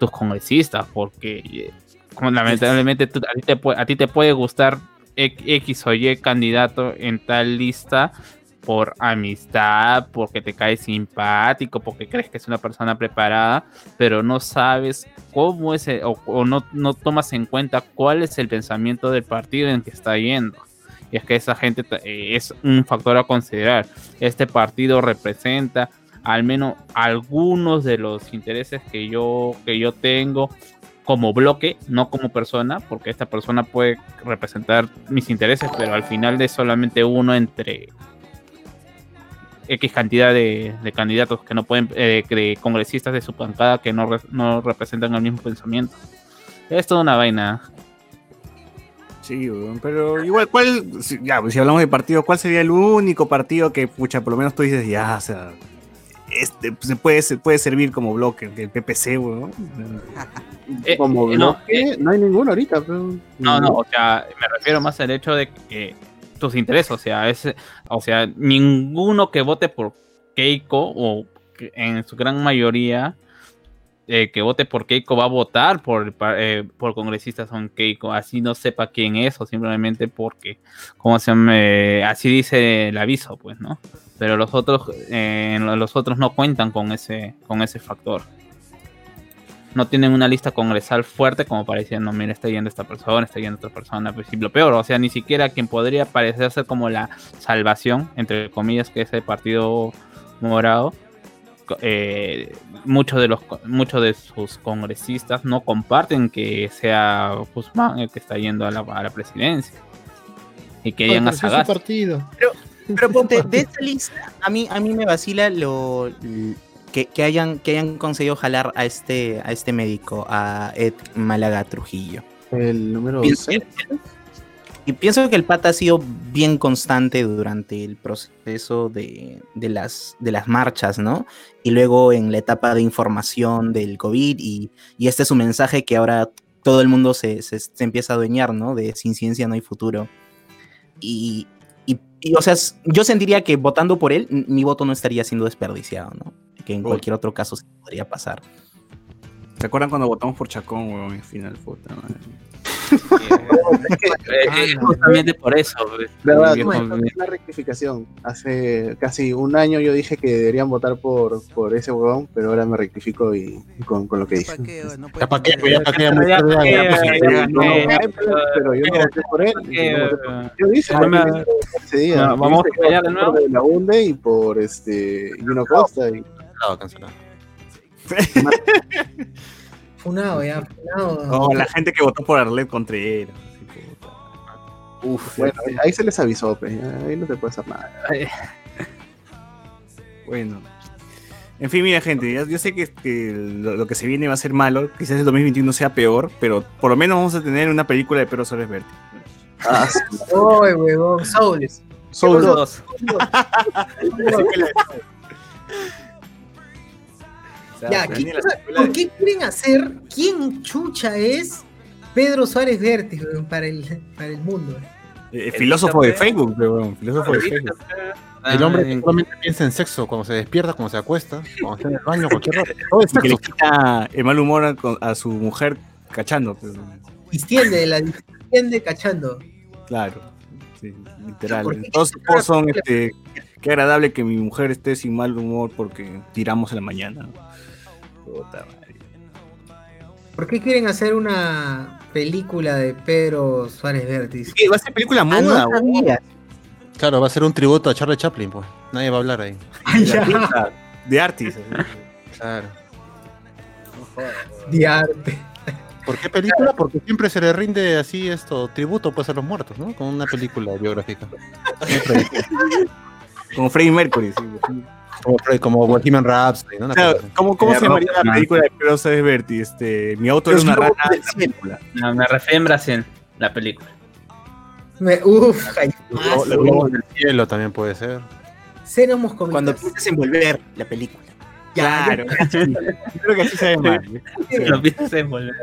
tus congresistas, porque eh, como lamentablemente a, ti te, a ti te puede gustar X o Y candidato en tal lista por amistad, porque te cae simpático, porque crees que es una persona preparada, pero no sabes cómo es, el- o, o no, no tomas en cuenta cuál es el pensamiento del partido en que está yendo. Y es que esa gente eh, es un factor a considerar. Este partido representa al menos algunos de los intereses que yo, que yo tengo como bloque, no como persona, porque esta persona puede representar mis intereses, pero al final es solamente uno entre X cantidad de, de candidatos que no pueden, eh, de congresistas de su bancada que no, re- no representan el mismo pensamiento. Es toda una vaina.
Sí, weón, pero igual, ¿cuál? si- Ya, pues, si hablamos de partido, ¿cuál sería el único partido que, pucha, por lo menos tú dices, ya, o sea, este se puede, se puede servir como bloque, el PPC, weón? (laughs)
Eh,
Como
eh, no,
bloque, no hay ninguno ahorita. Pero...
No, no, o sea, me refiero más al hecho de que tus intereses, o sea, es, o sea, ninguno que vote por Keiko o en su gran mayoría eh, que vote por Keiko va a votar por, eh, por congresistas son Keiko, así no sepa quién es o simplemente porque, ¿cómo se llama? Eh, así dice el aviso, pues, ¿no? pero los otros, eh, los otros no cuentan con ese, con ese factor. No tienen una lista congresal fuerte como para decir, no, mira, está yendo esta persona, está yendo otra persona, pues, y lo peor, o sea, ni siquiera quien podría parecer ser como la salvación, entre comillas, que es el partido morado, eh, muchos de los muchos de sus congresistas no comparten que sea Guzmán el que está yendo a la, a la presidencia y querían a.
Pero, pero ponte, de esta lista, a mí, a mí me vacila lo que, que hayan, que hayan conseguido jalar a este, a este médico, a Ed Málaga Trujillo.
El número
Pienso-
6.
Y pienso que el pata ha sido bien constante durante el proceso de, de las, de las marchas, ¿no? Y luego en la etapa de información del COVID, y, y este es un mensaje que ahora todo el mundo se, se- se empieza a adueñar, ¿no? De sin ciencia no hay futuro. Y, y- o sea, yo sentiría que votando por él, mi voto no estaría siendo desperdiciado, ¿no? Que en cualquier otro caso sí podría pasar.
¿Se acuerdan cuando votamos por Chacón, weón? En final, puta madre. (laughs)
Eh, eh, justamente por eso.
Verdad, no, es una rectificación. Hace casi un año yo dije que deberían votar por, por ese huevón, pero ahora me rectifico y con, con lo que dije.
Ya pa' qué, ya pa' qué, ya muy
Ya
tarde,
pa'
ya,
qué, ya
ya,
pa'
no,
qué.
no,
Pero yo no voté por él. por- Yo dije, ese día.
Vamos a pelear de
por
nuevo.
la UNDE y por este Juno Costa.
Cancelado, cancelado. (laughs)
Funado, ya, funado.
No, la gente que votó por Arlet Contreras.
Uf, bueno, este. ahí se les avisó, pues, ahí no se puede hacer nada.
bueno. En fin, mira, gente, yo, sé que, que lo, lo, que se viene va a ser malo, quizás el 2021 sea peor, pero por lo menos vamos a tener una película de Pedro Soles Verde.
Ah,
sí. Oy,
weón,
Souls. Souls
2. (laughs)
¿Por qué quieren hacer quién chucha es Pedro Suárez Vértiz para el, para el mundo?
Eh, el filósofo de Facebook. Filósofo de Facebook.
Ah, el hombre solamente piensa en sexo cuando se despierta, cuando se acuesta, cuando está en el baño, cualquier rato. Todo es. (laughs)
Que le quita el mal humor a, su mujer cachando. Pues.
Distiende, la distiende cachando.
Claro, sí, literal. Todos, son, este, qué agradable que mi mujer esté sin mal humor porque tiramos en la mañana. Puta madre.
¿Por qué quieren hacer una película de Pedro Suárez Vértiz?
¿Qué? Va a ser película
Ah, no
muda,
sabía.
Claro, va a ser un tributo a Charlie Chaplin, pues. Nadie va a hablar ahí. (laughs)
de artis.
Claro.
De arte.
¿Por qué película? Porque siempre se le rinde así esto, tributo pues a los muertos, ¿no? Con una película biográfica. (laughs)
Como Freddie Mercury. sí.
Como, como Bohemian Rhapsody, ¿no?
Claro. ¿Cómo, cómo se llamaría la película de Pedro Vértiz? Este, mi auto era una rana.
No, me refiero en Brasil, la película.
Me, uf, ay,
Los globos del cielo también puede ser.
Seremos cómicos.
Cuando piensas en volver la película.
Ya,
Claro. (laughs) Creo que así se llama.
Lo piensas en volver.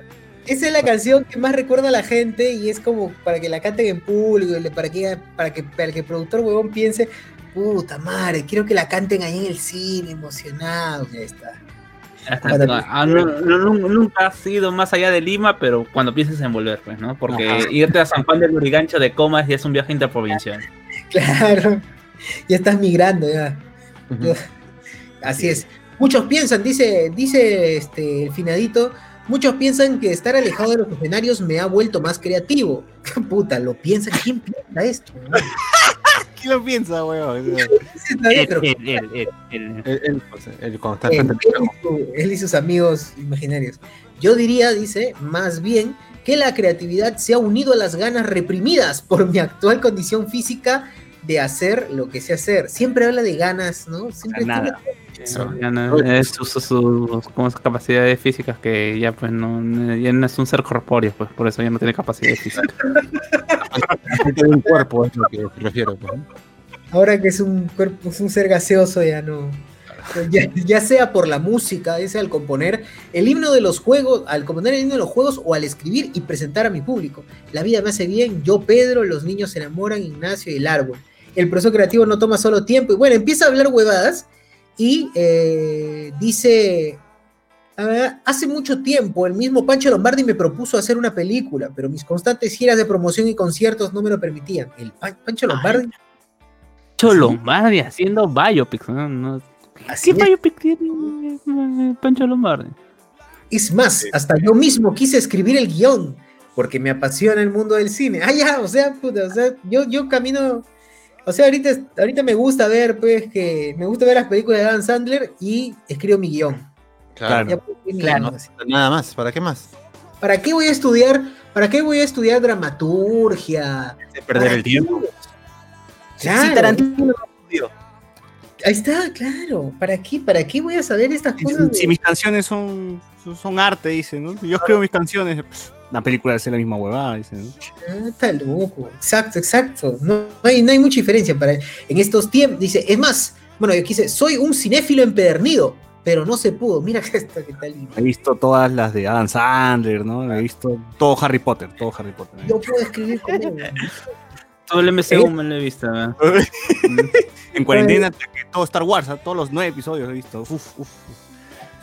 Esa es la canción que más recuerda a la gente y es como para que la canten en público, para que, para que, para que el productor huevón piense, puta madre, quiero que la canten ahí en el cine, emocionado. Ya está.
Ah, no- no- no- nunca has ido más allá de Lima, pero cuando piensas en volver, pues, ¿no? Porque
Ajá.
irte a San Juan del Lurigancho de Comas ya es un viaje interprovincial. (laughs)
Claro, ya estás migrando ya. Así es. Muchos piensan, dice, dice este el finadito, muchos piensan que estar alejado de los escenarios me ha vuelto más creativo. (laughs) Puta, lo piensan, ¿quién piensa esto? (laughs)
¿Quién lo piensa, weón?
Está bien, pero-
El- el- el- el-
Él,
y su- él y sus amigos imaginarios. Yo diría, dice, más bien que la creatividad se ha unido a las ganas reprimidas por mi actual condición física de hacer lo que sé hacer. Siempre habla de ganas, ¿no? Siempre
Nada.
Eso, ya no- es sus, sus- sus- como sus capacidades físicas que ya pues no, ya no es un ser corpóreo, pues por eso ya no tiene capacidades físicas. (laughs)
frente de un cuerpo, es lo que me refiero. pues.
Ahora que es un cuerpo, es un ser gaseoso, ya no. Ya, ya sea por la música, sea al componer el himno de los juegos, al componer el himno de los juegos o al escribir y presentar a mi público. La vida me hace bien, yo Pedro, los niños se enamoran, Ignacio y el árbol. El proceso creativo no toma solo tiempo. Y bueno, empieza a hablar huevadas y eh, dice, "Ah, hace mucho tiempo el mismo Pancho Lombardi me propuso hacer una película, pero mis constantes giras de promoción y conciertos no me lo permitían. El Pa- Pancho Lombardi
Pancho Lombardi haciendo biopics. ¿no? No-
Así
¿Qué biopic tiene eh, Pancho Lombardi?
Es más, hasta yo mismo quise escribir el guion, porque me apasiona el mundo del cine. Ah, ya, o sea, puta, o sea, yo, yo camino. O sea, ahorita, ahorita me gusta ver, pues, que me gusta ver las películas de Adam Sandler y escribo mi guion.
Claro.
Ya, pues,
Claro.
Nada más, ¿para qué más?
¿Para qué voy a estudiar? ¿Para qué voy a estudiar dramaturgia?
Perder
¿Para
el tiempo.
Sí,
Claro.
Tarantino.
Ahí está, claro. ¿Para qué? ¿Para qué voy a saber estas
Si,
cosas? de-
si mis canciones son, son, arte, dice, ¿no? Yo escribo mis canciones, pff, una película hace la misma huevada, dice, ¿no?
Ah, está loco. Exacto, exacto. No, no hay, no hay mucha diferencia para en estos tiempos. Dice, es más, bueno, yo quise, soy un cinéfilo empedernido, pero no se pudo. Mira (laughs) que esto, qué tal.
He visto todas las de Adam Sandler, ¿no? He visto todo Harry Potter, todo Harry Potter.
Yo puedo escribir con él.
Todo el MCU me lo he visto. ¿verdad? (laughs)
en cuarentena, que todo Star Wars, ¿ah? todos los nueve episodios he visto. Uf, uf.
Uf,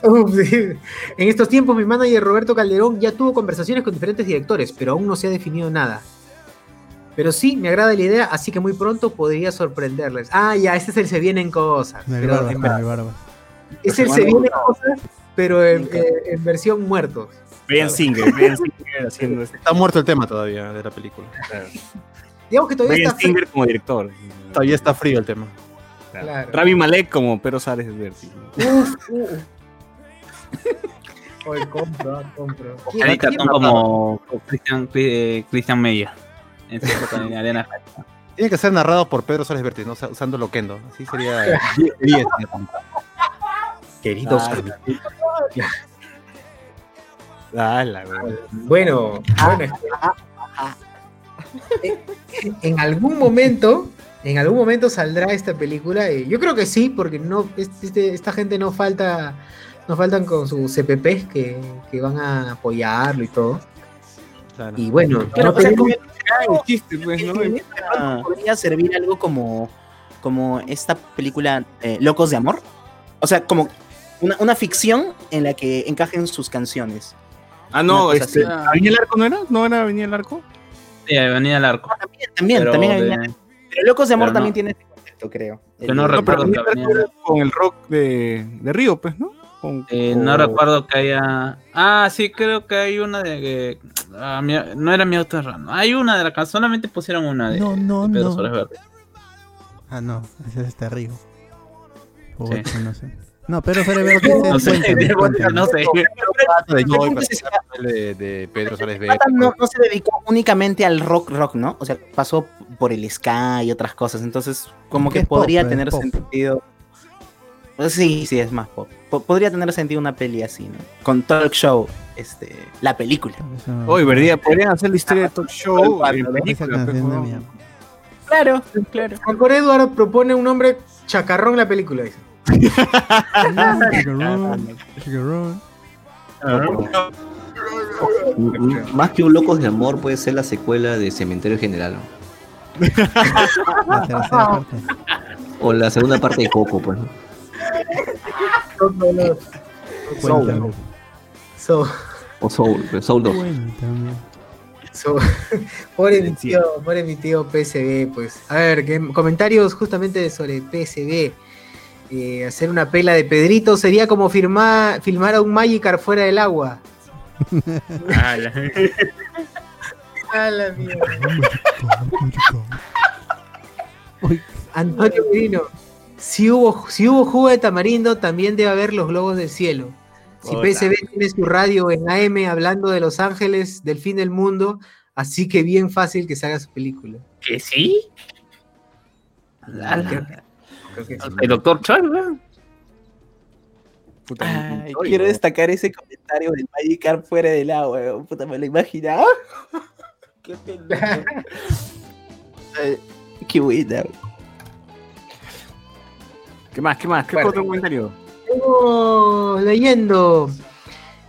(laughs) sí. En estos tiempos, mi manager Roberto Calderón ya tuvo conversaciones con diferentes directores, pero aún no se ha definido nada. Pero sí, me agrada la idea, así que muy pronto podría sorprenderles. Ah, ya, este es el Se Vienen Cosas. Pero
barba, barba.
es el Se Vienen Cosas, pero en, eh, en versión muertos.
Brian Singer, Brian Singer haciendo (laughs) este.
Está muerto el tema todavía de la película.
Digamos que todavía
Brian
está
Singer como director.
Todavía está frío el tema.
Claro.
Claro.
Rami Malek como Pedro Sárez Berti.
Uf, uf. Oye, compro, ah, compro.
Ahí cartón como Christian, eh, Christian Meyer. En en Arena.
Tiene que ser narrado por Pedro Suárez Vértiz, ¿no? Usa- usando Loquendo. Así sería (laughs) 10.
Queridos
Ah,
amigos. (laughs)
Ah, la verdad.
Bueno, bueno, es que- Eh, en algún momento, en algún momento saldrá esta película. y yo creo que sí, porque no, este- esta gente no falta, no faltan con sus CPPs que, que van a apoyarlo y todo.
Claro.
Y bueno,
Pero,
no
o sea,
tenemos-
el chiste, pues, ¿no?
Ah. podría servir algo como, como esta película eh, Locos de Amor. O sea, como una, una ficción en la que encajen sus canciones.
Ah, no, este.
así.
¿Avenida el Arco no era? ¿No era Avenida el Arco?
Sí, Avenida del Arco.
También, también,
Pero
también
de-
una- pero Locos de Amor
pero
también
no.
tiene ese concepto, creo.
Yo no
El-
No, pero
recuerdo
Avenida
que
el Arco
Avenida-
era con el rock de, de Río, pues, ¿no? Con-
Eh,
con-
no recuerdo que haya. Ah, sí, creo que hay una de que. ah, mi- no era mi auto errando. Hay una de la que solamente pusieron una de,
No, no,
de Pedro
no.
Suárez Verde.
Ah, no, ese es este Río. O
Sí.
otro, no sé. No, pero (laughs) Verde
No sé, no sé.
de, de, Pedro.
Pata no, no se dedicó únicamente al rock rock, ¿no? O sea, pasó por el ska y otras cosas. Entonces, como
Que pop,
podría
es
tener
pop.
sentido. Pues sí, sí, es más pop. Po- podría tener sentido una peli así, ¿no? Con talk show, este, la película.
Eso-
Oye, verdad, podrían hacer la historia de talk show en
esa
película, pues.
Claro, claro.
Juan Eduardo propone un nombre chacarrón en la película. dice.
Chicarrón, chicarrón.
Más que un Locos de Amor puede ser la secuela de Cementerio General. ¿no? (laughs)
La tercera parte.
O la segunda parte de Coco, pues. ¿no?
Cuéntame.
So,
O Soul, Soul 2.
Cuéntame.
so- pobre mi tío, pobre mi tío PSB, pues. A ver, que- comentarios justamente sobre PSB. Eh, hacer una pela de Pedrito sería como firmar, filmar a un Magikarp fuera del agua.
Ah, ya.
A la mierda. Antonio Merino. Si hubo, si hubo jugo de tamarindo, también debe haber los globos del cielo. Si
Puta.
PSB tiene su radio en AM hablando de Los Ángeles, del fin del mundo, así que bien fácil que se haga su película.
¿Que sí? La- la-
Creo que sí.
El doctor weón.
Puta,
Ay, quiero
¿no?
destacar ese comentario del Magikarp fuera del agua, weón. Puta, me lo imaginaba. (laughs) Qué (laughs) Qué buena. weón.
¿Qué más? ¿Qué más? ¿Qué
Bueno.
otro comentario?
Tengo leyendo.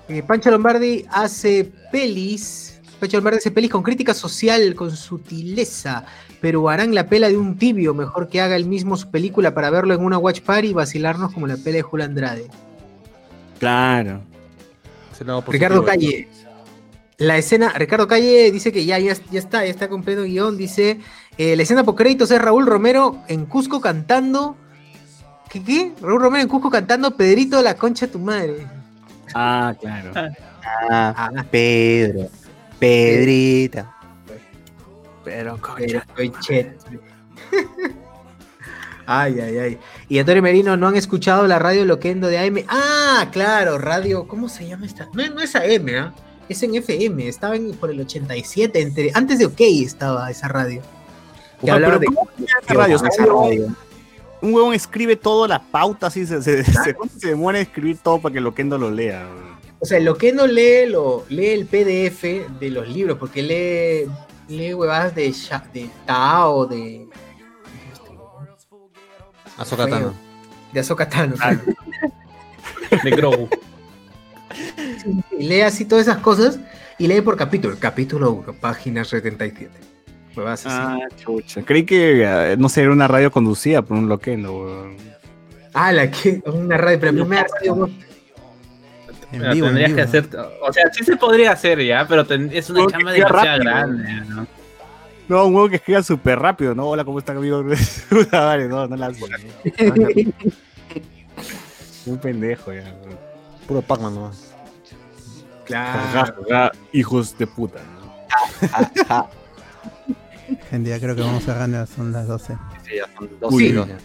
eh, Pancho Lombardi hace pelis. Pancho Lombardi hace pelis con crítica social, con sutileza. Pero harán la pela de un tibio. Mejor que haga él mismo su película para verlo en una watch party y vacilarnos como la pela de Julio Andrade.
Claro.
Ricardo Calle. La escena, Ricardo Calle dice que ya, ya, ya está, ya está completo el guion. Dice: eh, La escena por créditos es Raúl Romero en Cusco cantando. ¿Qué? qué? Raúl Romero en Cusco cantando Pedrito la concha de tu madre.
Ah, claro.
Ah, Pedro. Pedrita.
Pero,
Pero estoy chet. (laughs) Ay, ay, ay. Y Antonio Merino, ¿no han escuchado la radio Loquendo de AM? Ah, claro, radio, ¿cómo se llama esta? No, no es AM, ¿ah? Es en FM, estaba en, por el 87, entre, antes de OK estaba esa radio. Que hablaba
pero
de-
¿cómo esa radio? O sea,
esa radio.
Un huevón escribe toda la pauta, así se, se, se, se demora en escribir todo para que Loquendo lo lea.
O sea, Loquendo lee, lo, lee el PDF de los libros, porque lee, lee huevadas de, de Tao, de,
Ahsoka Tano.
de Ahsoka Tano. (laughs)
De Grogu.
Y lee así todas esas cosas y lee por capítulo. Capítulo 1, página 77.
Ah, chucha. Creí que, eh, no sé, era una radio conducida por un Loquendo. weón.
Ah, la que una radio, pero primera radio.
En vivo, en
tendrías que hacer. O sea, sí se podría hacer ya, pero ten- es una chamba
que sea
demasiado
rápido.
grande. ¿no?
No, un huevo que escriba súper rápido, ¿no? Hola, ¿cómo están, amigos? (laughs) Madre, no, no la. (laughs) Un pendejo, ya. weón.
Puro Pac-Man nomás.
Claro.
Hijos de puta. ¿no?
Gente, ya creo que vamos cerrando, son las 12.
Sí, ya son dos
Uy,
siglos.
no.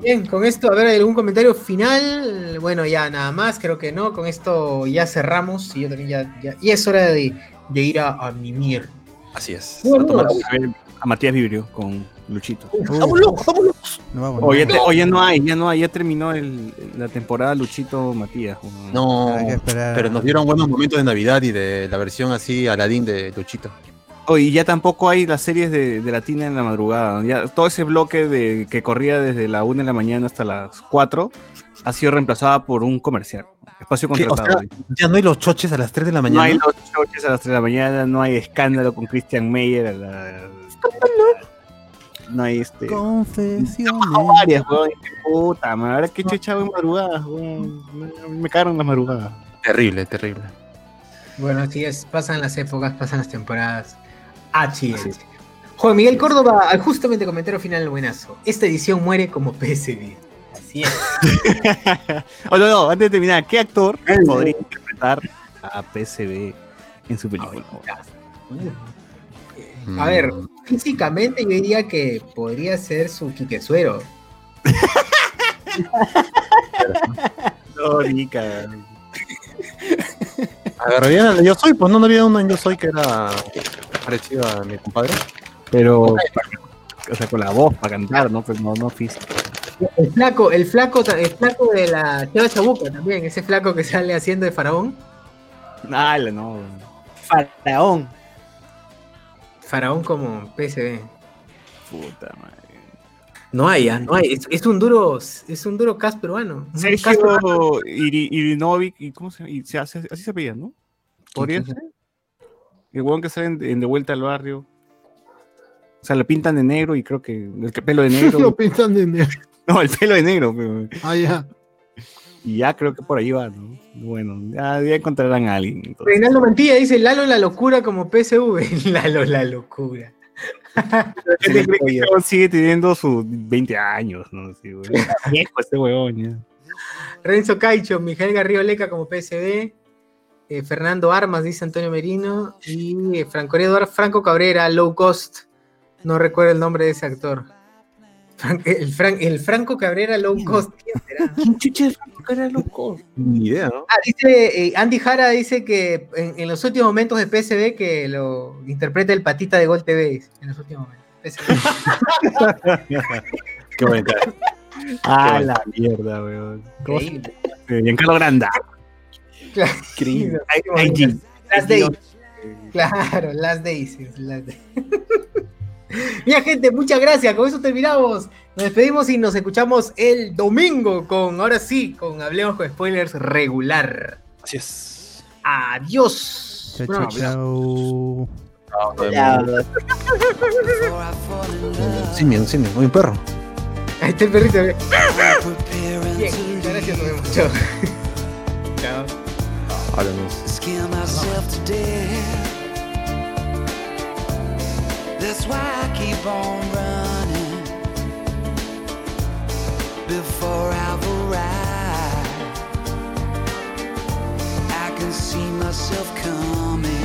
Bien, con esto, a ver, ¿algún comentario final? Bueno, ya nada más, creo que no. Con esto ya cerramos y yo también ya. ya- y es hora de, de ir a, a mimir.
Así es.
Bueno,
A tomar
A ver, a Matías Vibrio con Luchito.
¡Estamos locos, estamos locos!
No vamos,
Oye,
no,
te- oye, no hay, ya no hay, ya terminó el, la temporada Luchito Matías.
No,
hay que esperar.
pero nos dieron buenos momentos de Navidad y de la versión así Aladín de Luchito.
Oye, y ya tampoco hay las series de, de Latina en la madrugada. Ya todo ese bloque de que corría desde la 1 de la mañana hasta las 4 ha sido reemplazada por un comercial. Espacio contratado.
sea, ya no hay los choches a las 3 de la
no
mañana.
hay los choches a las 3 de la mañana, no hay escándalo con Christian Meyer a la- No hay este.
Confesiones.
varias, weón. Puta, madre, ahora que chechado en madrugadas, weón. Me, me cagaron las madrugadas.
Terrible, terrible.
Bueno, así es, pasan las épocas, pasan las temporadas. Así es. Juan Miguel Córdoba, al justamente comentario final del buenazo. Esta edición muere como PSV. Así es. (laughs)
Oh, no, no, antes de terminar, ¿qué actor podría interpretar a PCB en su película?
A ver, físicamente yo diría que podría ser su Quiquesuero. (laughs)
No, Nica.
Agarrarían al Yo Soy, pues no, no había uno en Yo Soy que era parecido a mi compadre.
Pero, o sea, con la voz para cantar, ¿no? Pues no, no físico.
El flaco, el flaco, el flaco de la Chava Chabuca también, ese flaco que sale haciendo de faraón.
Dale, no.
Faraón.
Faraón como PSV.
Puta madre.
No hay, ah, no hay. Es, es un duro, es un duro cast peruano.
Sergio Irinovic, ¿y cómo se, hace? Así se apellida, ¿no? ¿Podría ser? El huevón que sale en, en De Vuelta al Barrio. O sea, le pintan de negro y creo que el que- pelo de (laughs) negro.
Lo pintan de negro.
no, el pelo de negro. pero-
Ah, ya.
y ya creo que por ahí va, ¿no? Bueno, ya, ya encontrarán a alguien. entonces.
Reinaldo Mantilla dice Lalo la locura como PSV. (laughs) Lalo la locura. (laughs)
Este sigue teniendo sus 20 años, ¿no? Sí, güey. Viejo este huevón, ya.
Renzo Caicho, Miguel Garrido Leca como PSV. Eh, Fernando Armas, dice Antonio Merino. Y eh, Franco Eduardo Franco Cabrera, low cost. No recuerdo el nombre de ese actor. El, Fran- el Franco Cabrera, low cost. ¿Quién será?
¿Quién chucha es Franco Cabrera loco?
Ni idea, ¿no?
Ah, dice eh, Andy Jara dice que en, en los últimos momentos de PSV que lo interpreta el patita de Gol TV. En los últimos momentos. (laughs)
Qué bonita. (laughs)
Ah, la mierda, weón. ¿Cómo se llama? Giancarlo Granda.
Claro. (laughs) Last Days. Claro, Last Days. sí, Last Days. (laughs) Bien, gente, muchas gracias. Con eso terminamos. Nos despedimos y nos escuchamos el domingo con, ahora sí, con Hablemos con Spoilers regular.
Así es.
Adiós.
Chao,
Bueno,
chao, chao.
Un simio, un perro.
Ahí está el perrito. Bien, muchas gracias. Nos vemos. Chao. (laughs) Chao.
I don't know.
Scare myself to death. That's why I keep on running before I've arrived. I can see myself coming.